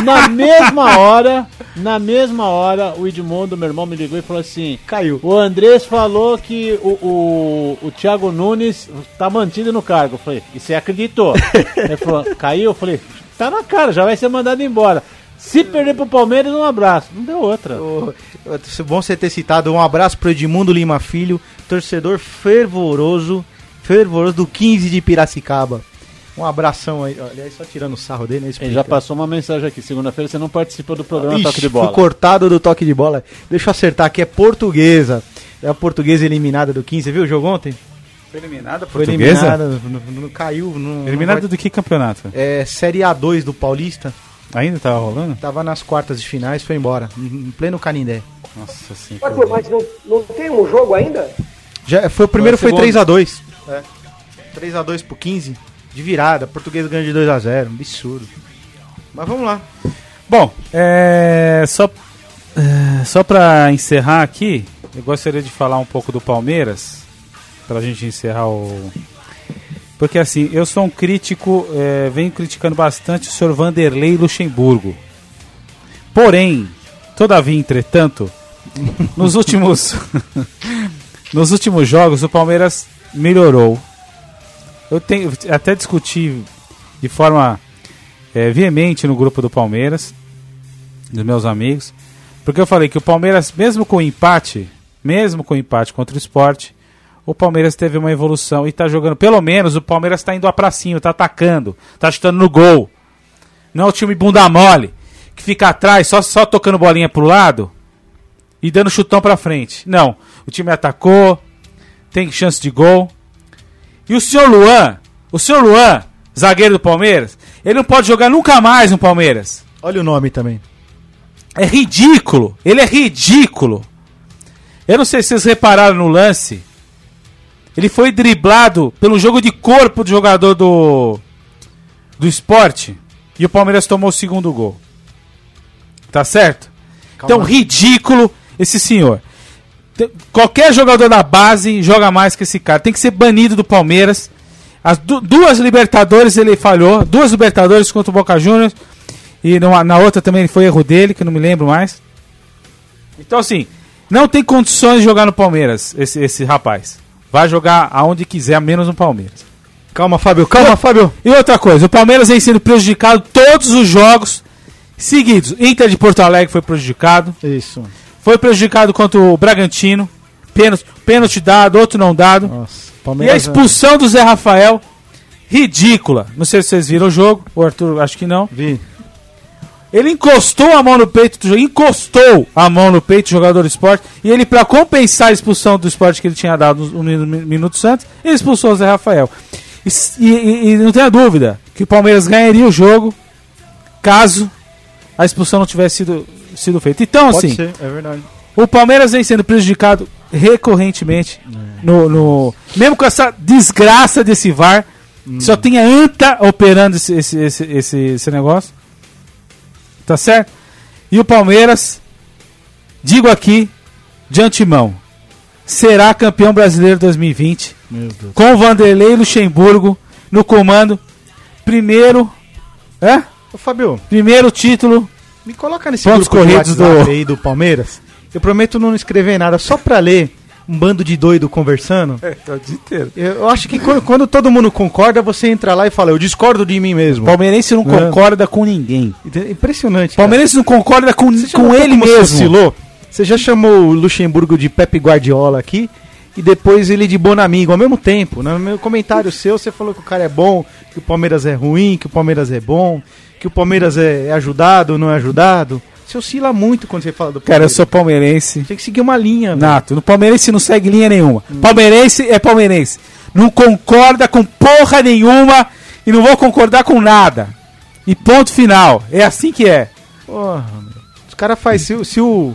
Na mesma hora, na mesma hora, o Edmundo, meu irmão, me ligou e falou assim: Caiu. O Andrés falou que o, o, o Thiago Nunes tá mantido no cargo. Eu falei, e você acreditou? Ele falou, caiu? Eu falei, tá na cara, já vai ser mandado embora. Se perder pro Palmeiras, um abraço. Não deu outra. É bom você ter citado. Um abraço pro Edmundo Lima Filho, torcedor fervoroso, fervoroso do 15 de Piracicaba. Um abração aí. Aliás, só tirando o sarro dele, né? Ele já passou uma mensagem aqui. Segunda-feira você não participou do programa Ixi, Toque de Bola. Fui cortado do toque de bola. Deixa eu acertar aqui, é portuguesa. É a portuguesa eliminada do 15, viu o jogo ontem? Foi eliminada Foi portuguesa? eliminada, não, não caiu. Não, Eliminada não do que campeonato? É Série A2 do Paulista. Ainda tava rolando? Tava nas quartas de finais, foi embora. Em pleno Canindé. Nossa senhora. Arthur, mas não, não tem um jogo ainda? Já, foi, o primeiro Foi foi a segunda. 3x2. É. 3x2 pro 15. De virada. Português ganha de 2x0. Um absurdo. Mas vamos lá. Bom, é, só, é, só pra encerrar aqui, eu gostaria de falar um pouco do Palmeiras, pra gente encerrar o... Porque assim, eu sou um crítico, é, venho criticando bastante o senhor Vanderlei Luxemburgo. Porém, todavia, entretanto, nos últimos, nos últimos jogos o Palmeiras melhorou. Eu tenho até discuti de forma é, veemente no grupo do Palmeiras, dos meus amigos. Porque eu falei que o Palmeiras, mesmo com o empate, mesmo com o empate contra o esporte, o Palmeiras teve uma evolução e tá jogando. Pelo menos o Palmeiras tá indo pra cima, tá atacando, tá chutando no gol. Não é o time bunda mole, que fica atrás só, só tocando bolinha pro lado e dando chutão pra frente. Não. O time atacou, tem chance de gol. E o senhor Luan, o senhor Luan, zagueiro do Palmeiras, ele não pode jogar nunca mais no Palmeiras. Olha o nome também. É ridículo. Ele é ridículo. Eu não sei se vocês repararam no lance. Ele foi driblado pelo jogo de corpo do jogador do do esporte e o Palmeiras tomou o segundo gol. Tá certo? Calma. Então, ridículo esse senhor. Qualquer jogador da base joga mais que esse cara. Tem que ser banido do Palmeiras. As du- duas Libertadores ele falhou. Duas Libertadores contra o Boca Juniors. E numa- na outra também foi erro dele, que eu não me lembro mais. Então, assim, não tem condições de jogar no Palmeiras, esse, esse rapaz. Vai jogar aonde quiser, menos no Palmeiras. Calma, Fábio. Calma, Fábio. E outra coisa, o Palmeiras vem sendo prejudicado todos os jogos seguidos. Inter de Porto Alegre foi prejudicado. Isso. Foi prejudicado contra o Bragantino. Pênalti, pênalti dado, outro não dado. Nossa. E a Palmeiras. expulsão do Zé Rafael, ridícula. Não sei se vocês viram o jogo, o Arthur acho que não. Vi. Ele encostou a mão no peito do jogador, encostou a mão no peito do jogador do esporte, e ele, pra compensar a expulsão do esporte que ele tinha dado um minu- minutos antes, ele expulsou o Zé Rafael. E, e- e- não tenha dúvida que o Palmeiras ganharia o jogo caso a expulsão não tivesse sido, sido feita. Então, Pode assim, ser, é verdade. o Palmeiras vem sendo prejudicado recorrentemente no, no- mesmo com essa desgraça desse VAR. Só tem a ANTA operando esse, esse, esse, esse negócio. Tá certo? E o Palmeiras, digo aqui, de antemão, será campeão brasileiro 2020 Meu Deus. com o Vanderlei Luxemburgo no comando. Primeiro, é? Ô, Fábio, Primeiro título me coloca nesse Pontos grupo corridos do- do Palmeiras. Eu prometo não escrever nada, só pra ler um bando de doido conversando. É, o dia inteiro. Eu eu acho que quando, quando todo mundo concorda, você entra lá e fala, eu discordo de mim mesmo. Palmeirense não É. concorda com ninguém. Impressionante. cara. Palmeirense não concorda com, Você com ele mesmo. oscilou? Você já chamou o Luxemburgo de Pepe Guardiola aqui e depois ele de Bonamigo ao mesmo tempo. No meu comentário seu, você falou que o cara é bom, que o Palmeiras é ruim, que o Palmeiras é bom, que o Palmeiras é, é ajudado, não é ajudado. Você oscila muito quando você fala do Cara, eu Palmeiras. sou palmeirense. Tem que seguir uma linha. Nato. No palmeirense não segue linha nenhuma. Palmeirense é palmeirense. Não concorda com porra nenhuma e não vou concordar com nada. E ponto final. É assim que é. Porra, meu. Os caras fazem. Se, o- se o,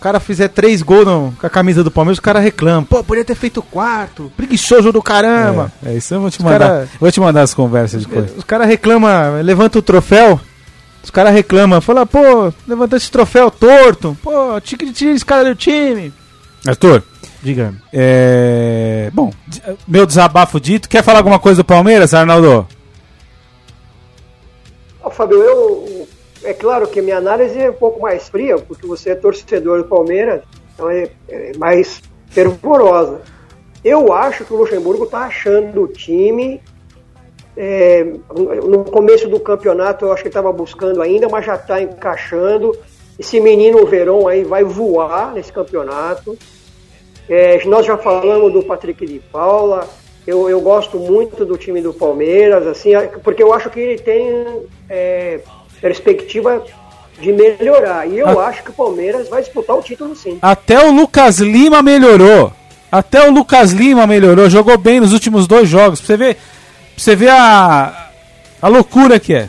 cara fizer três gols no- com a camisa do Palmeiras, o cara reclama. Pô, podia ter feito quarto. Preguiçoso do caramba. É, é isso eu vou te Os mandar. cara- Vou te mandar as conversas depois. Os caras reclamam, levanta o troféu. Os caras reclamam, fala, pô, levantou esse troféu torto. Pô, tira, tira esse cara do time. Arthur, Diga. é... Bom, meu desabafo dito. Quer falar alguma coisa do Palmeiras, Arnaldo? Ó, Fábio, eu, é claro que minha análise é um pouco mais fria, porque você é torcedor do Palmeiras, então é, é mais fervorosa. Eu acho que o Luxemburgo está achando o time. É, no começo do campeonato, eu acho que ele estava buscando ainda, mas já está encaixando. Esse menino Verón aí vai voar nesse campeonato. É, nós já falamos do Patrick de Paula. Eu, eu gosto muito do time do Palmeiras, assim, porque eu acho que ele tem é, perspectiva de melhorar. E eu Ah. acho que o Palmeiras vai disputar o título sim. Até o Lucas Lima melhorou. Até o Lucas Lima melhorou. Jogou bem nos últimos dois jogos. Pra você ver, você ver a, a loucura que é.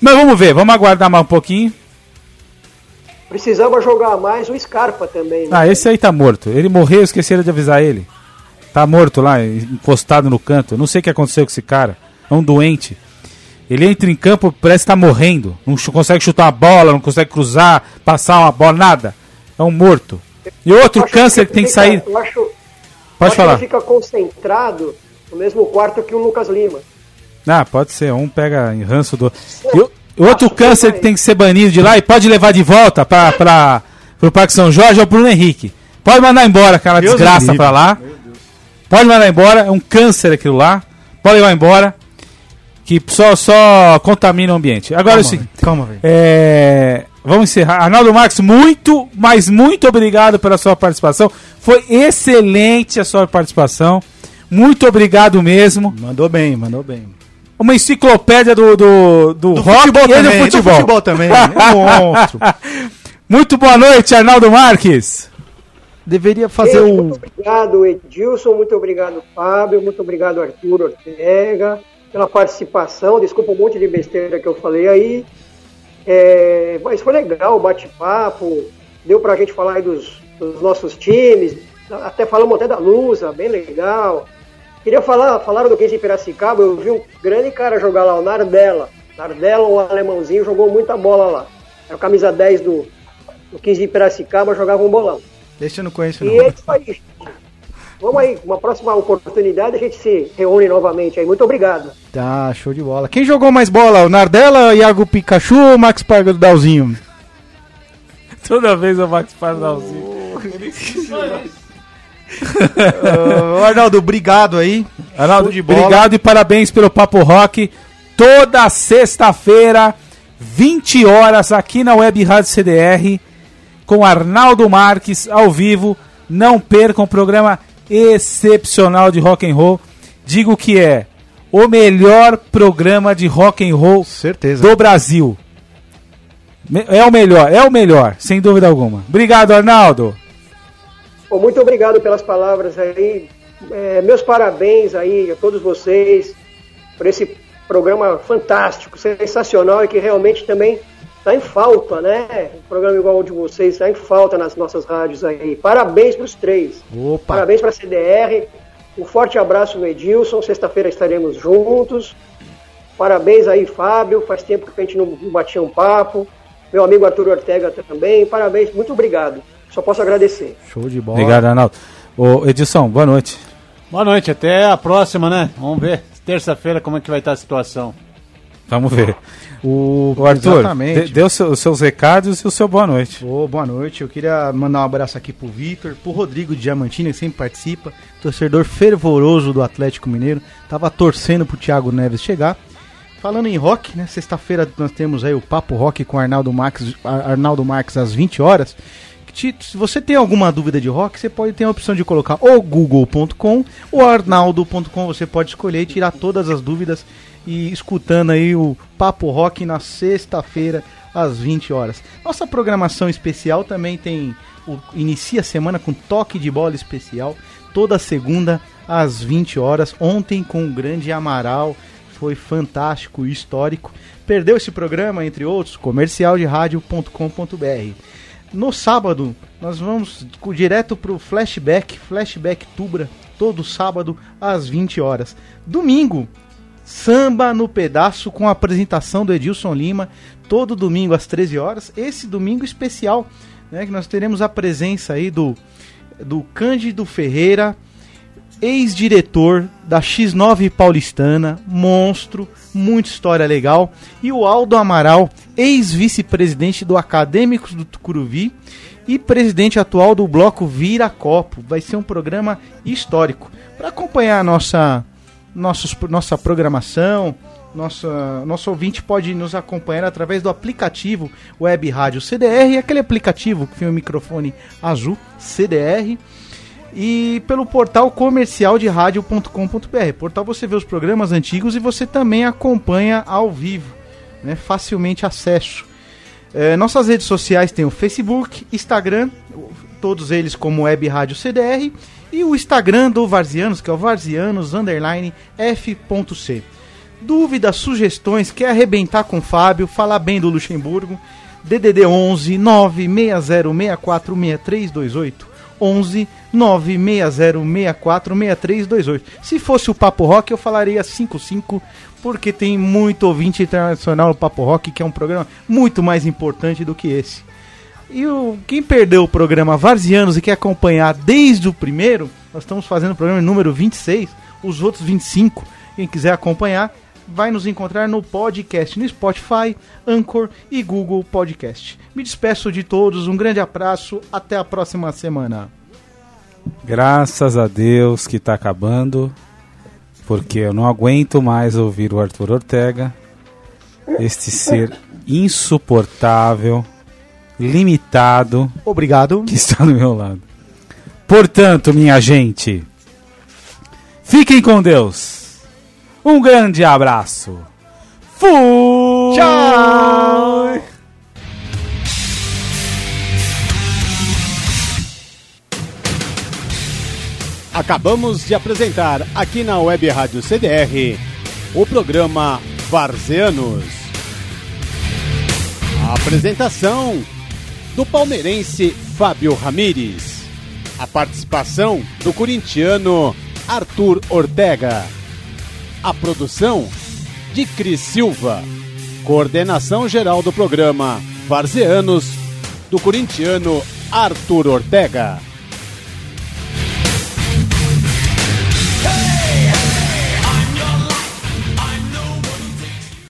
Mas vamos ver, vamos aguardar mais um pouquinho. Precisava jogar mais o Scarpa também. né? Ah, esse aí tá morto. Ele morreu, esqueceram de avisar ele. Tá morto lá, encostado no canto. Não sei o que aconteceu com esse cara. É um doente. Ele entra em campo, parece que tá morrendo. Não consegue chutar a bola, não consegue cruzar, passar uma bola, nada. É um morto. E outro Eu acho câncer que tem que sair. Eu acho, eu Pode acho que falar. ele fica concentrado no mesmo quarto que o Lucas Lima. Ah, pode ser. Um pega em ranço do. O- outro que câncer que tem que ser banido de lá e pode levar de volta pra, pro Parque São Jorge é o Bruno Henrique. Pode mandar embora aquela Deus desgraça pra lá. Pode mandar embora. É um câncer aquilo lá. Pode levar embora. Que só, só contamina o ambiente. Agora é o Calma, seguinte. Calma, velho. É, Vamos encerrar. Arnaldo Marques, muito, mas muito obrigado pela sua participação. Foi excelente a sua participação. Muito obrigado mesmo. Mandou bem, mandou bem. Uma enciclopédia do, do, do, Do rock futebol e do também, futebol. do futebol também. É um monstro. Muito boa noite, Arnaldo Marques. Deveria fazer Gente, o. Muito obrigado, Edilson. Muito obrigado, Fábio. Muito obrigado, Arthur Ortega, pela participação. Desculpa um monte de besteira que eu falei aí. É, mas foi legal o bate-papo. Deu pra gente falar aí dos, dos nossos times. Até falamos até da Lusa, bem legal. Queria falar, falaram do 15 de Piracicaba. Eu vi um grande cara jogar lá, o Nardella. Nardella, o alemãozinho, jogou muita bola lá. Era o camisa 10 do, do 15 de Piracicaba, jogava um bolão. Esse eu não conheço, E não. é isso aí. Vamos aí, uma próxima oportunidade a gente se reúne novamente aí. Muito obrigado. Tá, show de bola. Quem jogou mais bola? O Nardella, Iago Pikachu ou o Max Pardalzinho? Toda vez eu Max Pardalzinho. Ô, Arnaldo, obrigado aí. Arnaldo, obrigado e parabéns pelo Papo Rock. Toda sexta-feira, 20 horas, aqui na Web Rádio CDR, com Arnaldo Marques, ao vivo. Não percam um programa excepcional de rock and roll. Digo que é o melhor programa de rock and roll Certeza. do Brasil. É o melhor, é o melhor, sem dúvida alguma. Obrigado, Arnaldo. Bom, muito obrigado pelas palavras aí. É, meus parabéns aí a todos vocês por esse programa fantástico, sensacional e que realmente também está em falta, né? Um programa igual o de vocês está em falta nas nossas rádios aí. Parabéns para os três. Opa. Parabéns para a CDR. Um forte abraço no Edilson. Sexta-feira estaremos juntos. Parabéns aí, Fábio. Faz tempo que a gente não batia um papo. Meu amigo Arthur Ortega também. Parabéns, muito obrigado. Só posso agradecer. Show de bola. Obrigado, Arnaldo. Ô, Edilson, boa noite. Boa noite, até a próxima, né? Vamos ver. Terça-feira como é que vai estar a situação. Vamos ver. O, O Arthur, Exatamente. de- dê os seus, os seus recados e o seu boa noite. Ô, boa noite. Eu queria mandar um abraço aqui pro Vitor, pro Rodrigo de Diamantino, que sempre participa, torcedor fervoroso do Atlético Mineiro. Tava torcendo pro Thiago Neves chegar. Falando em rock, né? Sexta-feira nós temos aí o Papo Rock com Arnaldo Marques, Ar- Arnaldo Marques às 20 horas. Se você tem alguma dúvida de rock, você pode ter a opção de colocar ou google.com ou arnaldo.com. Você pode escolher e tirar todas as dúvidas e escutando aí o Papo Rock na sexta-feira às 20 horas. Nossa programação especial também tem o, inicia a semana com toque de bola especial toda segunda às 20 horas. Ontem com o grande Amaral foi fantástico e histórico. Perdeu esse programa, entre outros, comercialderadio.com.br. No sábado, nós vamos direto pro Flashback, Flashback Tubra, todo sábado às 20 horas. Domingo, Samba no Pedaço com a apresentação do Edilson Lima, todo domingo às 13 horas. Esse domingo especial, né, que nós teremos a presença aí do, do Cândido Ferreira, ex-diretor da X9 paulistana, monstro, muita história legal, e o Aldo Amaral, ex-vice-presidente do Acadêmicos do Tucuruvi e presidente atual do bloco Viracopo. Vai ser um programa histórico. Para acompanhar nossa, nossos, nossa programação, nossa, nosso ouvinte pode nos acompanhar através do aplicativo Web Rádio CDR, aquele aplicativo que tem o microfone azul CDR e pelo portal comercial de rádio.com.br. Portal você vê os programas antigos e você também acompanha ao vivo, né? facilmente acesso. É, nossas redes sociais tem o Facebook, Instagram, todos eles como Web Rádio CDR, e o Instagram do Varzianos, que é o Varzianos F.C. Dúvidas, sugestões, quer arrebentar com o Fábio, falar bem do Luxemburgo, DDD 11 96064 6328. 11 96064 6328. Se fosse o Papo Rock, eu falaria 55, porque tem muito ouvinte internacional no Papo Rock, que é um programa muito mais importante do que esse. E o, quem perdeu o programa Varzianos e quer acompanhar desde o primeiro, nós estamos fazendo o programa número 26, os outros 25, quem quiser acompanhar, vai nos encontrar no podcast, no Spotify, Anchor e Google Podcast. Me despeço de todos, um grande abraço, até a próxima semana. Graças a Deus que tá acabando, porque eu não aguento mais ouvir o Arthur Ortega, este ser insuportável, limitado Obrigado. que está do meu lado. Portanto, minha gente, fiquem com Deus. Um grande abraço. Fui! Tchau! Acabamos de apresentar aqui na Web Rádio CDR o programa Varzeanos. A apresentação do palmeirense Fábio Ramires. A participação do corintiano Arthur Ortega. A produção de Cris Silva. Coordenação geral do programa Varzeanos do corintiano Arthur Ortega.